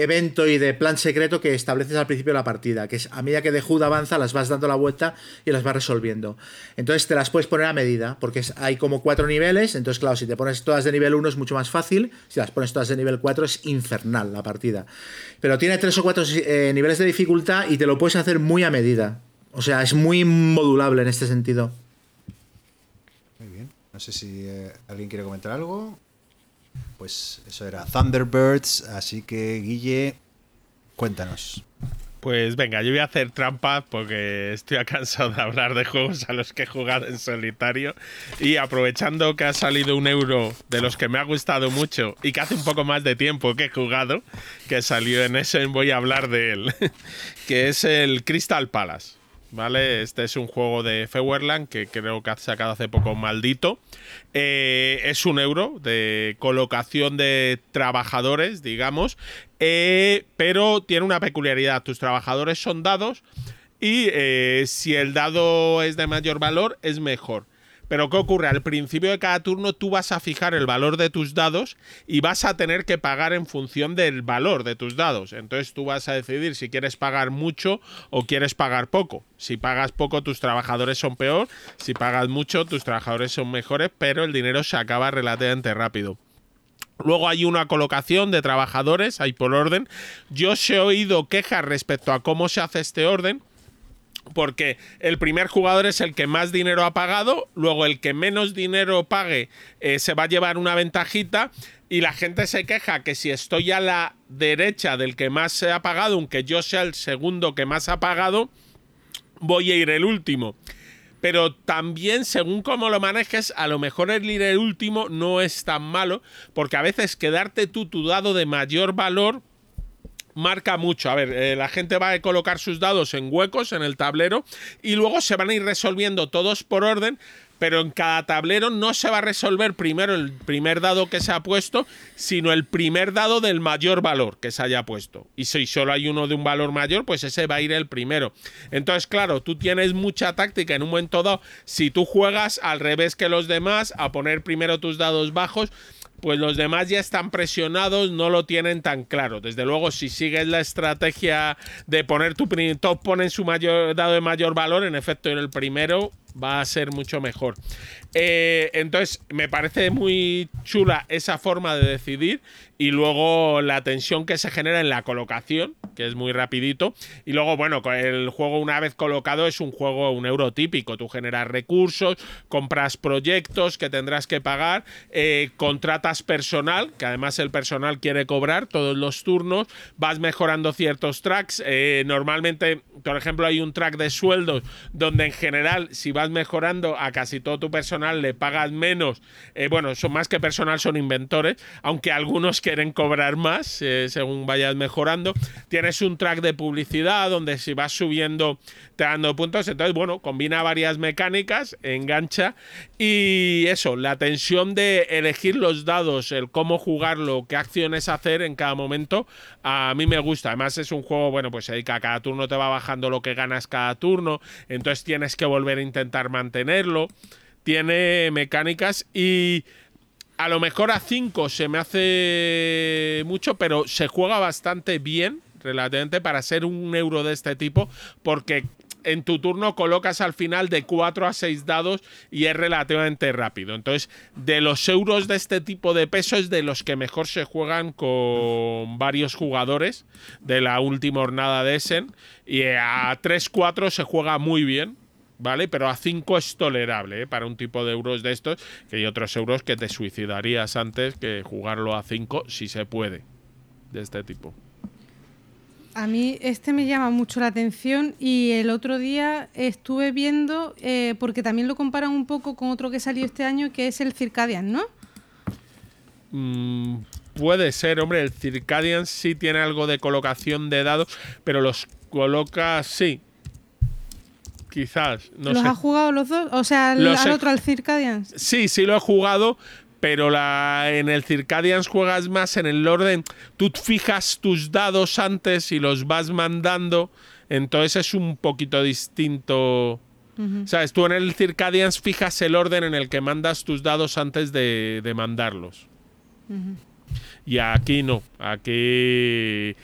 evento y de plan secreto que estableces al principio de la partida, que es a medida que de HUD avanza las vas dando la vuelta y las vas resolviendo. Entonces te las puedes poner a medida, porque hay como cuatro niveles, entonces claro, si te pones todas de nivel 1 es mucho más fácil, si las pones todas de nivel 4 es infernal la partida. Pero tiene tres o cuatro eh, niveles de dificultad y te lo puedes hacer muy a medida. O sea, es muy modulable en este sentido. No sé si eh, alguien quiere comentar algo. Pues eso era Thunderbirds, así que Guille, cuéntanos. Pues venga, yo voy a hacer trampa porque estoy cansado de hablar de juegos a los que he jugado en solitario. Y aprovechando que ha salido un euro de los que me ha gustado mucho y que hace un poco más de tiempo que he jugado, que salió en ese, voy a hablar de él, que es el Crystal Palace. ¿Vale? Este es un juego de Feuerland que creo que ha sacado hace poco maldito. Eh, es un euro de colocación de trabajadores, digamos, eh, pero tiene una peculiaridad. Tus trabajadores son dados y eh, si el dado es de mayor valor, es mejor. Pero ¿qué ocurre? Al principio de cada turno tú vas a fijar el valor de tus dados y vas a tener que pagar en función del valor de tus dados. Entonces tú vas a decidir si quieres pagar mucho o quieres pagar poco. Si pagas poco tus trabajadores son peor, si pagas mucho tus trabajadores son mejores, pero el dinero se acaba relativamente rápido. Luego hay una colocación de trabajadores, hay por orden. Yo os he oído quejas respecto a cómo se hace este orden, porque el primer jugador es el que más dinero ha pagado, luego el que menos dinero pague eh, se va a llevar una ventajita y la gente se queja que si estoy a la derecha del que más se ha pagado, aunque yo sea el segundo que más ha pagado, voy a ir el último. Pero también, según cómo lo manejes, a lo mejor el ir el último no es tan malo, porque a veces quedarte tú tu dado de mayor valor marca mucho. A ver, eh, la gente va a colocar sus dados en huecos en el tablero y luego se van a ir resolviendo todos por orden, pero en cada tablero no se va a resolver primero el primer dado que se ha puesto, sino el primer dado del mayor valor que se haya puesto. Y si solo hay uno de un valor mayor, pues ese va a ir el primero. Entonces, claro, tú tienes mucha táctica en un momento dado. Si tú juegas al revés que los demás, a poner primero tus dados bajos, pues los demás ya están presionados, no lo tienen tan claro. Desde luego, si sigues la estrategia de poner tu top, ponen su mayor, dado de mayor valor, en efecto, en el primero va a ser mucho mejor. Eh, entonces, me parece muy chula esa forma de decidir y luego la tensión que se genera en la colocación, que es muy rapidito. Y luego, bueno, el juego una vez colocado es un juego, un euro típico. Tú generas recursos, compras proyectos que tendrás que pagar, eh, contratas personal, que además el personal quiere cobrar todos los turnos, vas mejorando ciertos tracks. Eh, normalmente, por ejemplo, hay un track de sueldos donde en general, si vas mejorando a casi todo tu personal, le pagas menos. Eh, bueno, son más que personal, son inventores, aunque algunos quieren cobrar más según vayas mejorando. Tienes un track de publicidad donde si vas subiendo te dando puntos. Entonces, bueno, combina varias mecánicas, engancha. Y eso, la tensión de elegir los dados, el cómo jugarlo, qué acciones hacer en cada momento, a mí me gusta. Además, es un juego, bueno, pues que a cada turno te va bajando lo que ganas cada turno. Entonces tienes que volver a intentar mantenerlo. Tiene mecánicas y a lo mejor a 5 se me hace mucho, pero se juega bastante bien relativamente para ser un euro de este tipo, porque en tu turno colocas al final de 4 a 6 dados y es relativamente rápido. Entonces, de los euros de este tipo de peso es de los que mejor se juegan con varios jugadores de la última jornada de Essen. Y a 3-4 se juega muy bien. ¿Vale? Pero a 5 es tolerable ¿eh? para un tipo de euros de estos, que hay otros euros que te suicidarías antes que jugarlo a 5 si se puede, de este tipo. A mí este me llama mucho la atención y el otro día estuve viendo, eh, porque también lo comparan un poco con otro que salió este año, que es el Circadian, ¿no? Mm, puede ser, hombre, el Circadian sí tiene algo de colocación de dados, pero los coloca, sí. Quizás. No ¿Los ha jugado los dos? O sea, al, otro, al Circadian. Sí, sí lo he jugado, pero la, en el Circadians juegas más en el orden. Tú fijas tus dados antes y los vas mandando, entonces es un poquito distinto. ¿Sabes? Tú en el Circadians fijas el orden en el que mandas tus dados antes de, mandarlos. Y aquí no. Aquí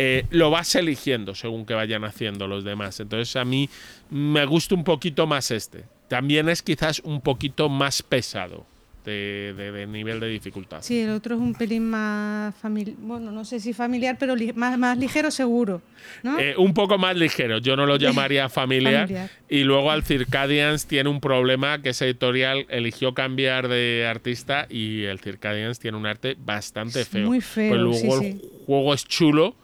eh, lo vas eligiendo según que vayan haciendo los demás. Entonces a mí me gusta un poquito más este. También es quizás un poquito más pesado de, nivel de dificultad. Sí, el otro es un pelín más familiar, bueno, no sé si familiar, pero más, más ligero seguro. ¿no? Eh, un poco más ligero, yo no lo llamaría familiar. Y luego al Circadians tiene un problema que ese editorial eligió cambiar de artista y el Circadians tiene un arte bastante feo. Muy feo. Pues luego el juego es chulo,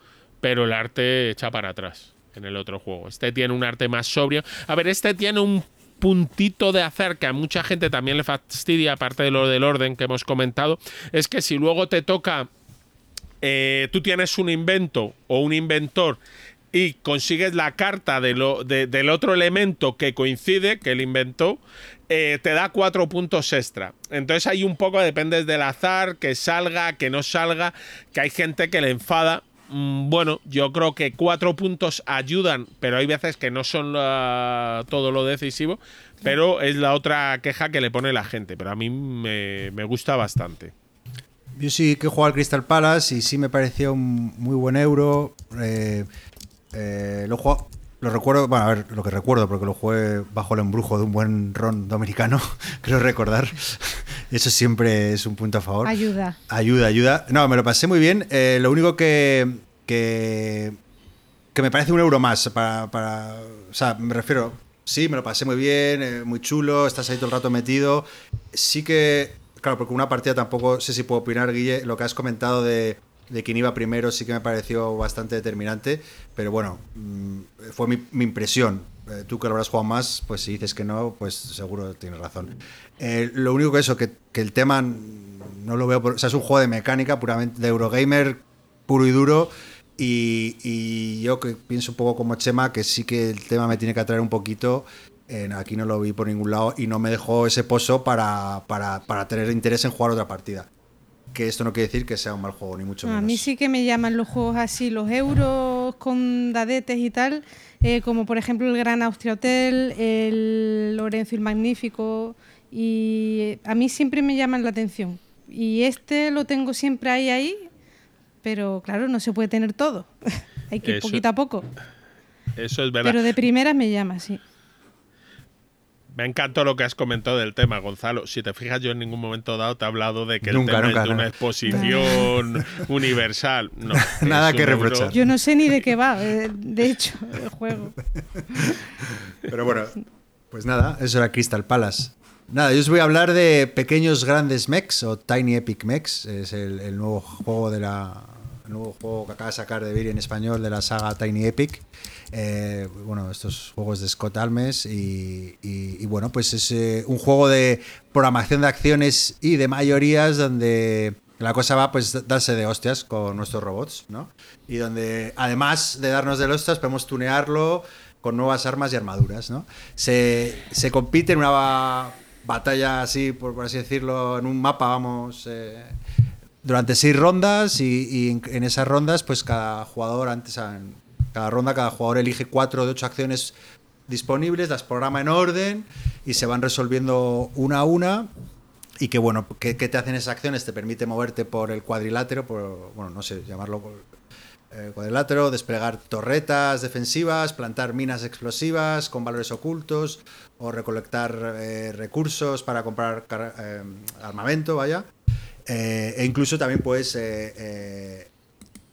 pero el arte echa para atrás en el otro juego. Este tiene un arte más sobrio. A ver, este tiene un puntito de hacer que a mucha gente también le fastidia, aparte de lo del orden que hemos comentado, es que si luego te toca, eh, tú tienes un invento o un inventor y consigues la carta de lo, del otro elemento que coincide, que él inventó, eh, te da cuatro puntos extra. Entonces hay un poco, depende del azar, que salga, que no salga, que hay gente que le enfada bueno, yo creo que cuatro puntos ayudan, pero hay veces que no son todo lo decisivo. Pero es la otra queja que le pone la gente. Pero a mí me, gusta bastante. Yo sí que he jugado al Crystal Palace y sí me pareció un muy buen euro. Eh, eh, lo, juego, lo recuerdo, bueno, a ver, lo que recuerdo, porque lo jugué bajo el embrujo de un buen ron dominicano, creo recordar. Eso siempre es un punto a favor. Ayuda. Ayuda, ayuda. No, me lo pasé muy bien. Eh, lo único que, que me parece un euro más para, O sea, me refiero. Sí, me lo pasé muy bien, eh, muy chulo, estás ahí todo el rato metido. Sí que. Claro, porque una partida tampoco sé si puedo opinar, Guille. Lo que has comentado de, de quién iba primero sí que me pareció bastante determinante. Pero bueno, mm, fue mi, mi impresión. Eh, tú que lo habrás jugado más, pues si dices que no, pues seguro tienes razón. Eh, lo único que eso, que, que el tema no lo veo. por- o sea, es un juego de mecánica puramente de Eurogamer, puro y duro. Y, y yo que pienso un poco como Chema, que sí que el tema me tiene que atraer un poquito. eh, aquí no lo vi por ningún lado y no me dejó ese pozo para, para, para tener interés en jugar otra partida. Que esto no quiere decir que sea un mal juego, ni mucho A menos. mí sí que me llaman los juegos así, los euros con dadetes y tal, eh, como por ejemplo el Gran Austria Hotel, el Lorenzo el Magnífico, y eh, a mí siempre me llaman la atención. Y este lo tengo siempre ahí, ahí, pero claro, no se puede tener todo. Hay que ir Eso- poquito a poco. Eso es verdad. Pero de primeras me llama, sí. Me encantó lo que has comentado del tema, Gonzalo. Si te fijas, yo en ningún momento dado te he hablado de que el Nunca, tema nunca, es de una exposición universal. No, Nada que euro- reprochar. Yo no sé ni de qué va, eh, de hecho, el juego. Pero bueno, pues nada, eso era Crystal Palace. Nada, yo os voy a hablar de Pequeños Grandes Mechs o Tiny Epic Mechs. Es el, el nuevo juego de la. El nuevo juego que acaba de sacar de Viri en español de la saga Tiny Epic. Eh, bueno, estos juegos de Scott Almes. Y, y- y bueno, pues es eh, un juego de programación de acciones y de mayorías donde la cosa va pues darse de hostias con nuestros robots, ¿no? Y donde además de darnos de hostias podemos tunearlo con nuevas armas y armaduras, ¿no? Se, se compite en una ba- batalla así, por, por así decirlo, en un mapa, vamos, eh, durante seis rondas y, y en, esas rondas, pues cada jugador, antes, en cada ronda, cada jugador elige cuatro de ocho acciones disponibles, las programa en orden y se van resolviendo una a una. Y que bueno, ¿qué, te hacen esas acciones? Te permite moverte por el cuadrilátero, por, bueno, no sé, llamarlo eh, cuadrilátero, desplegar torretas defensivas, plantar minas explosivas con valores ocultos o recolectar eh, recursos para comprar eh, armamento, vaya. Eh, e incluso también puedes eh, eh,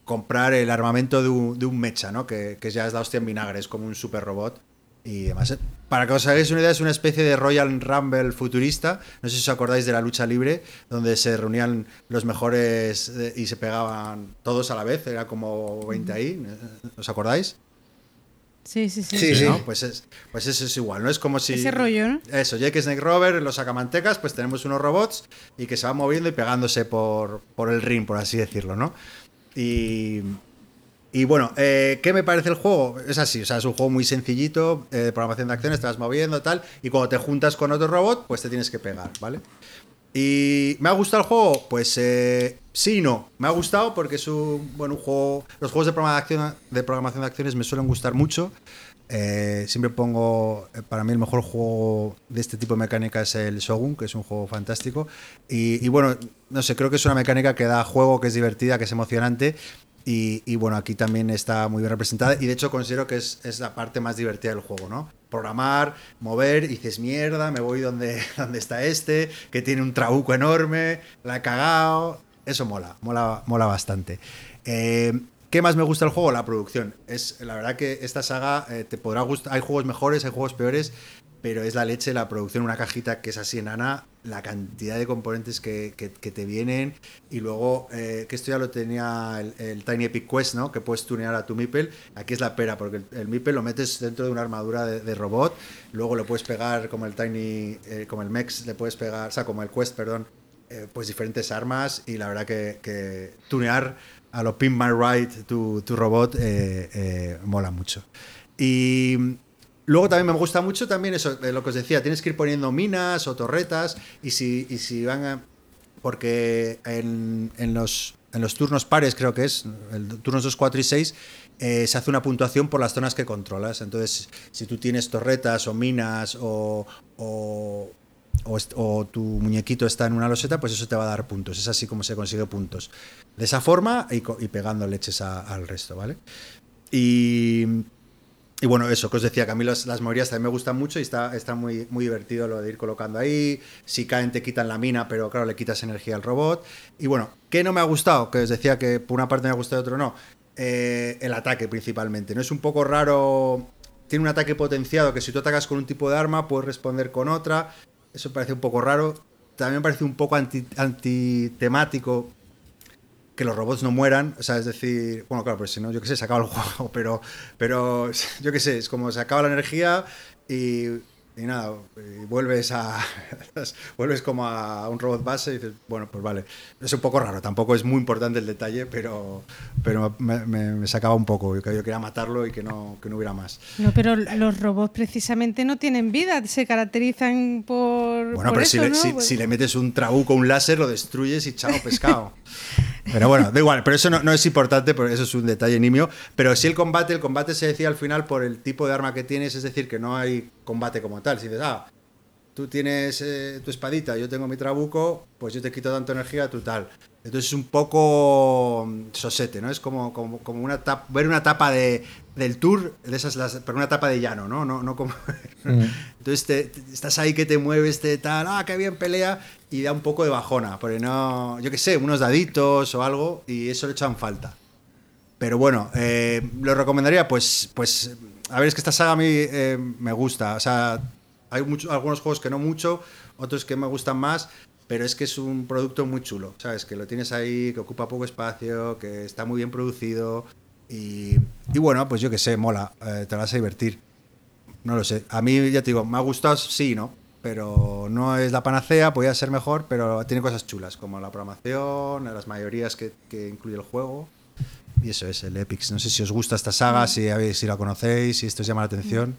comprar el armamento de un, de un mecha, ¿no? Que, que ya es la hostia en vinagre, es como un super robot. Y demás. Para que os hagáis una idea, es una especie de Royal Rumble futurista. No sé si os acordáis de la lucha libre, donde se reunían los mejores y se pegaban todos a la vez. Era como 20 ahí. ¿Os acordáis? Sí, sí, sí. Sí, sí. ¿no? Pues, es, pues eso es igual, ¿no? Es como si. Ese rollo, ¿no? Eso, Jake Snake Rover, los sacamantecas, pues tenemos unos robots y que se van moviendo y pegándose por, por el ring, por así decirlo, ¿no? Y. Y bueno, eh, ¿qué me parece el juego? Es así, o sea, es un juego muy sencillito, eh, de programación de acciones, te vas moviendo tal, y cuando te juntas con otro robot, pues te tienes que pegar, ¿vale? ¿Y me ha gustado el juego? Pues eh, sí y no. Me ha gustado porque es un, bueno, un juego... Los juegos de programación de, programación de acciones me suelen gustar mucho. Eh, siempre pongo, eh, para mí el mejor juego de este tipo de mecánica es el Shogun, que es un juego fantástico. Y, bueno, no sé, creo que es una mecánica que da juego, que es divertida, que es emocionante. Y, y bueno, aquí también está muy bien representada. Y de hecho considero que es, es la parte más divertida del juego, ¿no? Programar, mover, dices, mierda, me voy donde, donde está este, que tiene un trabuco enorme, la he cagado. Eso mola, mola, mola bastante. Eh, ¿Qué más me gusta del juego? La producción. Es la verdad que esta saga eh, te podrá gustar. Hay juegos mejores, hay juegos peores, pero es la leche la producción. Una cajita que es así enana, la cantidad de componentes que, que- te vienen. Y luego, eh, que esto ya lo tenía el, Tiny Epic Quest, ¿no? Que puedes tunear a tu Meeple. Aquí es la pera, porque el, el Meeple lo metes dentro de una armadura de, robot. Luego le puedes pegar como el Tiny, eh, como el Mex, le puedes pegar, o sea, como el Quest, perdón, eh, pues diferentes armas. Y la verdad que, tunear a lo Pin My Ride tu, tu robot mola mucho. Y luego también me gusta mucho también eso, lo que os decía, tienes que ir poniendo minas o torretas y si, y si van a... Porque en, en los, en los turnos pares, creo que es, el turnos 2, 4 y 6, eh, se hace una puntuación por las zonas que controlas. Entonces, si tú tienes torretas o minas o, o, tu muñequito está en una loseta, pues eso te va a dar puntos. Es así como se consigue puntos. De esa forma y, pegando leches al resto, ¿vale? Y, y bueno, eso que os decía, que a mí las, mayorías también me gustan mucho y está, está muy, muy divertido lo de ir colocando ahí. Si caen, te quitan la mina, pero claro, le quitas energía al robot. Y bueno, ¿qué no me ha gustado? Que os decía que por una parte me ha gustado y otro no. eh, el ataque principalmente. No es un poco raro. Tiene un ataque potenciado que si tú atacas con un tipo de arma puedes responder con otra. Eso parece un poco raro. También parece un poco anti, antitemático que los robots no mueran. O sea, es decir, bueno, claro, pues si no, yo qué sé, se acaba el juego, pero, pero yo qué sé, es como se acaba la energía y y nada, y vuelves a. vuelves como a un robot base y dices, bueno, pues vale. Es un poco raro, tampoco es muy importante el detalle, pero, pero me, me, sacaba un poco. Yo, yo, quería matarlo y que no, que no hubiera más. No, pero los robots precisamente no tienen vida, se caracterizan por. Bueno, por pero eso, si, le, ¿no? si, Pues- si le metes un trabuco, un láser, lo destruyes y chao, pescado. Pero bueno, da igual, pero eso no, no es importante, porque eso es un detalle nimio. Pero sí el combate, el combate se decía al final por el tipo de arma que tienes, es decir, que no hay combate como tal. Si dices, ah, tú tienes eh, tu espadita, yo tengo mi trabuco, pues yo te quito tanta energía, tú tal. Entonces es un poco mm, sosete, ¿no? Es como, como, como una tap- ver una etapa de, del tour, de esas, las, pero una etapa de llano, ¿no? No, no como... Entonces te- te- estás ahí que te mueves, te tal, ah, qué bien pelea, y da un poco de bajona, porque no, yo qué sé, unos daditos o algo, y eso le echan falta. Pero bueno, eh, lo recomendaría, pues, pues, a ver, es que esta saga a mí eh, me gusta. O sea, hay mucho- algunos juegos que no mucho, otros que me gustan más, pero es que es un producto muy chulo, ¿sabes? Que lo tienes ahí, que ocupa poco espacio, que está muy bien producido, y, y bueno, pues yo qué sé, mola, eh, te vas a divertir. No lo sé. A mí, ya te digo, me ha gustado, sí, ¿no? Pero no es la panacea, podría ser mejor, pero tiene cosas chulas, como la programación, las mayorías que, que incluye el juego. Y eso es el Epics. No sé si os gusta esta saga, si, si la conocéis, si esto os llama la atención.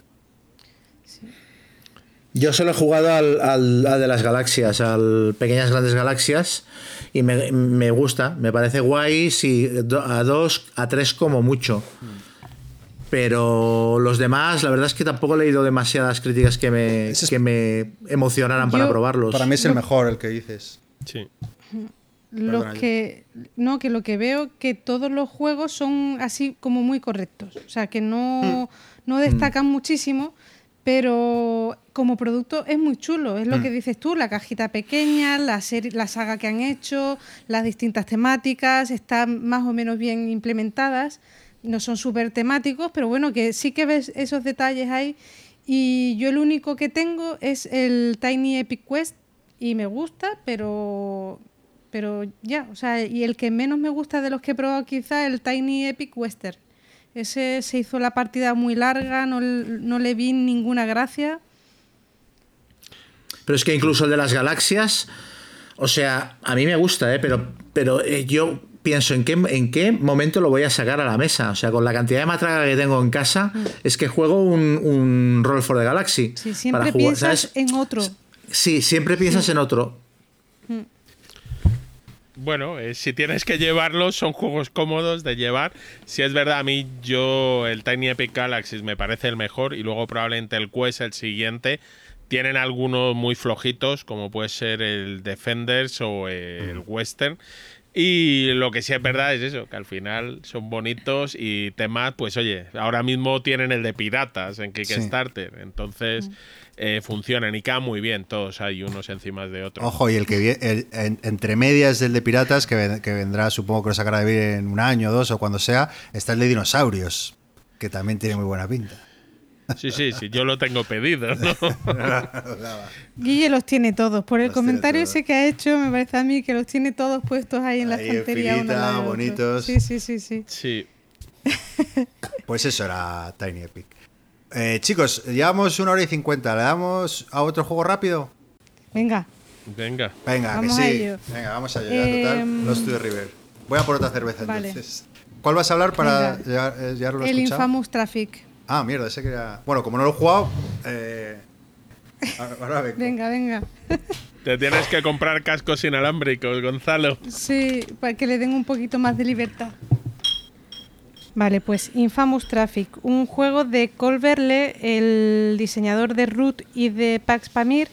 Yo solo he jugado al, al- al de las galaxias, al Pequeñas Grandes Galaxias, y me, me gusta, me parece guay, si a dos, a tres como mucho. Pero los demás, la verdad es que tampoco he leído demasiadas críticas que me, es- que me emocionaran para probarlos. Para mí es el mejor el que dices. Sí. Perdona, que no que lo que veo que todos los juegos son así como muy correctos o sea que no, no destacan muchísimo pero como producto es muy chulo es lo que dices tú la cajita pequeña la serie la saga que han hecho las distintas temáticas están más o menos bien implementadas no son súper temáticos pero bueno que sí que ves esos detalles ahí y yo el único que tengo es el Tiny Epic Quest y me gusta, pero pero ya, o sea, y el que menos me gusta de los que he probado quizá el Tiny Epic Western. Ese se hizo la partida muy larga, no, no le vi ninguna gracia. Pero es que incluso el de las galaxias, o sea, a mí me gusta, ¿eh? pero, pero eh, yo pienso en qué, en qué momento lo voy a sacar a la mesa. O sea, con la cantidad de matraca que tengo en casa, es que juego un, un Roll for the Galaxy. Sí, siempre para jugar, piensas ¿sabes? en otro. Sí, siempre piensas en otro. Bueno, eh, si tienes que llevarlos, son juegos cómodos de llevar. Si es verdad, a mí yo el Tiny Epic Galaxies me parece el mejor y luego probablemente el Quest el siguiente. Tienen algunos muy flojitos, como puede ser el Defenders o el Western. Y lo que sí es verdad es eso, que al final son bonitos y temas, pues oye, ahora mismo tienen el de piratas en Kickstarter, entonces eh, funcionan y quedan muy bien todos, hay unos encima de otros. Ojo, y el que vie- el- en- entre medias del de piratas, que, ven- que vendrá, supongo que lo sacará de bien en un año o dos o cuando sea, está el de dinosaurios, que también tiene muy buena pinta. Sí, sí, sí, yo lo tengo pedido, ¿no? Guille los tiene todos. Por el Los comentario ese que ha hecho, me parece a mí que los tiene todos puestos ahí en la Ahí estantería. filita, bonitos. Sí, sí, sí, sí. Sí. Pues eso era Tiny Epic. Eh, chicos, llevamos una hora y cincuenta. ¿Le damos a otro juego rápido? Venga, Venga. Venga, Vamos que a sí. ello. Venga, vamos allá. ya, total, Lost to the River. Voy a por otra cerveza Vale. entonces. ¿Cuál vas a hablar para llegar, eh, llegarlo a el? Infamous Traffic. Ah, mierda, ese que era. Bueno, como no lo he jugado. Eh... ahora- Ahora vengo. Venga, venga. Te tienes que comprar cascos inalámbricos, Gonzalo. Sí, para que le den un poquito más de libertad. Vale, pues Infamous Traffic, un juego de Colverle, el diseñador de Root y de Pax Pamir.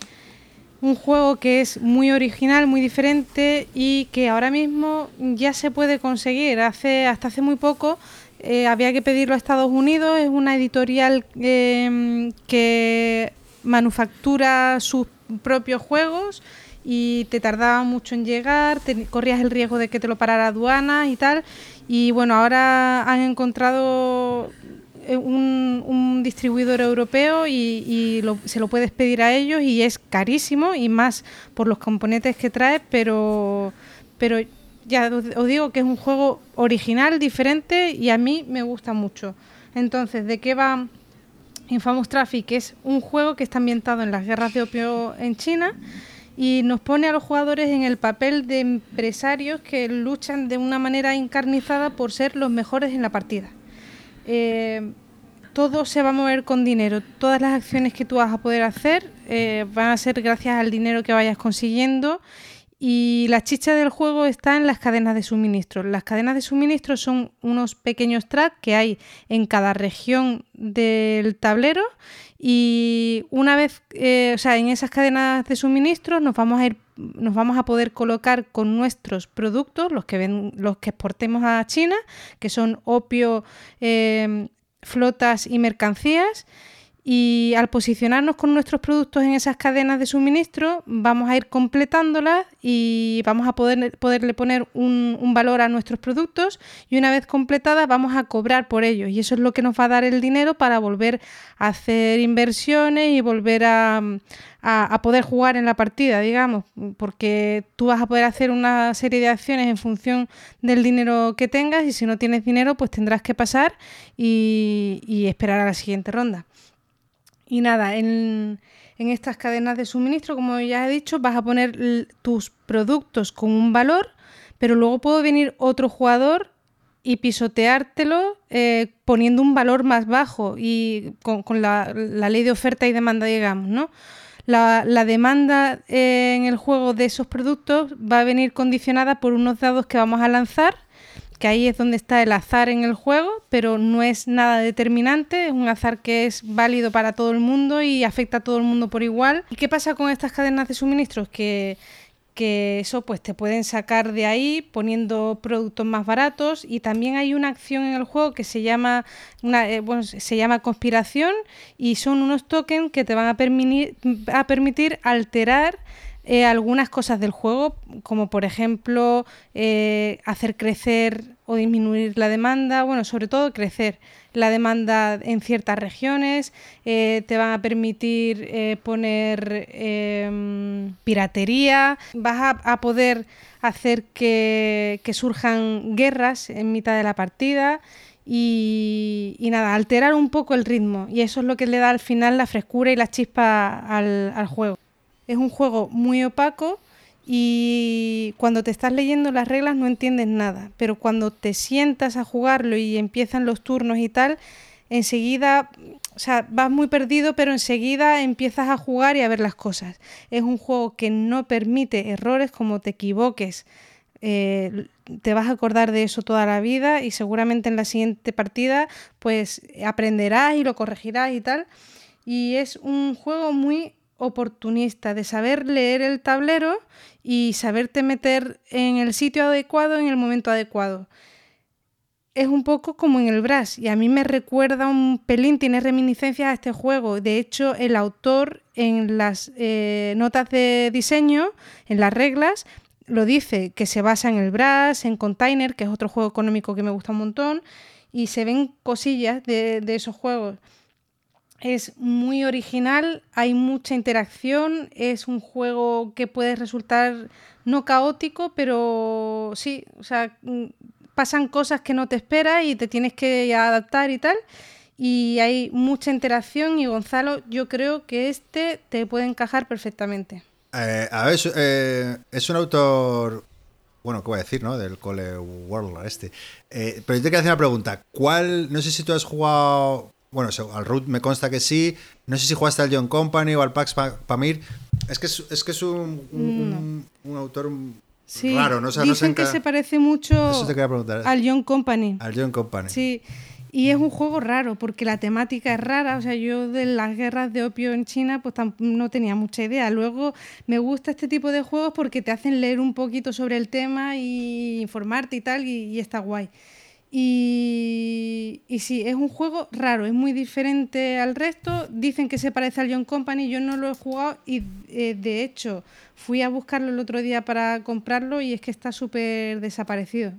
Un juego que es muy original, muy diferente y que ahora mismo ya se puede conseguir. Hace, hasta hace muy poco eh, había que pedirlo a Estados Unidos. Es una editorial eh, que manufactura sus propios juegos y te tardaba mucho en llegar, corrías el riesgo de que te lo parara aduana y tal. Y bueno, ahora han encontrado eh, un, distribuidor europeo y, se lo puedes pedir a ellos y es carísimo y más por los componentes que trae, pero, pero ya os digo que es un juego original, diferente y a mí me gusta mucho. Entonces, ¿de qué va Infamous Traffic? Es un juego que está ambientado en las guerras de opio en China y nos pone a los jugadores en el papel de empresarios que luchan de una manera encarnizada por ser los mejores en la partida. Eh, todo se va a mover con dinero. Todas las acciones que tú vas a poder hacer eh, van a ser gracias al dinero que vayas consiguiendo y la chicha del juego está en las cadenas de suministro. Las cadenas de suministro son unos pequeños tracks que hay en cada región del tablero y una vez, eh, o sea, en esas cadenas de suministro nos vamos a ir, nos vamos a poder colocar con nuestros productos, los que ven, los que exportemos a China, que son opio, eh, flotas y mercancías y al posicionarnos con nuestros productos en esas cadenas de suministro, vamos a ir completándolas y vamos a poder, poderle poner un, valor a nuestros productos y una vez completadas vamos a cobrar por ellos. Y eso es lo que nos va a dar el dinero para volver a hacer inversiones y volver a, a poder jugar en la partida, digamos, porque tú vas a poder hacer una serie de acciones en función del dinero que tengas y si no tienes dinero pues tendrás que pasar y, y esperar a la siguiente ronda. Y nada, en, estas cadenas de suministro, como ya he dicho, vas a poner tus productos con un valor, pero luego puede venir otro jugador y pisoteártelo eh, poniendo un valor más bajo y con, la, ley de oferta y demanda, digamos, ¿no? La, la, demanda en el juego de esos productos va a venir condicionada por unos dados que vamos a lanzar que ahí es donde está el azar en el juego, pero no es nada determinante, es un azar que es válido para todo el mundo y afecta a todo el mundo por igual. ¿Y qué pasa con estas cadenas de suministros? Que, que eso pues te pueden sacar de ahí poniendo productos más baratos y también hay una acción en el juego que se llama una, eh, bueno, se llama conspiración y son unos tokens que te van a a permitir alterar eh, algunas cosas del juego, como por ejemplo eh, hacer crecer o disminuir la demanda, bueno, sobre todo crecer la demanda en ciertas regiones, eh, te van a permitir poner em, piratería, vas a, poder hacer que, surjan guerras en mitad de la partida. Y, nada, alterar un poco el ritmo. Y eso es lo que le da al final la frescura y la chispa al juego. Es un juego muy opaco y cuando te estás leyendo las reglas no entiendes nada, pero cuando te sientas a jugarlo y empiezan los turnos y tal, enseguida, o sea, vas muy perdido, pero enseguida empiezas a jugar y a ver las cosas. Es un juego que no permite errores, como te equivoques. Eh, te vas a acordar de eso toda la vida y seguramente en la siguiente partida pues aprenderás y lo corregirás y tal. Y es un juego muy oportunista, de saber leer el tablero y saberte meter en el sitio adecuado en el momento adecuado. Es un poco como en el Brass y a mí me recuerda un pelín, tiene reminiscencias a este juego. De hecho, el autor en las eh, notas de diseño, en las reglas, lo dice, que se basa en el Brass, en Container, que es otro juego económico que me gusta un montón, y se ven cosillas de, de esos juegos. Es muy original, hay mucha interacción, es un juego que puede resultar no caótico, pero sí, o sea, mm, pasan cosas que no te esperas y te tienes que adaptar y tal. Y hay mucha interacción y Gonzalo, yo creo que este te puede encajar perfectamente. Eh, a ver, eh, es un autor bueno, ¿qué voy a decir, no? Del Cole World este. Eh, pero yo te quiero hacer una pregunta. ¿Cuál, no sé si tú has jugado bueno, al Root me consta que sí. No sé si jugaste al John Company o al Pax Pamir. Es que es, es, que es un, un, autor raro, ¿no? dicen que se parece mucho al John Company. Al John Company. Sí. Y es un juego raro porque la temática es rara. O sea, yo de las guerras de opio en China pues no tenía mucha idea. Luego me gusta este tipo de juegos porque te hacen leer un poquito sobre el tema y informarte y tal y está guay. Y, y sí, es un juego raro, es muy diferente al resto. Dicen que se parece al John Company, yo no lo he jugado y eh, de hecho fui a buscarlo el otro día para comprarlo y es que está súper desaparecido.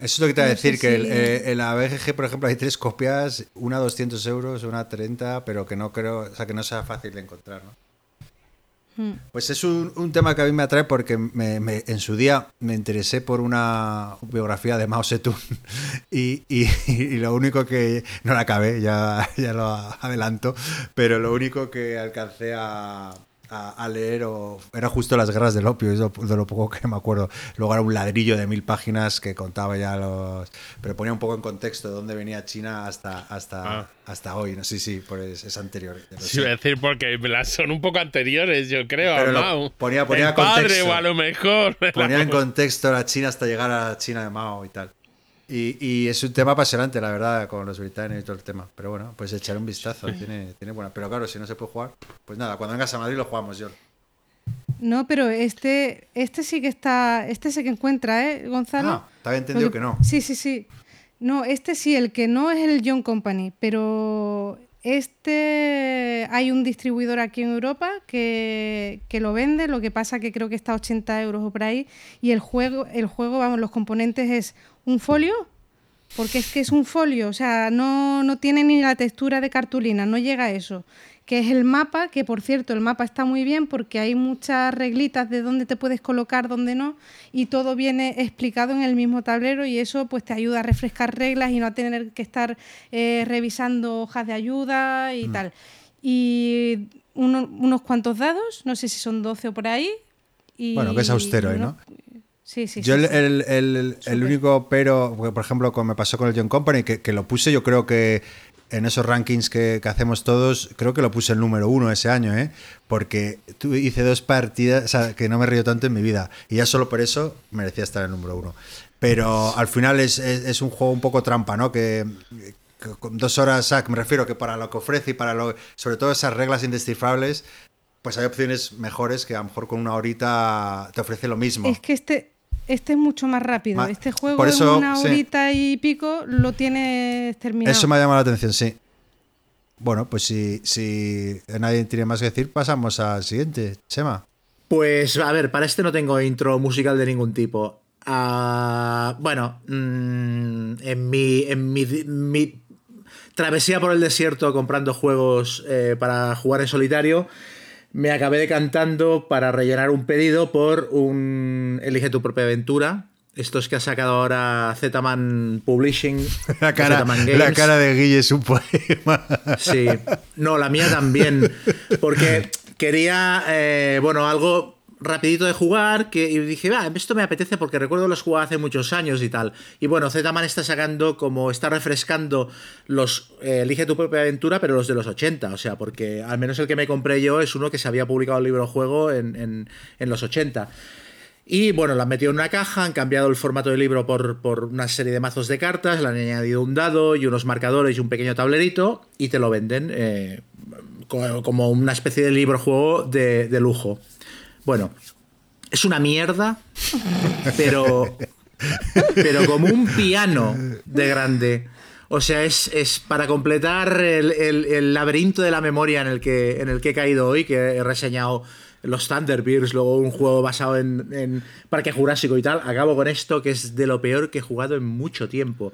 Eso es lo que te voy a No sé decir, que el- eh, en la BGG, por ejemplo, hay tres copias, una a 200 euros, una a 30, pero que no creo, o sea, que no sea fácil de encontrar, ¿no? Hmm. Pues es un, tema que a mí me atrae porque me- en su día me interesé por una biografía de Mao Zedong y, y- y lo único que no la acabé, ya, ya lo adelanto, pero lo único que alcancé a, a- a leer o- era justo las guerras del opio, es lo- de lo poco que me acuerdo. Luego era un ladrillo de mil páginas que contaba ya los... pero ponía un poco en contexto de dónde venía China hasta, hasta, Ah. hasta hoy. No sí, sí, pues es anterior. Sí, sé. iba a decir, porque las son un poco anteriores, yo creo, Pero Mao. ponía- ponía El padre, contexto. o a lo mejor. ponía en contexto la China hasta llegar a la China de Mao y tal. Y, y es un tema apasionante, la verdad, con los británicos y todo el tema. Pero bueno, pues echaré un vistazo. Tiene, tiene buena. Pero claro, si no se puede jugar, pues nada, cuando vengas a Madrid lo jugamos, yo. No, pero este, este sí que está, este sí que encuentra, ¿eh, Gonzalo? Ah, te había entendido que no. Sí, sí, sí. No, este sí, el que no es el John Company, pero este hay un distribuidor aquí en Europa que, que lo vende, lo que pasa que creo que está a 80 euros o por ahí, y el juego, el juego, vamos, los componentes es un folio, porque es que es un folio, o sea, no, no tiene ni la textura de cartulina, no llega a eso. Que es el mapa, que por cierto, el mapa está muy bien porque hay muchas reglitas de dónde te puedes colocar, dónde no, y todo viene explicado en el mismo tablero y eso pues te ayuda a refrescar reglas y no a tener que estar eh, revisando hojas de ayuda y tal. Y uno- unos cuantos dados, no sé si son 12 o por ahí. y Bueno, que es austero, ¿eh, no? Sí, sí, Yo sí, el, el- el- único pero, por ejemplo, como me pasó con el John Company, que, que lo puse, yo creo que en esos rankings que, hacemos todos, creo que lo puse el número uno ese año, ¿eh? Porque tu- hice dos partidas, o sea, que no me río tanto en mi vida. Y ya solo por eso merecía estar el número uno. Pero al final es, un juego un poco trampa, ¿no? Que, con dos horas, que me refiero que para lo que ofrece y para lo, sobre todo esas reglas indescifrables, pues hay opciones mejores que a lo mejor con una horita te ofrece lo mismo. Es que este, este es mucho más rápido. Ma- este juego por eso, en una sí. horita y pico lo tienes terminado. Eso me ha llamado la atención, sí. Bueno, pues si, si nadie tiene más que decir, pasamos al siguiente. Chema. Pues a ver, para este no tengo intro musical de ningún tipo. Ah, bueno, mm, en mi, en mi, mi travesía por el desierto comprando juegos eh, para jugar en solitario, me acabé decantando para rellenar un pedido por un Elige tu propia aventura. Estos que ha sacado ahora Z-Man Publishing. La cara, Z-Man la Games. cara de Guille es un poema. Sí, no, la mía también. Porque quería, eh, bueno, algo rapidito de jugar que y dije, va, esto me apetece porque recuerdo los jugaba hace muchos años y tal. Y bueno, Z-Man está sacando como, está refrescando los eh, Elige tu propia aventura, pero los de los 80. O sea, porque al menos el que me compré yo es uno que se había publicado el libro juego en, en, los 80. Y bueno, la han metido en una caja, han cambiado el formato del libro por, por una serie de mazos de cartas, le han añadido un dado y unos marcadores y un pequeño tablerito y te lo venden eh, co- como una especie de libro juego de, de lujo. Bueno, es una mierda, pero, pero como un piano de grande. O sea, es, es para completar el, el- laberinto de la memoria en el, que, en el que he caído hoy, que he reseñado los Thunderbirds, luego un juego basado en, en Parque Jurásico y tal. Acabo con esto, que es de lo peor que he jugado en mucho tiempo.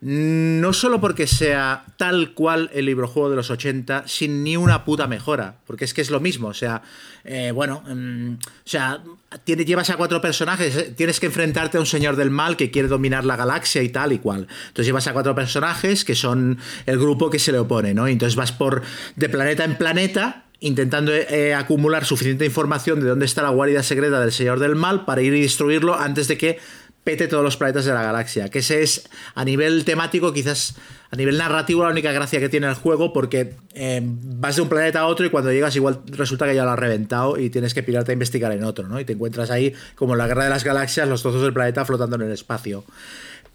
No solo porque sea tal cual el librojuego de los 80, sin ni una puta mejora, porque es que es lo mismo, o sea, eh, bueno, mm, o sea, llevas a cuatro personajes, eh, tienes que enfrentarte a un señor del mal que quiere dominar la galaxia y tal y cual. Entonces llevas a cuatro personajes que son el grupo que se le opone, ¿no? Y entonces vas por de planeta en planeta intentando eh, acumular suficiente información de dónde está la guarida secreta del señor del mal para ir y destruirlo antes de que pete todos los planetas de la galaxia. Que ese es, a nivel temático, quizás a nivel narrativo, la única gracia que tiene el juego, porque eh, vas de un planeta a otro y cuando llegas, igual resulta que ya lo has reventado y tienes que pirarte a investigar en otro, ¿no? Y te encuentras ahí, como en la guerra de las galaxias, los trozos del planeta flotando en el espacio.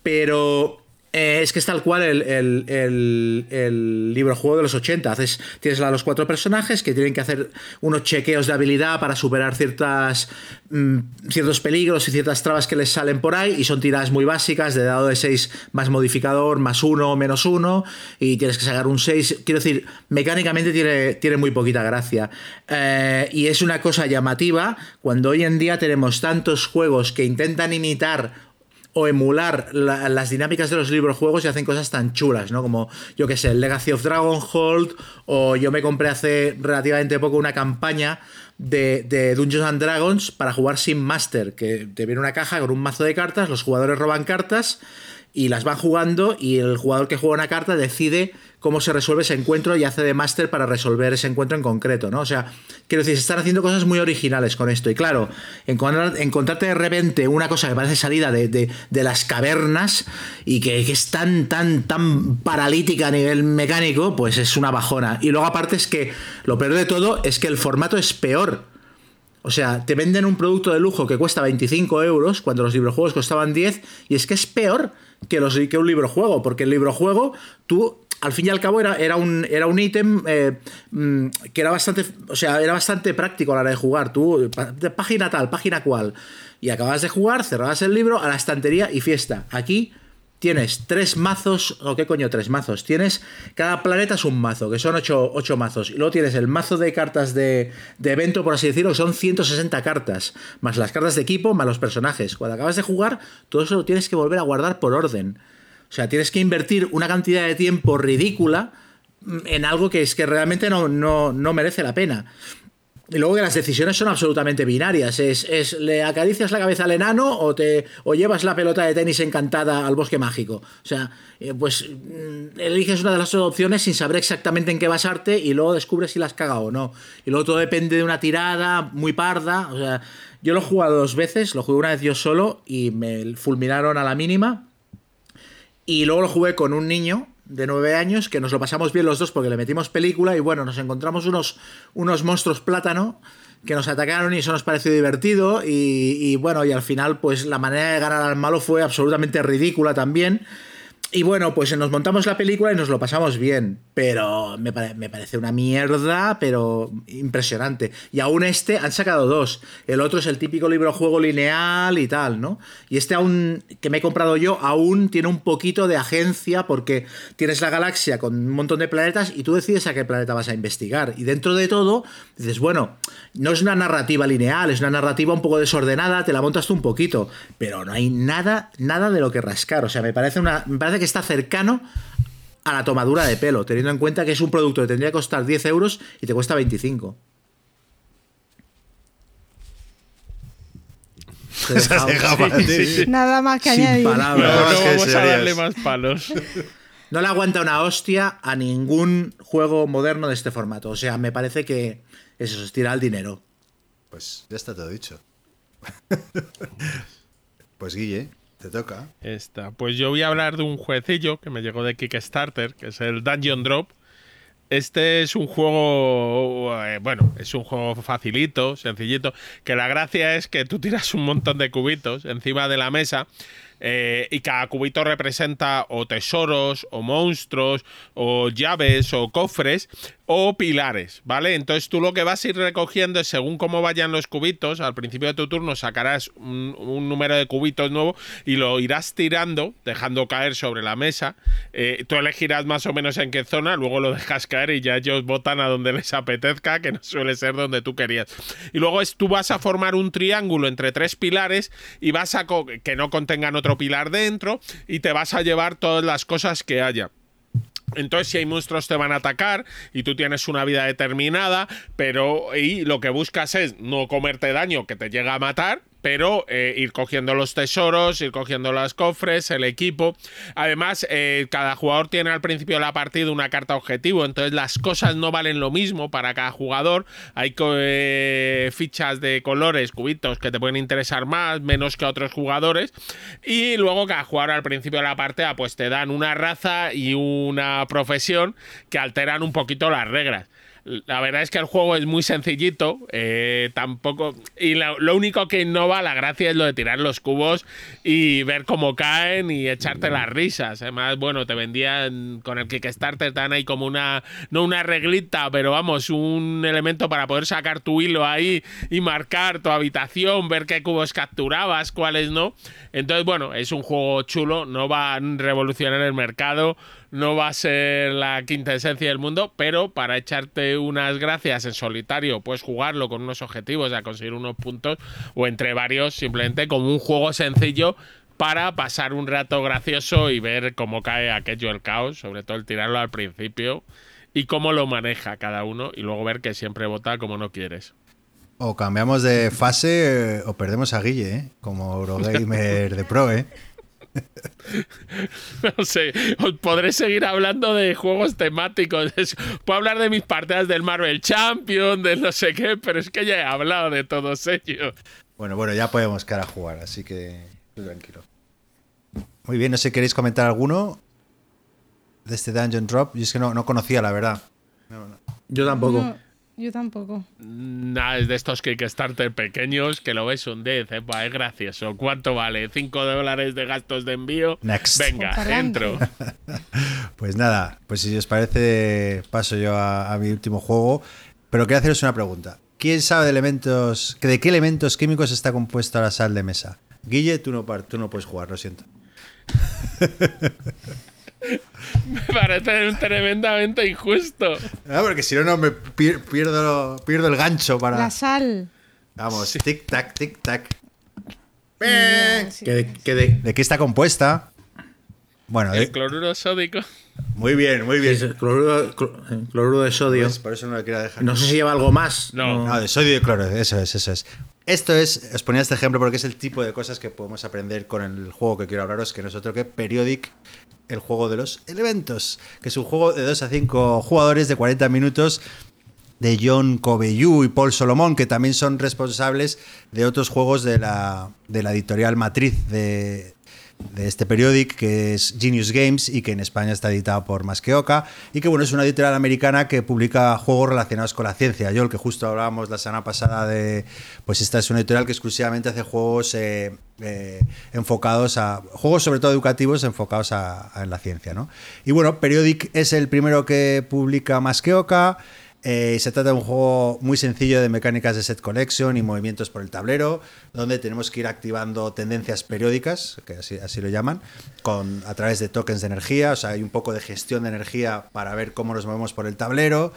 Pero Eh, es que es tal cual el, el, el, libro juego de los 80. Haces, tienes a los cuatro personajes que tienen que hacer unos chequeos de habilidad para superar ciertas, mm, ciertos peligros y ciertas trabas que les salen por ahí. Y son tiradas muy básicas de dado de 6 más modificador, más 1, menos 1. Y tienes que sacar un 6. Quiero decir, mecánicamente tiene, tiene muy poquita gracia. Eh, y es una cosa llamativa cuando hoy en día tenemos tantos juegos que intentan imitar o emular la- las dinámicas de los libros juegos y hacen cosas tan chulas, ¿no? Como, yo que sé, Legacy of Dragonhold, o yo me compré hace relativamente poco una campaña de, de Dungeons and Dragons para jugar sin Master, que te viene una caja con un mazo de cartas, los jugadores roban cartas y las van jugando y el jugador que juega una carta decide cómo se resuelve ese encuentro y hace de máster para resolver ese encuentro en concreto, ¿no? O sea, quiero decir, se están haciendo cosas muy originales con esto. Y claro, encontrar- encontrarte de repente una cosa que parece salida de, de- de las cavernas y que, que es tan, tan, tan paralítica a nivel mecánico, pues es una bajona. Y luego aparte es que lo peor de todo es que el formato es peor. O sea, te venden un producto de lujo que cuesta 25 euros cuando los librojuegos costaban 10 y es que es peor que, los, que un librojuego, porque el librojuego tú al fin y al cabo era, era un era un ítem eh, mm, que era bastante o sea era bastante práctico a la hora de jugar. Tú página tal página cual y acababas de jugar cerrabas el libro a la estantería y fiesta. Aquí Tienes tres mazos, o qué coño, tres mazos. Tienes, cada planeta es un mazo, que son ocho, ocho mazos. Y luego tienes el mazo de cartas de, de evento, por así decirlo, que son 160 cartas. Más las cartas de equipo, más los personajes. Cuando acabas de jugar, todo eso lo tienes que volver a guardar por orden. O sea, tienes que invertir una cantidad de tiempo ridícula en algo que es que realmente no, no, no merece la pena. Y luego que las decisiones son absolutamente binarias. Es, es ¿le acaricias la cabeza al enano o, te, o llevas la pelota de tenis encantada al bosque mágico? O sea, eh, pues mm, eliges una de las dos opciones sin saber exactamente en qué basarte y luego descubres si las cagado o no. Y luego todo depende de una tirada muy parda. O sea, yo lo he jugado dos veces, lo jugué una vez yo solo y me fulminaron a la mínima. Y luego lo jugué con un niño de nueve años que nos lo pasamos bien los dos porque le metimos película y bueno, nos encontramos unos, unos monstruos plátano que nos atacaron y eso nos pareció divertido y, y bueno, y al final pues la manera de ganar al malo fue absolutamente ridícula también. Y bueno, pues nos montamos la película y nos lo pasamos bien, pero me, pare- me parece una mierda, pero impresionante. Y aún este han sacado dos. El otro es el típico libro juego lineal y tal, ¿no? Y este aún, que me he comprado yo, aún tiene un poquito de agencia porque tienes la galaxia con un montón de planetas y tú decides a qué planeta vas a investigar. Y dentro de todo, dices, bueno, no es una narrativa lineal, es una narrativa un poco desordenada, te la montas tú un poquito, pero no hay nada, nada de lo que rascar. O sea, me parece, una, me parece que está cercano a la tomadura de pelo, teniendo en cuenta que es un producto que tendría que costar 10 euros y te cuesta 25. Te he Se has dejado- dejado para ti. Sí, sí. Nada más que Sin añadir. No, palabras. Más no que vamos a darle más palos. No le aguanta una hostia a ningún juego moderno de este formato. O sea, me parece que eso se estira el dinero. Pues ya está todo dicho. pues Guille, te toca. Esta. Pues yo voy a hablar de un jueguecillo que me llegó de Kickstarter, que es el Dungeon Drop. Este es un juego, eh, bueno, es un juego facilito, sencillito, que la gracia es que tú tiras un montón de cubitos encima de la mesa eh, y cada cubito representa o tesoros, o monstruos, o llaves, o cofres, o pilares, ¿vale? Entonces tú lo que vas a ir recogiendo es según cómo vayan los cubitos, al principio de tu turno sacarás un, número de cubitos nuevo y lo irás tirando, dejando caer sobre la mesa. Eh, tú elegirás más o menos en qué zona, luego lo dejas caer y ya ellos votan a donde les apetezca, que no suele ser donde tú querías. Y luego es, tú vas a formar un triángulo entre tres pilares y vas a que no contengan otro pilar dentro y te vas a llevar todas las cosas que haya. Entonces, si hay monstruos te van a atacar y tú tienes una vida determinada, pero y lo que buscas es no comerte daño que te llega a matar, pero eh, ir cogiendo los tesoros, ir cogiendo los cofres, el equipo. Además, eh, cada jugador tiene al principio de la partida una carta objetivo, entonces las cosas no valen lo mismo para cada jugador. Hay eh, fichas de colores, cubitos que te pueden interesar más, menos que a otros jugadores. Y luego cada jugador al principio de la partida pues te dan una raza y una profesión que alteran un poquito las reglas. La verdad es que el juego es muy sencillito, eh, tampoco. Y lo, lo, único que innova, la gracia es lo de tirar los cubos y ver cómo caen y echarte las risas. Además, bueno, te vendían con el Kickstarter, dan ahí como una. No una reglita, pero vamos, un elemento para poder sacar tu hilo ahí y marcar tu habitación, ver qué cubos capturabas, cuáles no. Entonces, bueno, es un juego chulo, no va a revolucionar el mercado no va a ser la quinta esencia del mundo, pero para echarte unas gracias en solitario, puedes jugarlo con unos objetivos a conseguir unos puntos o entre varios, simplemente como un juego sencillo para pasar un rato gracioso y ver cómo cae aquello el caos, sobre todo el tirarlo al principio y cómo lo maneja cada uno y luego ver que siempre vota como no quieres. O cambiamos de fase eh, o perdemos a Guille, ¿eh? como Eurogamer de Pro, ¿eh? no sé, os podré seguir hablando de juegos temáticos. Puedo hablar de mis partidas del Marvel Champion, de no sé qué, pero es que ya he hablado de todos ellos. Bueno, bueno, ya podemos quedar a jugar, así que tranquilo. Muy bien, no sé, ¿queréis comentar alguno de este Dungeon Drop? Yo es que no, no conocía, la verdad. Yo tampoco. No, yo tampoco. Nada, es de estos Kickstarter pequeños que lo ves un 10, ¿eh? es gracioso. ¿Cuánto vale? ¿5 dólares de gastos de envío? Next. Venga, entro. pues nada, pues si os parece, paso yo a, a mi último juego. Pero quiero haceros una pregunta. ¿Quién sabe de elementos, de qué elementos químicos está compuesta la sal de mesa? Guille, tú no, tú no puedes jugar, lo siento. me parece tremendamente injusto. Ah, porque si no, no me pierdo, pierdo el gancho para. La sal. Vamos, tic tac, tic tac. Sí, ¿Que de, que de- ¿De qué está compuesta? Bueno, El de- cloruro sódico. muy bien, muy bien. el cloruro, cl- eh, cloruro de sodio. Pues por eso no lo quiero dejar. No sé si lleva algo más. No. No, de sodio y de cloro, eso es, eso es. Esto es, os ponía este ejemplo porque es el tipo de cosas que podemos aprender con el juego que quiero hablaros, que no es otro que Periodic, el juego de los elementos, que es un juego de 2 a 5 jugadores de 40 minutos de John Cobellu y Paul Solomon, que también son responsables de otros juegos de la, de la editorial matriz de, de este periódico, que es Genius Games y que en España está editado por Masqueoka, y que bueno, es una editorial americana que publica juegos relacionados con la ciencia. Yo, el que justo hablábamos la semana pasada de, pues esta es una editorial que exclusivamente hace juegos eh, eh, enfocados a, juegos sobre todo educativos enfocados a, la ciencia, ¿no? Y bueno, Periodic es el primero que publica Masqueoka, eh, se trata de un juego muy sencillo de mecánicas de set collection y movimientos por el tablero, donde tenemos que ir activando tendencias periódicas, que así, así lo llaman, con, a través de tokens de energía. O sea, hay un poco de gestión de energía para ver cómo nos movemos por el tablero.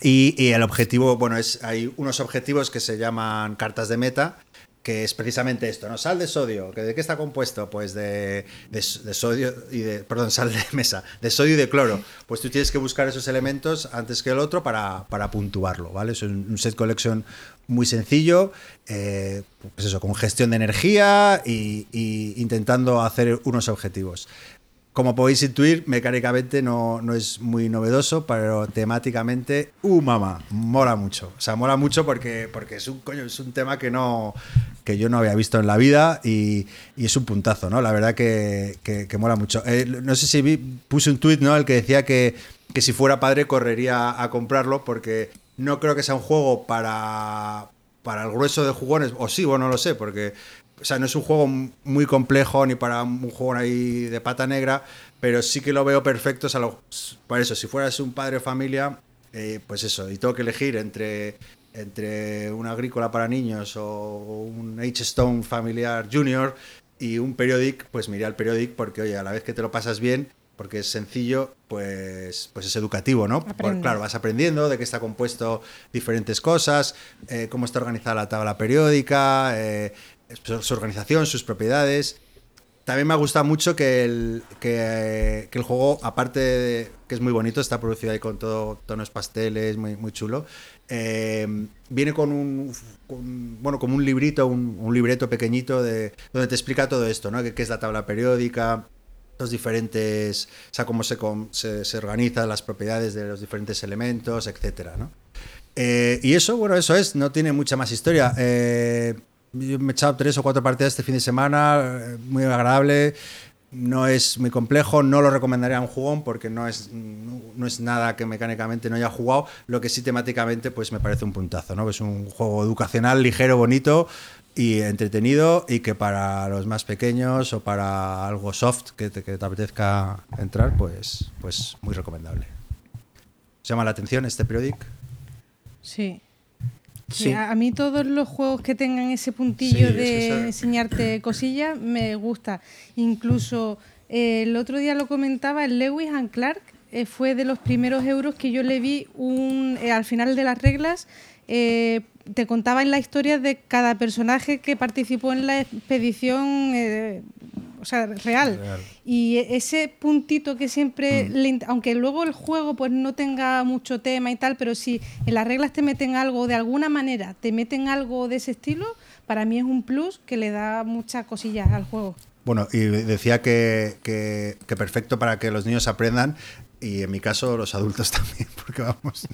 Y, y el objetivo, bueno, es hay unos objetivos que se llaman cartas de meta, que es precisamente esto, ¿no? Sal de sodio, ¿que ¿de qué está compuesto? Pues de, de, sodio y de, perdón, sal de mesa, de sodio y de cloro. Pues tú tienes que buscar esos elementos antes que el otro para, para puntuarlo, ¿vale? Es un, set collection muy sencillo, eh, pues eso, con gestión de energía y intentando hacer unos objetivos. Como podéis intuir, mecánicamente no, no, es muy novedoso, pero temáticamente, ¡uh, mamá! Mola mucho. O sea, mola mucho porque, porque es, un, coño, es un tema que, no, que yo no había visto en la vida y, y es un puntazo, ¿no? La verdad que, que, que mola mucho. Eh, no sé si vi, puse un tuit, ¿no? El que decía que, que si fuera padre correría a comprarlo porque no creo que sea un juego para, para el grueso de jugones, o sí, bueno, no lo sé, porque o sea, no es un juego muy complejo ni para un juego ahí de pata negra, pero sí que lo veo perfecto. O sea, lo, por eso, si fueras un padre de familia, eh, pues eso, y tengo que elegir entre, entre una agrícola para niños o un H-Stone familiar junior y un periodic, pues mira el periodic porque, oye, a la vez que te lo pasas bien, porque es sencillo, pues, pues es educativo, ¿no? Claro, vas aprendiendo de qué está compuesto diferentes cosas, eh, cómo está organizada la tabla periódica, eh, su organización, sus propiedades. También me ha gustado mucho que el, que, el juego, aparte de que es muy bonito, está producido ahí con todo tonos pasteles, muy, muy chulo. Eh, viene con un, con, bueno, como un librito, un, un, libreto pequeñito de, donde te explica todo esto, ¿no? Que, que es la tabla periódica, los diferentes, sea, cómo se, se, se organizan las propiedades de los diferentes elementos, etcétera, ¿no? Eh, y eso, bueno, eso es, no tiene mucha más historia. Eh, yo me he echado tres o cuatro partidas este fin de semana, muy agradable. no es muy complejo, no lo recomendaría a un jugón porque no es, no es nada que mecánicamente no haya jugado, lo que sí temáticamente pues me parece un puntazo, ¿no? Es un juego educacional, ligero, bonito y entretenido y que para los más pequeños o para algo soft que te, que te apetezca entrar, pues, pues muy recomendable. ¿Os llama la atención este periódico? Sí. Sí. A, mí todos los juegos que tengan ese puntillo Sí, de es enseñarte cosillas me gusta. Incluso eh, el otro día lo comentaba, el Lewis and Clark eh, fue de los primeros euros que yo le vi un, eh, al final de las reglas. te contaban la historia de cada personaje que participó en la expedición, o sea, real. Real. Y ese puntito que siempre, le int- aunque luego el juego pues no tenga mucho tema y tal, pero si en las reglas te meten algo de alguna manera, te meten algo de ese estilo, para mí es un plus que le da muchas cosillas al juego. Bueno, y decía que, que- que perfecto para que los niños aprendan y en mi caso los adultos también, porque vamos,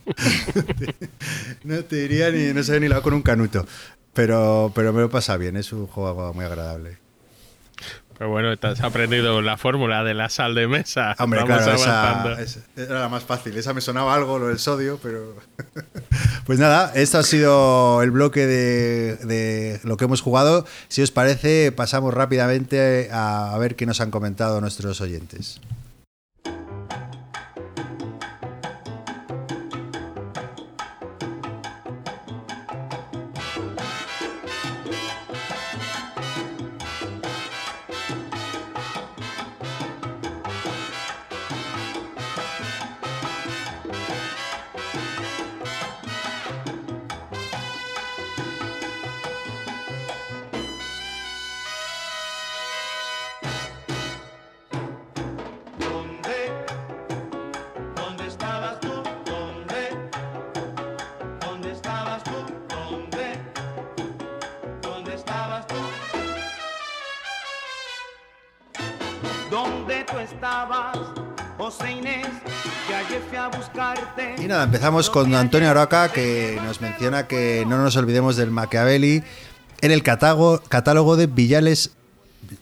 no te diría ni, no sé ni la con un canuto, pero, pero me lo pasa bien, es un juego muy agradable. Pero bueno, has aprendido la fórmula de la sal de mesa. Hombre, Vamos claro, esa, esa era la más fácil, esa me sonaba algo, lo del sodio, pero... pues nada, esto ha sido el bloque de, de lo que hemos jugado. Si os parece, pasamos rápidamente a, a ver qué nos han comentado nuestros oyentes. Empezamos con Antonio Aroca, que nos menciona que no nos olvidemos del Machiavelli en el catálogo, catálogo de Villales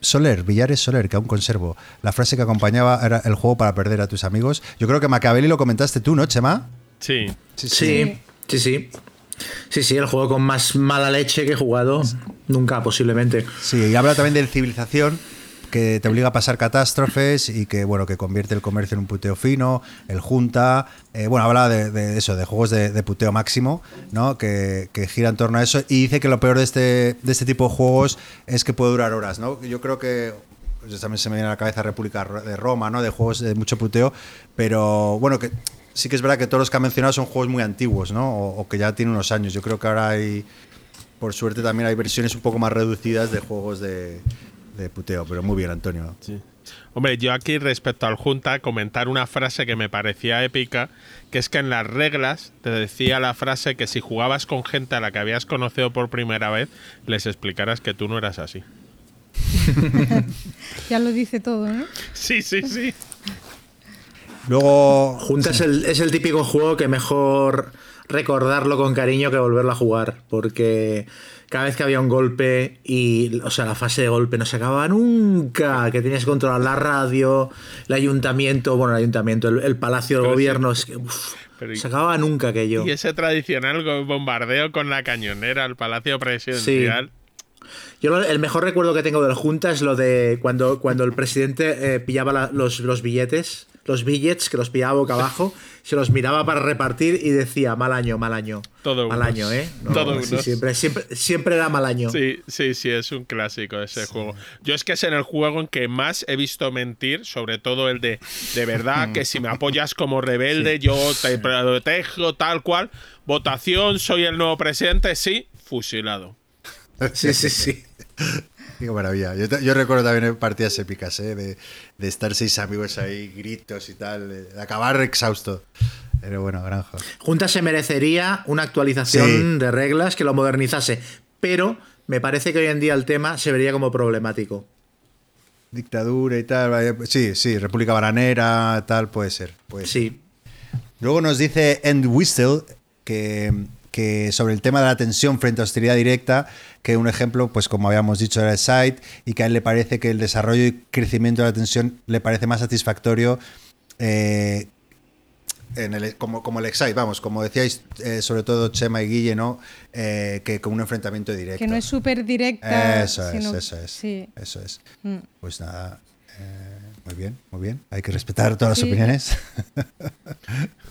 Soler, Villares Soler, que aún conservo. La frase que acompañaba era el juego para perder a tus amigos. Yo creo que Machiavelli lo comentaste tú, ¿no, Chema? Sí. Sí, Sí, sí, sí. Sí, sí, el juego con más mala leche que he jugado nunca, posiblemente. Sí, y habla también de civilización que te obliga a pasar catástrofes y que bueno que convierte el comercio en un puteo fino, el junta, eh, bueno, habla de, eso, de juegos de, de puteo máximo, ¿no? Que, que gira en torno a eso y dice que lo peor de este, de este tipo de juegos es que puede durar horas, ¿no? Yo creo que pues, también se me viene a la cabeza República de Roma, ¿no? De juegos de mucho puteo, pero bueno, que sí que es verdad que todos los que ha mencionado son juegos muy antiguos, ¿no? O, o que ya tienen unos años. Yo creo que ahora hay, por suerte, también hay versiones un poco más reducidas de juegos de, de puteo, pero muy bien, Antonio. Hombre, yo aquí respecto al Junta, comentar una frase que me parecía épica, que es que en las reglas te decía la frase que si jugabas con gente a la que habías conocido por primera vez, les explicaras que tú no eras así. Ya lo dice todo, ¿no? Sí, sí, sí. Luego, Junta es, el, es el típico juego que mejor recordarlo con cariño que volverlo a jugar, porque cada vez que había un golpe y, o sea, la fase de golpe no se acababa nunca, que tenías que controlar la radio, el ayuntamiento, bueno, el ayuntamiento, el, el palacio del sí. gobierno, es que uf, Pero y- se acababa nunca aquello. Y ese tradicional bombardeo con la cañonera al Palacio Presidencial. Yo lo- el mejor recuerdo que tengo del Junta es lo de cuando, cuando el presidente eh, pillaba la- los, los billetes, los billets, que los pillaba boca abajo, se los miraba para repartir y decía, mal año, mal año. Todo mal unos. año, ¿eh? Todo sí, siempre, siempre, siempre era mal año. Sí, sí, sí, es un clásico ese juego. Yo es que es en el juego en que más he visto mentir, sobre todo el de de verdad que si me apoyas como rebelde, yo te protejo tal cual. Votación, soy el nuevo presidente, sí, fusilado. Sí, sí, sí. qué maravilla. Yo, recuerdo también partidas épicas, ¿eh? De, de estar seis amigos ahí, gritos y tal, de, acabar exhausto. Pero bueno, granja. Junta se merecería una actualización Sí. de reglas que lo modernizase, pero me parece que hoy en día el tema se vería como problemático. Dictadura y tal. Sí, sí, República Bananera, tal, puede ser. Puede ser. Sí. Luego nos dice End Whistle que, que sobre el tema de la tensión frente a hostilidad directa, que un ejemplo, pues como habíamos dicho, era el site, y que a él le parece que el desarrollo y crecimiento de la tensión le parece más satisfactorio eh, en el- como, como el Excite, vamos, como decíais, eh, sobre todo Chema y Guille, ¿no? Eh, que con un enfrentamiento directo. Que no es súper directa. Eso es, sino- eso es. Sí. Eso es. Mm. Pues nada, eh, muy bien, muy bien. Hay que respetar todas Sí. las opiniones.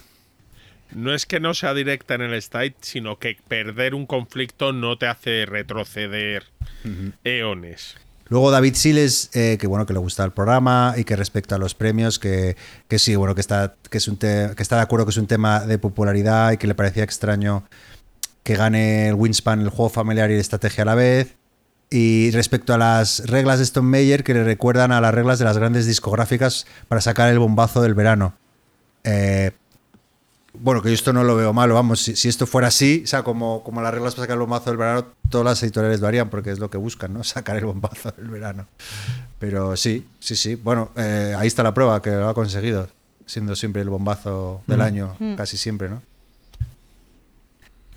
No es que no sea directa en el state, sino que perder un conflicto no te hace retroceder eones. Luego David Siles, eh, que bueno, que le gusta el programa y que respecto a los premios, que, que sí, bueno, que está, que, es un que está de acuerdo que es un tema de popularidad y que le parecía extraño que gane el Winspan, el juego familiar y la estrategia a la vez. Y respecto a las reglas de Stone Meyer, que le recuerdan a las reglas de las grandes discográficas para sacar el bombazo del verano. Eh, bueno, que yo esto no lo veo malo, vamos, si, si esto fuera así, o sea, como, como las reglas para sacar el bombazo del verano, todas las editoriales lo harían, porque es lo que buscan, ¿no? Sacar el bombazo del verano. Pero sí, sí, sí. Bueno, eh, ahí está la prueba, que lo ha conseguido, siendo siempre el bombazo del Mm. año, Mm. casi siempre, ¿no?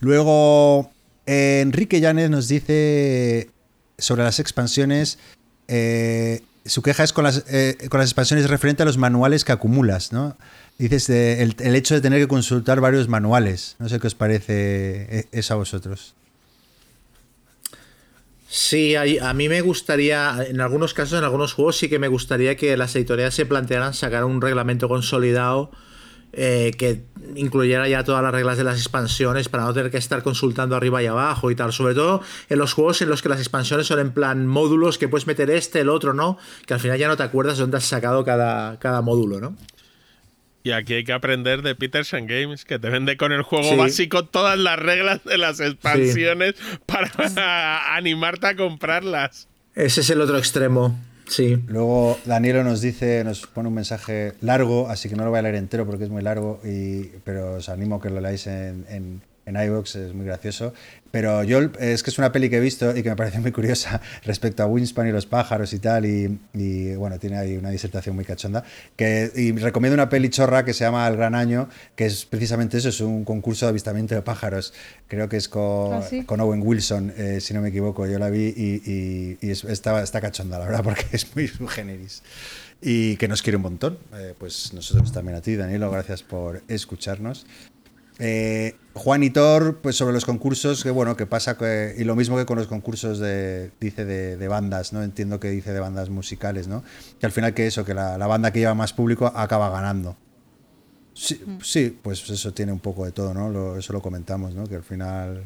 Luego, eh, Enrique Llanes nos dice sobre las expansiones. eh, su queja es con las, eh, con las expansiones referente a los manuales que acumulas, ¿no? Dices el, el hecho de tener que consultar varios manuales. No sé qué os parece eh, eso a vosotros. Sí, hay- a mí me gustaría, en algunos casos, en algunos juegos, sí que me gustaría que las editoriales se plantearan sacar un reglamento consolidado eh, que incluyera ya todas las reglas de las expansiones para no tener que estar consultando arriba y abajo y tal. Sobre todo en los juegos en los que las expansiones son en plan módulos que puedes meter este, el otro, ¿no? Que al final ya no te acuerdas de dónde has sacado cada, cada módulo, ¿no? Y aquí hay que aprender de Peterson Games, que te vende con el juego Sí. básico todas las reglas de las expansiones para animarte a comprarlas. Ese es el otro extremo. Sí. Luego Danielo nos dice, nos pone un mensaje largo, así que no lo voy a leer entero porque es muy largo, y, pero os animo a que lo leáis en, en, en iVoox, es muy gracioso. Pero yo es que es una peli que he visto y que me parece muy curiosa respecto a Winspan y los pájaros y tal, y, y, bueno, tiene ahí una disertación muy cachonda. Que, y recomiendo una peli chorra que se llama El Gran Año, que es precisamente eso, es un concurso de avistamiento de pájaros. Creo que es con, ¿Ah, sí? con Owen Wilson, eh, si no me equivoco. Yo la vi y, y- y es- está, está cachonda, la verdad, porque es muy subgéneris. Y que nos quiere un montón. Eh, pues nosotros también a ti, Danilo, gracias por escucharnos. Eh, Juan y Thor, pues sobre los concursos, que bueno, que pasa que, y lo mismo que con los concursos de, dice de, de bandas, ¿no? Entiendo que dice de bandas musicales, ¿no? Que al final que eso, que la, la banda que lleva más público acaba ganando. Sí, sí, pues eso tiene un poco de todo, ¿no? Lo- eso lo comentamos, ¿no? Que al final,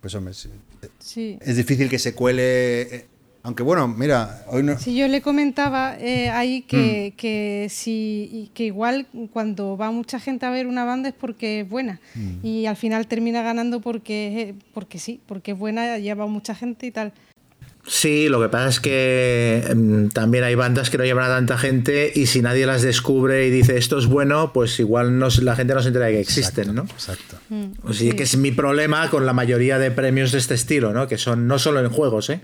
pues hombre, sí, Sí. es difícil que se cuele. Eh, Aunque bueno, mira, hoy no. Sí, yo le comentaba eh, ahí Mm. que, que, si, que igual cuando va mucha gente a ver una banda es porque es buena Mm. y al final termina ganando porque, porque sí, porque es buena, lleva mucha gente y tal. Sí, lo que pasa es que mm, también hay bandas que no llevan a tanta gente y si nadie las descubre y dice esto es bueno, pues igual no, la gente no se entera de que existen, ¿no? Exacto. Mm, O sea, que es mi problema con la mayoría de premios de este estilo, ¿no? Que son no solo en juegos, ¿eh?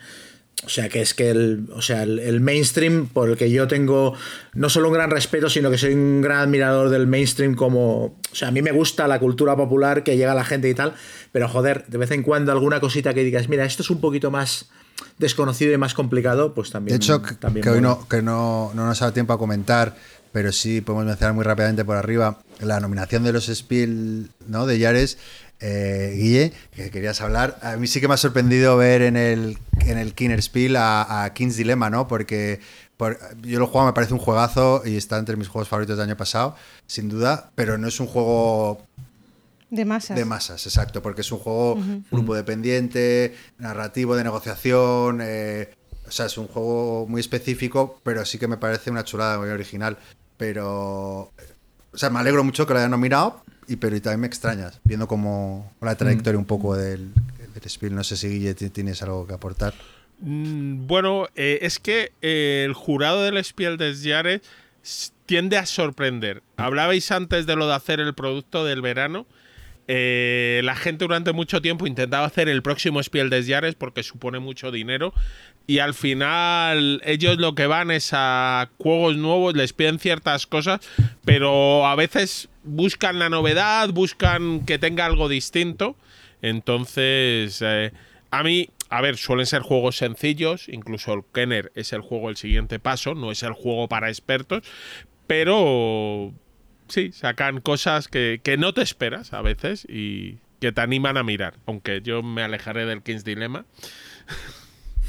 O sea, que es que el, o sea, el, el mainstream, por el que yo tengo no solo un gran respeto, sino que soy un gran admirador del mainstream como... O sea, a mí me gusta la cultura popular que llega a la gente y tal, pero joder, de vez en cuando alguna cosita que digas, mira, esto es un poquito más desconocido y más complicado, pues también... De hecho, que, también que hoy no, que no, no nos ha dado tiempo a comentar, pero sí podemos mencionar muy rápidamente por arriba la nominación de los Spiel ¿no? de Yares. Eh, Guille, que querías hablar. A mí sí que me ha sorprendido ver en el, en el a, a King's Dilemma, ¿no? Porque por- yo lo jugado, me parece un juegazo y está entre mis juegos favoritos del año pasado, sin duda, pero no es un juego De masas. de masas, exacto, porque es un juego grupo dependiente, narrativo de negociación, eh, o sea, es un juego muy específico, pero sí que me parece una chulada muy original. Pero, o sea, me alegro mucho que lo hayan nominado, y, pero y también me extrañas, viendo como la trayectoria un poco del, del Spiel. No sé si Guille ti- tienes algo que aportar. Mm, Bueno, eh, es que eh, el jurado del Spiel des Jahres tiende a sorprender. Hablabais antes de lo de hacer el producto del verano. Eh, la gente durante mucho tiempo intentaba hacer el próximo Spiel des Jahres porque supone mucho dinero. Y al final ellos lo que van es a juegos nuevos, les piden ciertas cosas, pero a veces buscan la novedad, buscan que tenga algo distinto. Entonces, eh, a mí, a ver, suelen ser juegos sencillos, incluso el Kenner es el juego el siguiente paso, no es el juego para expertos, pero sí, sacan cosas que, que no te esperas a veces y que te animan a mirar, aunque yo me alejaré del King's Dilemma.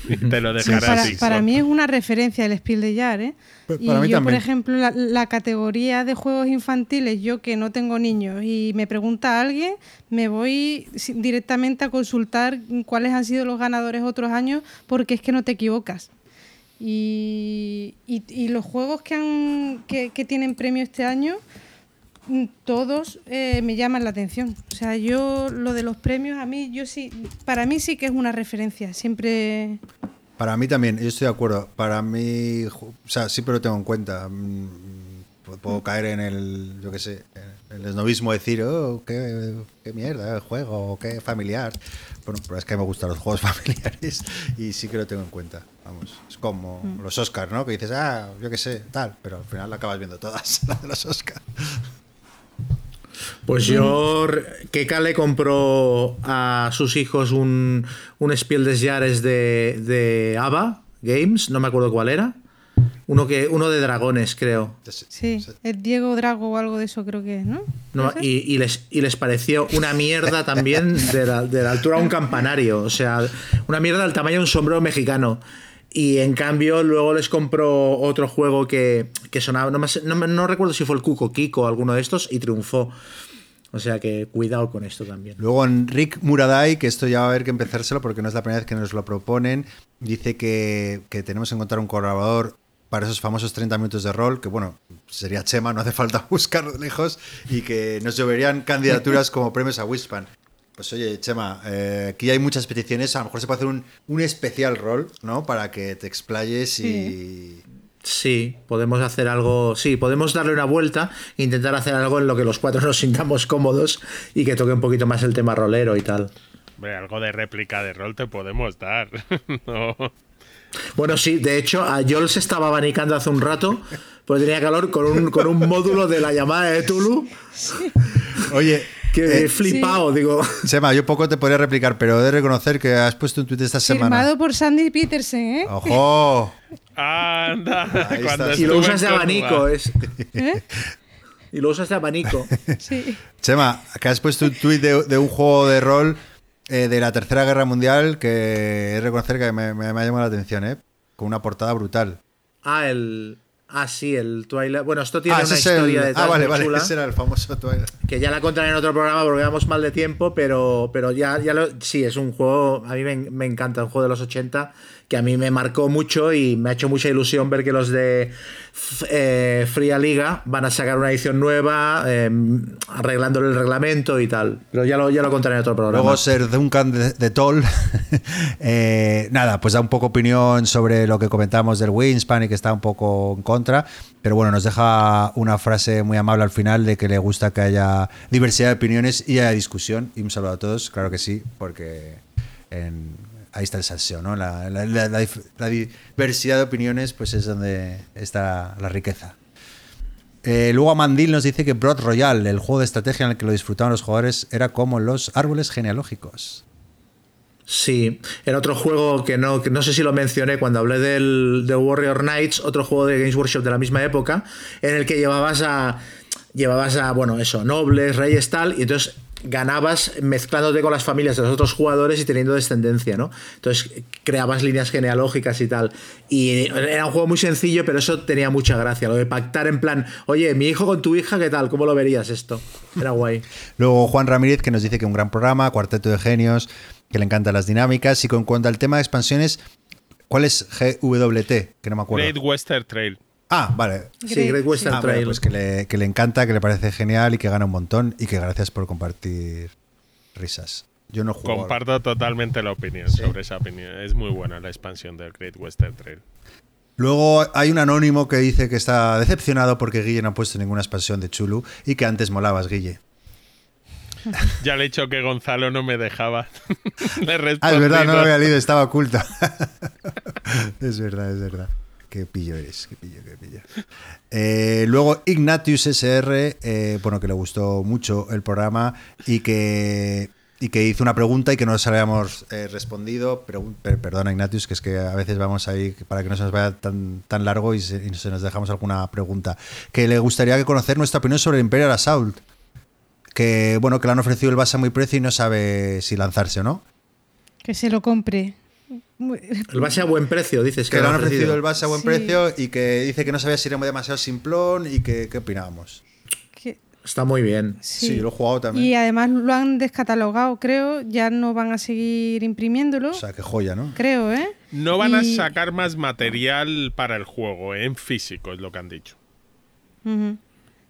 y te lo Sí, dejaré para, así. para mí es una referencia el Spiel de Jar, ¿eh? Pues Y para mí yo, por ejemplo, la, la categoría de juegos infantiles, yo que no tengo niños y me pregunta alguien, me voy directamente a consultar cuáles han sido los ganadores otros años, porque es que no te equivocas. Y, y- y los juegos que, han, que, que tienen premio este año, todos eh, me llaman la atención. O sea, yo lo de los premios, a mí, yo sí, para mí sí que es una referencia. Siempre Para mí también, yo estoy de acuerdo. Para mí, o sea, siempre lo tengo en cuenta. Mm, pu- Puedo caer en el, yo qué sé, en el esnovismo de decir, oh, qué, qué mierda el juego, qué familiar. Bueno, pero es que me gustan los juegos familiares y sí que lo tengo en cuenta. Vamos, es como los Oscars, ¿no? Que dices, ah, yo qué sé, tal, pero al final acabas viendo todas las de los Oscars. Pues yo, Keka le compró a sus hijos un, un Spiel des Jahres de, de ABBA Games, no me acuerdo cuál era. Uno, que, uno de dragones, creo. Sí, el Diego Drago o algo de eso creo que es, ¿no? No, y, y les, y les pareció una mierda también de la, de la altura de un campanario. O sea, una mierda del tamaño de un sombrero mexicano. Y en cambio, luego les compró otro juego que, que sonaba. No, me no, no recuerdo si fue el Cuco Kiko o alguno de estos, y triunfó. O sea que cuidado con esto también. Luego Enric Muraday, que esto ya va a haber que empezárselo porque no es la primera vez que nos lo proponen, dice que, que tenemos que encontrar un colaborador para esos famosos 30 minutos de rol, que bueno, sería Chema, no hace falta buscar lejos, y que nos lloverían candidaturas como premios a Wispan. Pues oye, Chema, eh, aquí hay muchas peticiones, a lo mejor se puede hacer un, un especial rol, ¿no? Para que te explayes y... Sí, podemos hacer algo. Sí, podemos darle una vuelta e intentar hacer algo en lo que los cuatro nos sintamos cómodos y que toque un poquito más el tema rolero y tal. Hombre, algo de réplica de rol te podemos dar. no. Bueno, sí, de hecho, a Joel se estaba abanicando hace un rato, pues tenía calor con un, con un módulo de la llamada de Tulu Oye, que eh, he flipado, digo. Chema, yo poco te podría replicar, pero he de reconocer que has puesto un tuit esta semana. Firmado por Sandy Peterson, ¿eh? ¡Ojo! Anda. Y lo usas de abanico, es. ¿Eh? Y lo usas de abanico. Sí. Chema, que has puesto un tuit de, de un juego de rol eh, de la Tercera Guerra Mundial que he de reconocer que me, me- me ha llamado la atención, ¿eh? Con una portada brutal. Ah, el. Ah, sí, el Twilight. Bueno, esto tiene Ah, una es el- historia detrás ah, vale, vale, chula. ese era el famoso Twilight. que ya la contaré en otro programa porque vamos mal de tiempo, pero, pero ya, ya lo, sí, es un juego, a mí me, me encanta, un juego de los 80 que a mí me marcó mucho y me ha hecho mucha ilusión ver que los de eh, Fría Liga van a sacar una edición nueva, eh, arreglándole el reglamento y tal. Pero ya lo, ya lo contaré en otro programa. Luego Ser Duncan de, de Toll. eh, nada, pues da un poco opinión sobre lo que comentamos del Winspan y que está un poco en contra. Pero bueno, nos deja una frase muy amable al final de que le gusta que haya diversidad de opiniones y haya discusión. Y un saludo a todos, claro que sí, porque en- ahí está el salseo, ¿no? La, la- diversidad de opiniones, pues es donde está la riqueza. Eh, luego Amandil nos dice que Broad Royal, el juego de estrategia en el que lo disfrutaban los jugadores, era como los árboles genealógicos. Sí, era otro juego que no, que no sé si lo mencioné cuando hablé del de Warrior Knights, otro juego de Games Workshop de la misma época, en el que llevabas a. Llevabas a, bueno, eso, nobles, reyes, tal, y entonces ganabas mezclándote con las familias de los otros jugadores y teniendo descendencia, ¿no? Entonces creabas líneas genealógicas y tal. Y era un juego muy sencillo, pero eso tenía mucha gracia. Lo de pactar en plan, oye, mi hijo con tu hija, ¿qué tal? ¿Cómo lo verías esto? Era guay. Luego Juan Ramírez que nos dice que un gran programa, cuarteto de genios, que le encantan las dinámicas y con cuanto al tema de expansiones, ¿cuál es GWT? Que no me acuerdo. Great Western Trail. Ah, vale. Sí, Great Western Ah, bueno, Trail. pues que le, que le encanta, que le parece genial y que gana un montón y que gracias por compartir risas. Yo no juego. Comparto totalmente la opinión sobre esa opinión. Es muy buena la expansión del Great Western Trail. Luego hay un anónimo que dice que está decepcionado porque Guille no ha puesto ninguna expansión de Chulu y que antes molabas, Guille. Ya le he dicho que Gonzalo no me dejaba. Le Ah, es verdad, no lo había leído, estaba oculta. es verdad, es verdad. Qué pillo eres, qué pillo, qué pillo. Eh, luego Ignatius SR, eh, bueno, que le gustó mucho el programa y que y que hizo una pregunta y que no nos habíamos eh, respondido. Pregun- per- perdona, Ignatius, que es que a veces vamos ahí para que no se nos vaya tan, tan largo y se, se nos dejamos alguna pregunta. Que le gustaría que conocer nuestra opinión sobre el Imperial Assault. Que bueno, que le han ofrecido el base a muy precio y no sabe si lanzarse o no. Que se lo compre. Muy- El base a buen precio, dices Que le han ofrecido el base a buen Sí. precio y que dice que no sabía si era demasiado simplón y que qué opinábamos. que- Está muy bien. sí. Sí, lo he jugado también. Y además lo han descatalogado, creo. Ya no van a seguir imprimiéndolo. O sea, qué joya, ¿no? creo, ¿eh? No van a sacar más material para el juego, ¿eh? en físico, es lo que han dicho.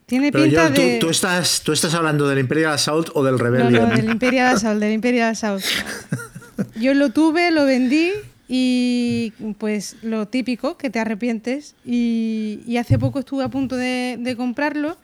Tiene Pero pinta John, ¿tú, de. tú estás, ¿tú estás hablando del Imperial Assault o del No, Rebellion? no, del Imperial Assault, del Imperial Assault. Yo lo tuve, lo vendí y pues lo típico, que te arrepientes. Y, y hace poco estuve a punto de, de comprarlo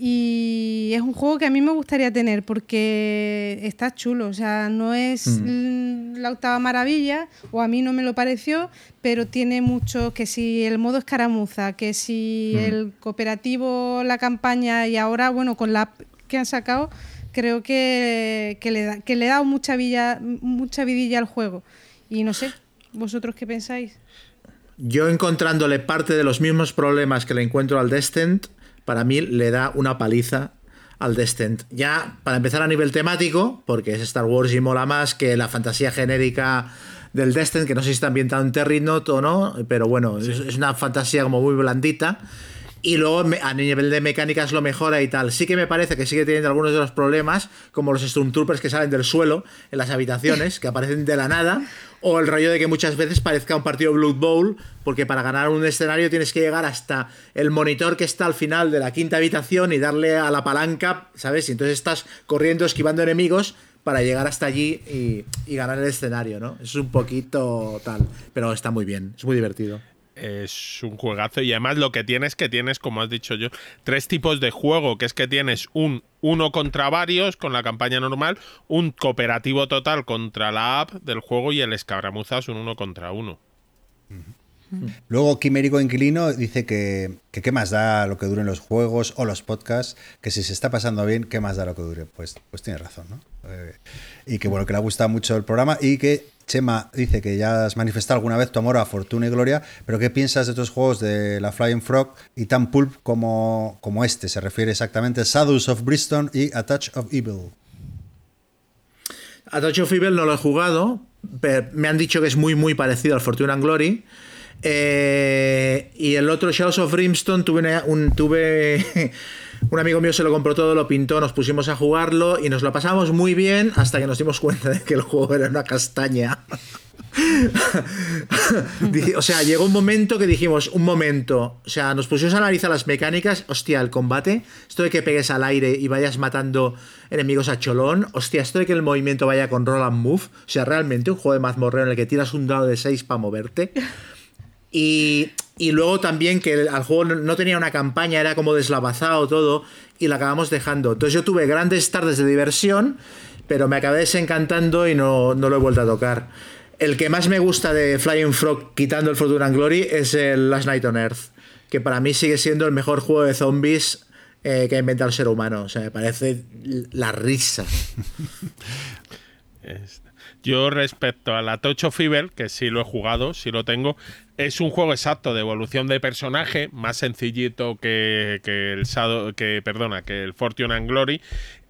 y es un juego que a mí me gustaría tener porque está chulo. O sea, no es mm, la octava maravilla, o a mí no me lo pareció, pero tiene mucho que si el modo escaramuza, que si el cooperativo, la campaña y ahora, bueno, con la app que han sacado, creo que, que le, da, que le mucha, villa, mucha vidilla al juego. Y no sé, ¿vosotros qué pensáis? Yo encontrándole parte de los mismos problemas que le encuentro al Descent, para mí le da una paliza al Descent. Ya, para empezar a nivel temático, porque es Star Wars y mola más que la fantasía genérica del Descent, que no sé si está ambientado en Terrinnot o no, pero bueno, es una fantasía como muy blandita. Y luego a nivel de mecánicas lo mejora y tal. Sí que me parece que sigue teniendo algunos de los problemas, como los Stormtroopers que salen del suelo en las habitaciones, que aparecen de la nada, o el rollo de que muchas veces parezca un partido Blood Bowl, porque para ganar un escenario tienes que llegar hasta el monitor que está al final de la quinta habitación y darle a la palanca, ¿sabes? Y entonces estás corriendo, esquivando enemigos para llegar hasta allí y, y ganar el escenario, ¿no? Es un poquito tal, pero está muy bien, es muy divertido. Es un juegazo y además lo que tienes que tienes, como has dicho yo, tres tipos de juego, que es que tienes un uno contra varios con la campaña normal, un cooperativo total contra la app del juego y el escabramuzas un uno contra uno. Luego Quimérico Inquilino dice que, que qué más da lo que duren los juegos o los podcasts, que si se está pasando bien, qué más da lo que dure. Pues, pues tiene razón, ¿no? Eh, y que bueno, que le ha gustado mucho el programa y que Chema dice que ya has manifestado alguna vez tu amor a Fortuna y Gloria, pero ¿qué piensas de otros juegos de la Flying Frog y tan pulp como, como este? Se refiere exactamente a Shadows of Bristol y A Touch of Evil. A Touch of Evil no lo he jugado, pero me han dicho que es muy, muy parecido al Fortune and Glory. Eh, y el otro, Shadows of Brimstone, tuve, una- un, tuve un amigo mío se lo compró todo, lo pintó, nos pusimos a jugarlo y nos lo pasamos muy bien hasta que nos dimos cuenta de que el juego era una castaña. O sea, llegó un momento que dijimos, un momento, o sea, nos pusimos a analizar las mecánicas, hostia, el combate, esto de que pegues al aire y vayas matando enemigos a cholón, hostia, esto de que el movimiento vaya con roll and move, o sea, realmente un juego de mazmorreo en el que tiras un dado de 6 para moverte. Y, y luego también que el, juego no, tenía una campaña, era como deslavazado todo y la acabamos dejando. Entonces yo tuve grandes tardes de diversión, pero me acabé desencantando y no, no lo he vuelto a tocar. El que más me gusta de Flying Frog, quitando el Fortune and Glory, es el Last Night on Earth, que para mí sigue siendo el mejor juego de zombies eh, que ha inventado el ser humano. O sea, me parece la risa. Yo respecto a la Touch of Evil, que sí lo he jugado, sí lo tengo, es un juego exacto de evolución de personaje, más sencillito que, el que perdona, que el Fortune and Glory.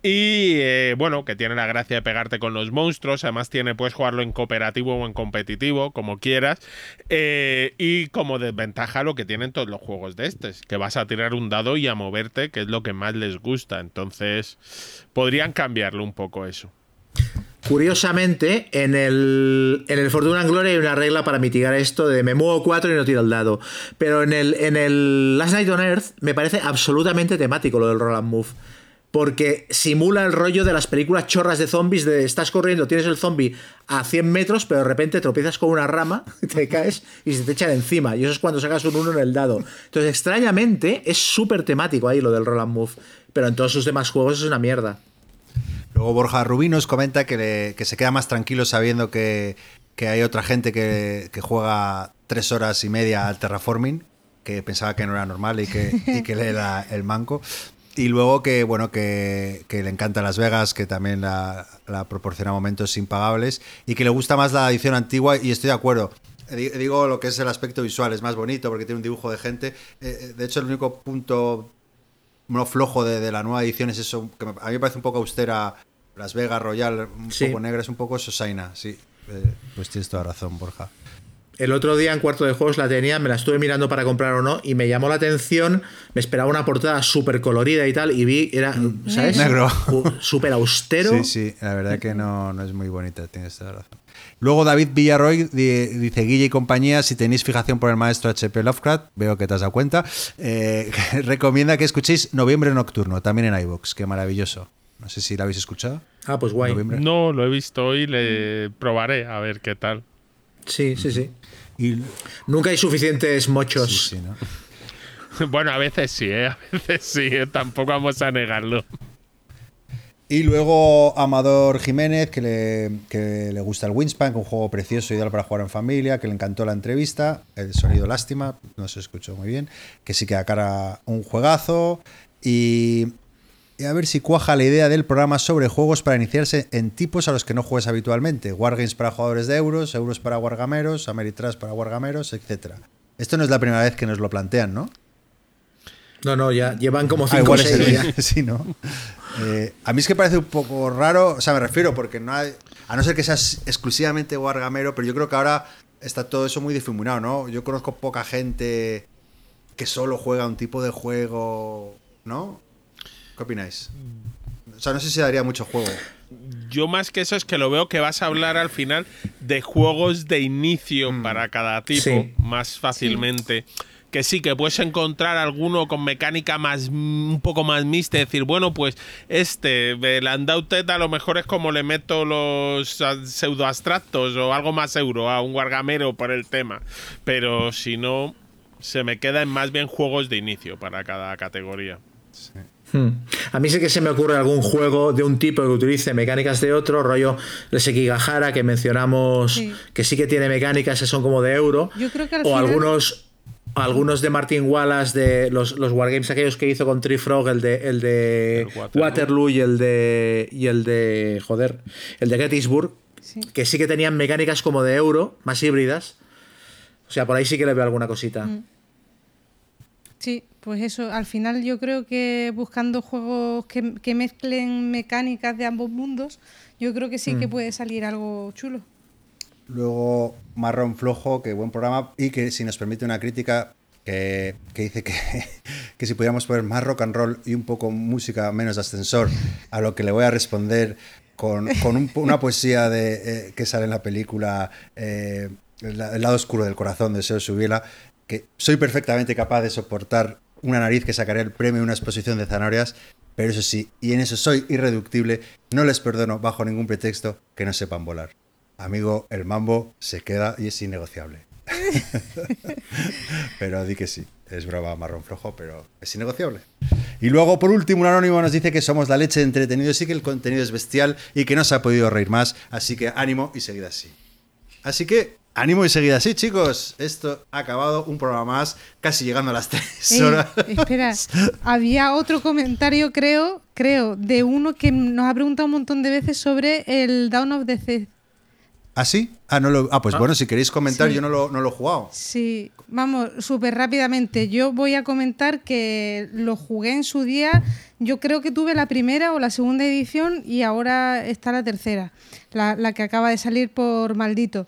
Y eh, bueno, que tiene la gracia de pegarte con los monstruos. Además, tiene, puedes jugarlo en cooperativo o en competitivo, como quieras. Eh, y como desventaja lo que tienen todos los juegos de estos, que vas a tirar un dado y a moverte, que es lo que más les gusta. Entonces, podrían cambiarlo un poco eso. Curiosamente, en el, Fortuna and Glory hay una regla para mitigar esto de me muevo 4 y no tiro el dado. Pero en el, Last Night on Earth me parece absolutamente temático lo del roll and move. Porque simula el rollo de las películas chorras de zombies de estás corriendo, tienes el zombie a 100 metros, pero de repente tropiezas con una rama, te caes y se te echan encima. Y eso es cuando sacas un 1 en el dado. Entonces, extrañamente, es súper temático ahí lo del roll and move. Pero en todos sus demás juegos es una mierda. Luego Borja Rubí nos comenta que, le- que se queda más tranquilo sabiendo que, que hay otra gente que, que juega tres horas y media al terraforming, que pensaba que no era normal y que, y que le era el manco. Y luego que, bueno, que, que le encanta Las Vegas, que también la, la proporciona momentos impagables y que le gusta más la edición antigua y estoy de acuerdo. Di- Digo lo que es el aspecto visual, es más bonito porque tiene un dibujo de gente. Eh, eh, de hecho, el único punto no flojo de, de la nueva edición es eso, que a mí me parece un poco austera. Las Vegas Royal, un Sí. poco negra, es un poco Sosaina, sí. Eh, pues tienes toda razón, Borja. El otro día en cuarto de juegos la tenía, me la estuve mirando para comprar o no, y me llamó la atención, me esperaba una portada súper colorida y tal, y vi, era, ¿sabes? Negro. Súper austero. Sí, sí, la verdad que no, no es muy bonita, tienes toda razón. Luego David Villarroy di- dice, Guille y compañía, si tenéis fijación por el maestro H.P. Lovecraft, veo que te has dado cuenta, eh, recomienda que escuchéis Noviembre Nocturno, también en iVoox, qué maravilloso. No sé si la habéis escuchado. Ah, pues guay. Noviembre. No, lo he visto hoy, le probaré a ver qué tal. Sí, sí, sí. Y, Nunca hay suficientes mochos. sí, sí, ¿no? Bueno, a veces sí, ¿eh? A veces sí, ¿eh? tampoco vamos a negarlo. Y luego Amador Jiménez, que le, que le gusta el Wingspan, un juego precioso, ideal para jugar en familia, que le encantó la entrevista, el sonido lástima, no se escuchó muy bien, que sí que a cara un juegazo. Y, y a ver si cuaja la idea del programa sobre juegos para iniciarse en tipos a los que no juegues habitualmente. Wargames para jugadores de euros, euros para wargameros, Ameritrash para wargameros, etc. Esto no es la primera vez que nos lo plantean, ¿no? No, no, ya llevan como Ah, cinco o igual seis ya. sí, ¿no? Eh, a mí es que parece un poco raro, o sea, me refiero porque no hay, a no ser que seas exclusivamente wargamero, pero yo creo que ahora está todo eso muy difuminado, ¿no? Yo conozco poca gente que solo juega un tipo de juego, ¿no? ¿Qué opináis? O sea, no sé si daría mucho juego. Yo más que eso es que lo veo que vas a hablar al final de juegos de inicio para cada tipo Sí. más fácilmente. Que sí, que puedes encontrar alguno con mecánica más mm, un poco más mixta, decir, bueno, pues este, el Undaunted a lo mejor es como le meto los pseudo abstractos o algo más euro a un guargamero por el tema. Pero si no, se me queda en más bien juegos de inicio para cada categoría. Hmm. A mí sí que se me ocurre algún juego de un tipo que utilice mecánicas de otro, rollo el Sekigahara que mencionamos, Sí. que sí que tiene mecánicas que son como de euro. Yo creo que al o final- algunos algunos de Martin Wallace de los, los wargames aquellos que hizo con Tree Frog, el de el de El Waterloo. Waterloo. y el de y el de joder, el de Gettysburg, Sí. que sí que tenían mecánicas como de euro, más híbridas. O sea, por ahí sí que le veo alguna cosita. Mm. Sí, pues eso, al final yo creo que buscando juegos que, que mezclen mecánicas de ambos mundos, yo creo que sí Mm. que puede salir algo chulo. Luego Marrón Flojo, que buen programa, y que si nos permite una crítica, que, que dice que, que si pudiéramos poner más rock and roll y un poco música menos de ascensor, a lo que le voy a responder con, con un- una poesía de, eh, que sale en la película eh, el, la- el lado oscuro del corazón de Seo Subiela, que soy perfectamente capaz de soportar una nariz que sacaría el premio en una exposición de zanahorias, pero eso sí, y en eso soy irreductible, no les perdono bajo ningún pretexto que no sepan volar. Amigo, el mambo se queda y es innegociable. pero di que sí, es broma marrón flojo, pero es innegociable. Y luego, por último, un anónimo nos dice que somos la leche de entretenidos y que el contenido es bestial y que no se ha podido reír más, así que ánimo y seguid así. Así que ánimo y seguid así, chicos. Esto ha acabado un programa más, casi llegando a las tres Ey, horas. espera, había otro comentario, creo, creo, de uno que nos ha preguntado un montón de veces sobre el Down of the Dead. ¿Ah, sí? Ah, no lo, ah pues bueno, si queréis comentar, Sí. yo no lo, no lo he jugado. Sí, vamos, súper rápidamente. Yo voy a comentar que lo jugué en su día. Yo creo que tuve la primera o la segunda edición y ahora está la tercera, la, la que acaba de salir por maldito.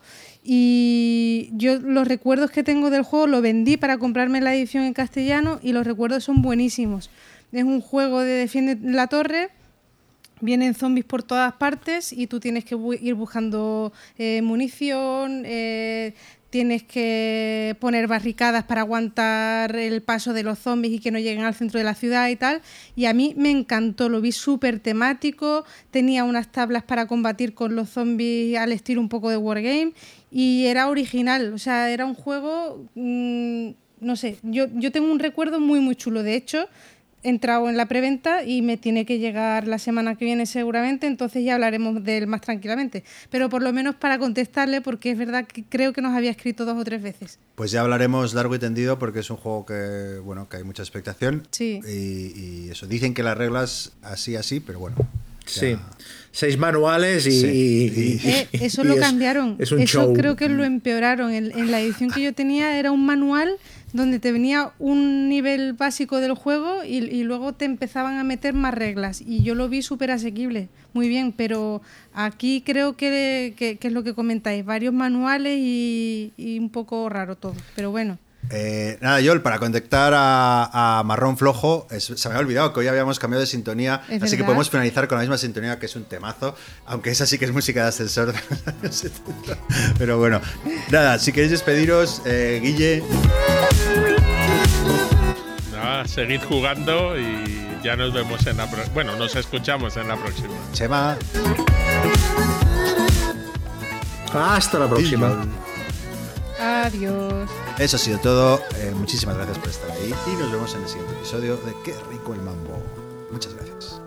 Y yo los recuerdos que tengo del juego lo vendí para comprarme la edición en castellano y los recuerdos son buenísimos. Es un juego de defiende la torre vienen zombies por todas partes y tú tienes que ir buscando eh, munición, eh, tienes que poner barricadas para aguantar el paso de los zombies y que no lleguen al centro de la ciudad y tal. Y a mí me encantó, lo vi súper temático, tenía unas tablas para combatir con los zombies al estilo un poco de Wargame y era original, o sea, era un juego, mm, no sé, yo, yo tengo un recuerdo muy muy chulo, de hecho entrado en la preventa y me tiene que llegar la semana que viene seguramente, entonces ya hablaremos de él más tranquilamente. Pero por lo menos para contestarle, porque es verdad que creo que nos había escrito dos o tres veces. Pues ya hablaremos largo y tendido porque es un juego que, bueno, que hay mucha expectación. Sí. Y, y eso, dicen que las reglas así, así, pero bueno. ya- Sí. Seis manuales y. Sí. y- Eh, eso y lo es- cambiaron. Es un eso show. creo que lo empeoraron. En, en la edición que yo tenía era un manual donde te venía un nivel básico del juego y, y luego te empezaban a meter más reglas. Y yo lo vi súper asequible, muy bien, pero aquí creo que, que- que es lo que comentáis, varios manuales y, y un poco raro todo. Pero bueno. Eh, nada, Yol, para contactar a, a Marrón Flojo, es- se me había olvidado que hoy habíamos cambiado de sintonía, así que podemos finalizar con la misma sintonía, que es un temazo, aunque esa sí que es música de ascensor de los años 70. Pero bueno, nada, si queréis despediros, eh, Guille, Nada, seguid jugando y ya nos vemos en la pro- Bueno, nos escuchamos en la próxima. Chema, Hasta la próxima. Adiós. Eso ha sido todo. Eh, muchísimas gracias por estar ahí y nos vemos en el siguiente episodio de Qué rico el mambo. Muchas gracias.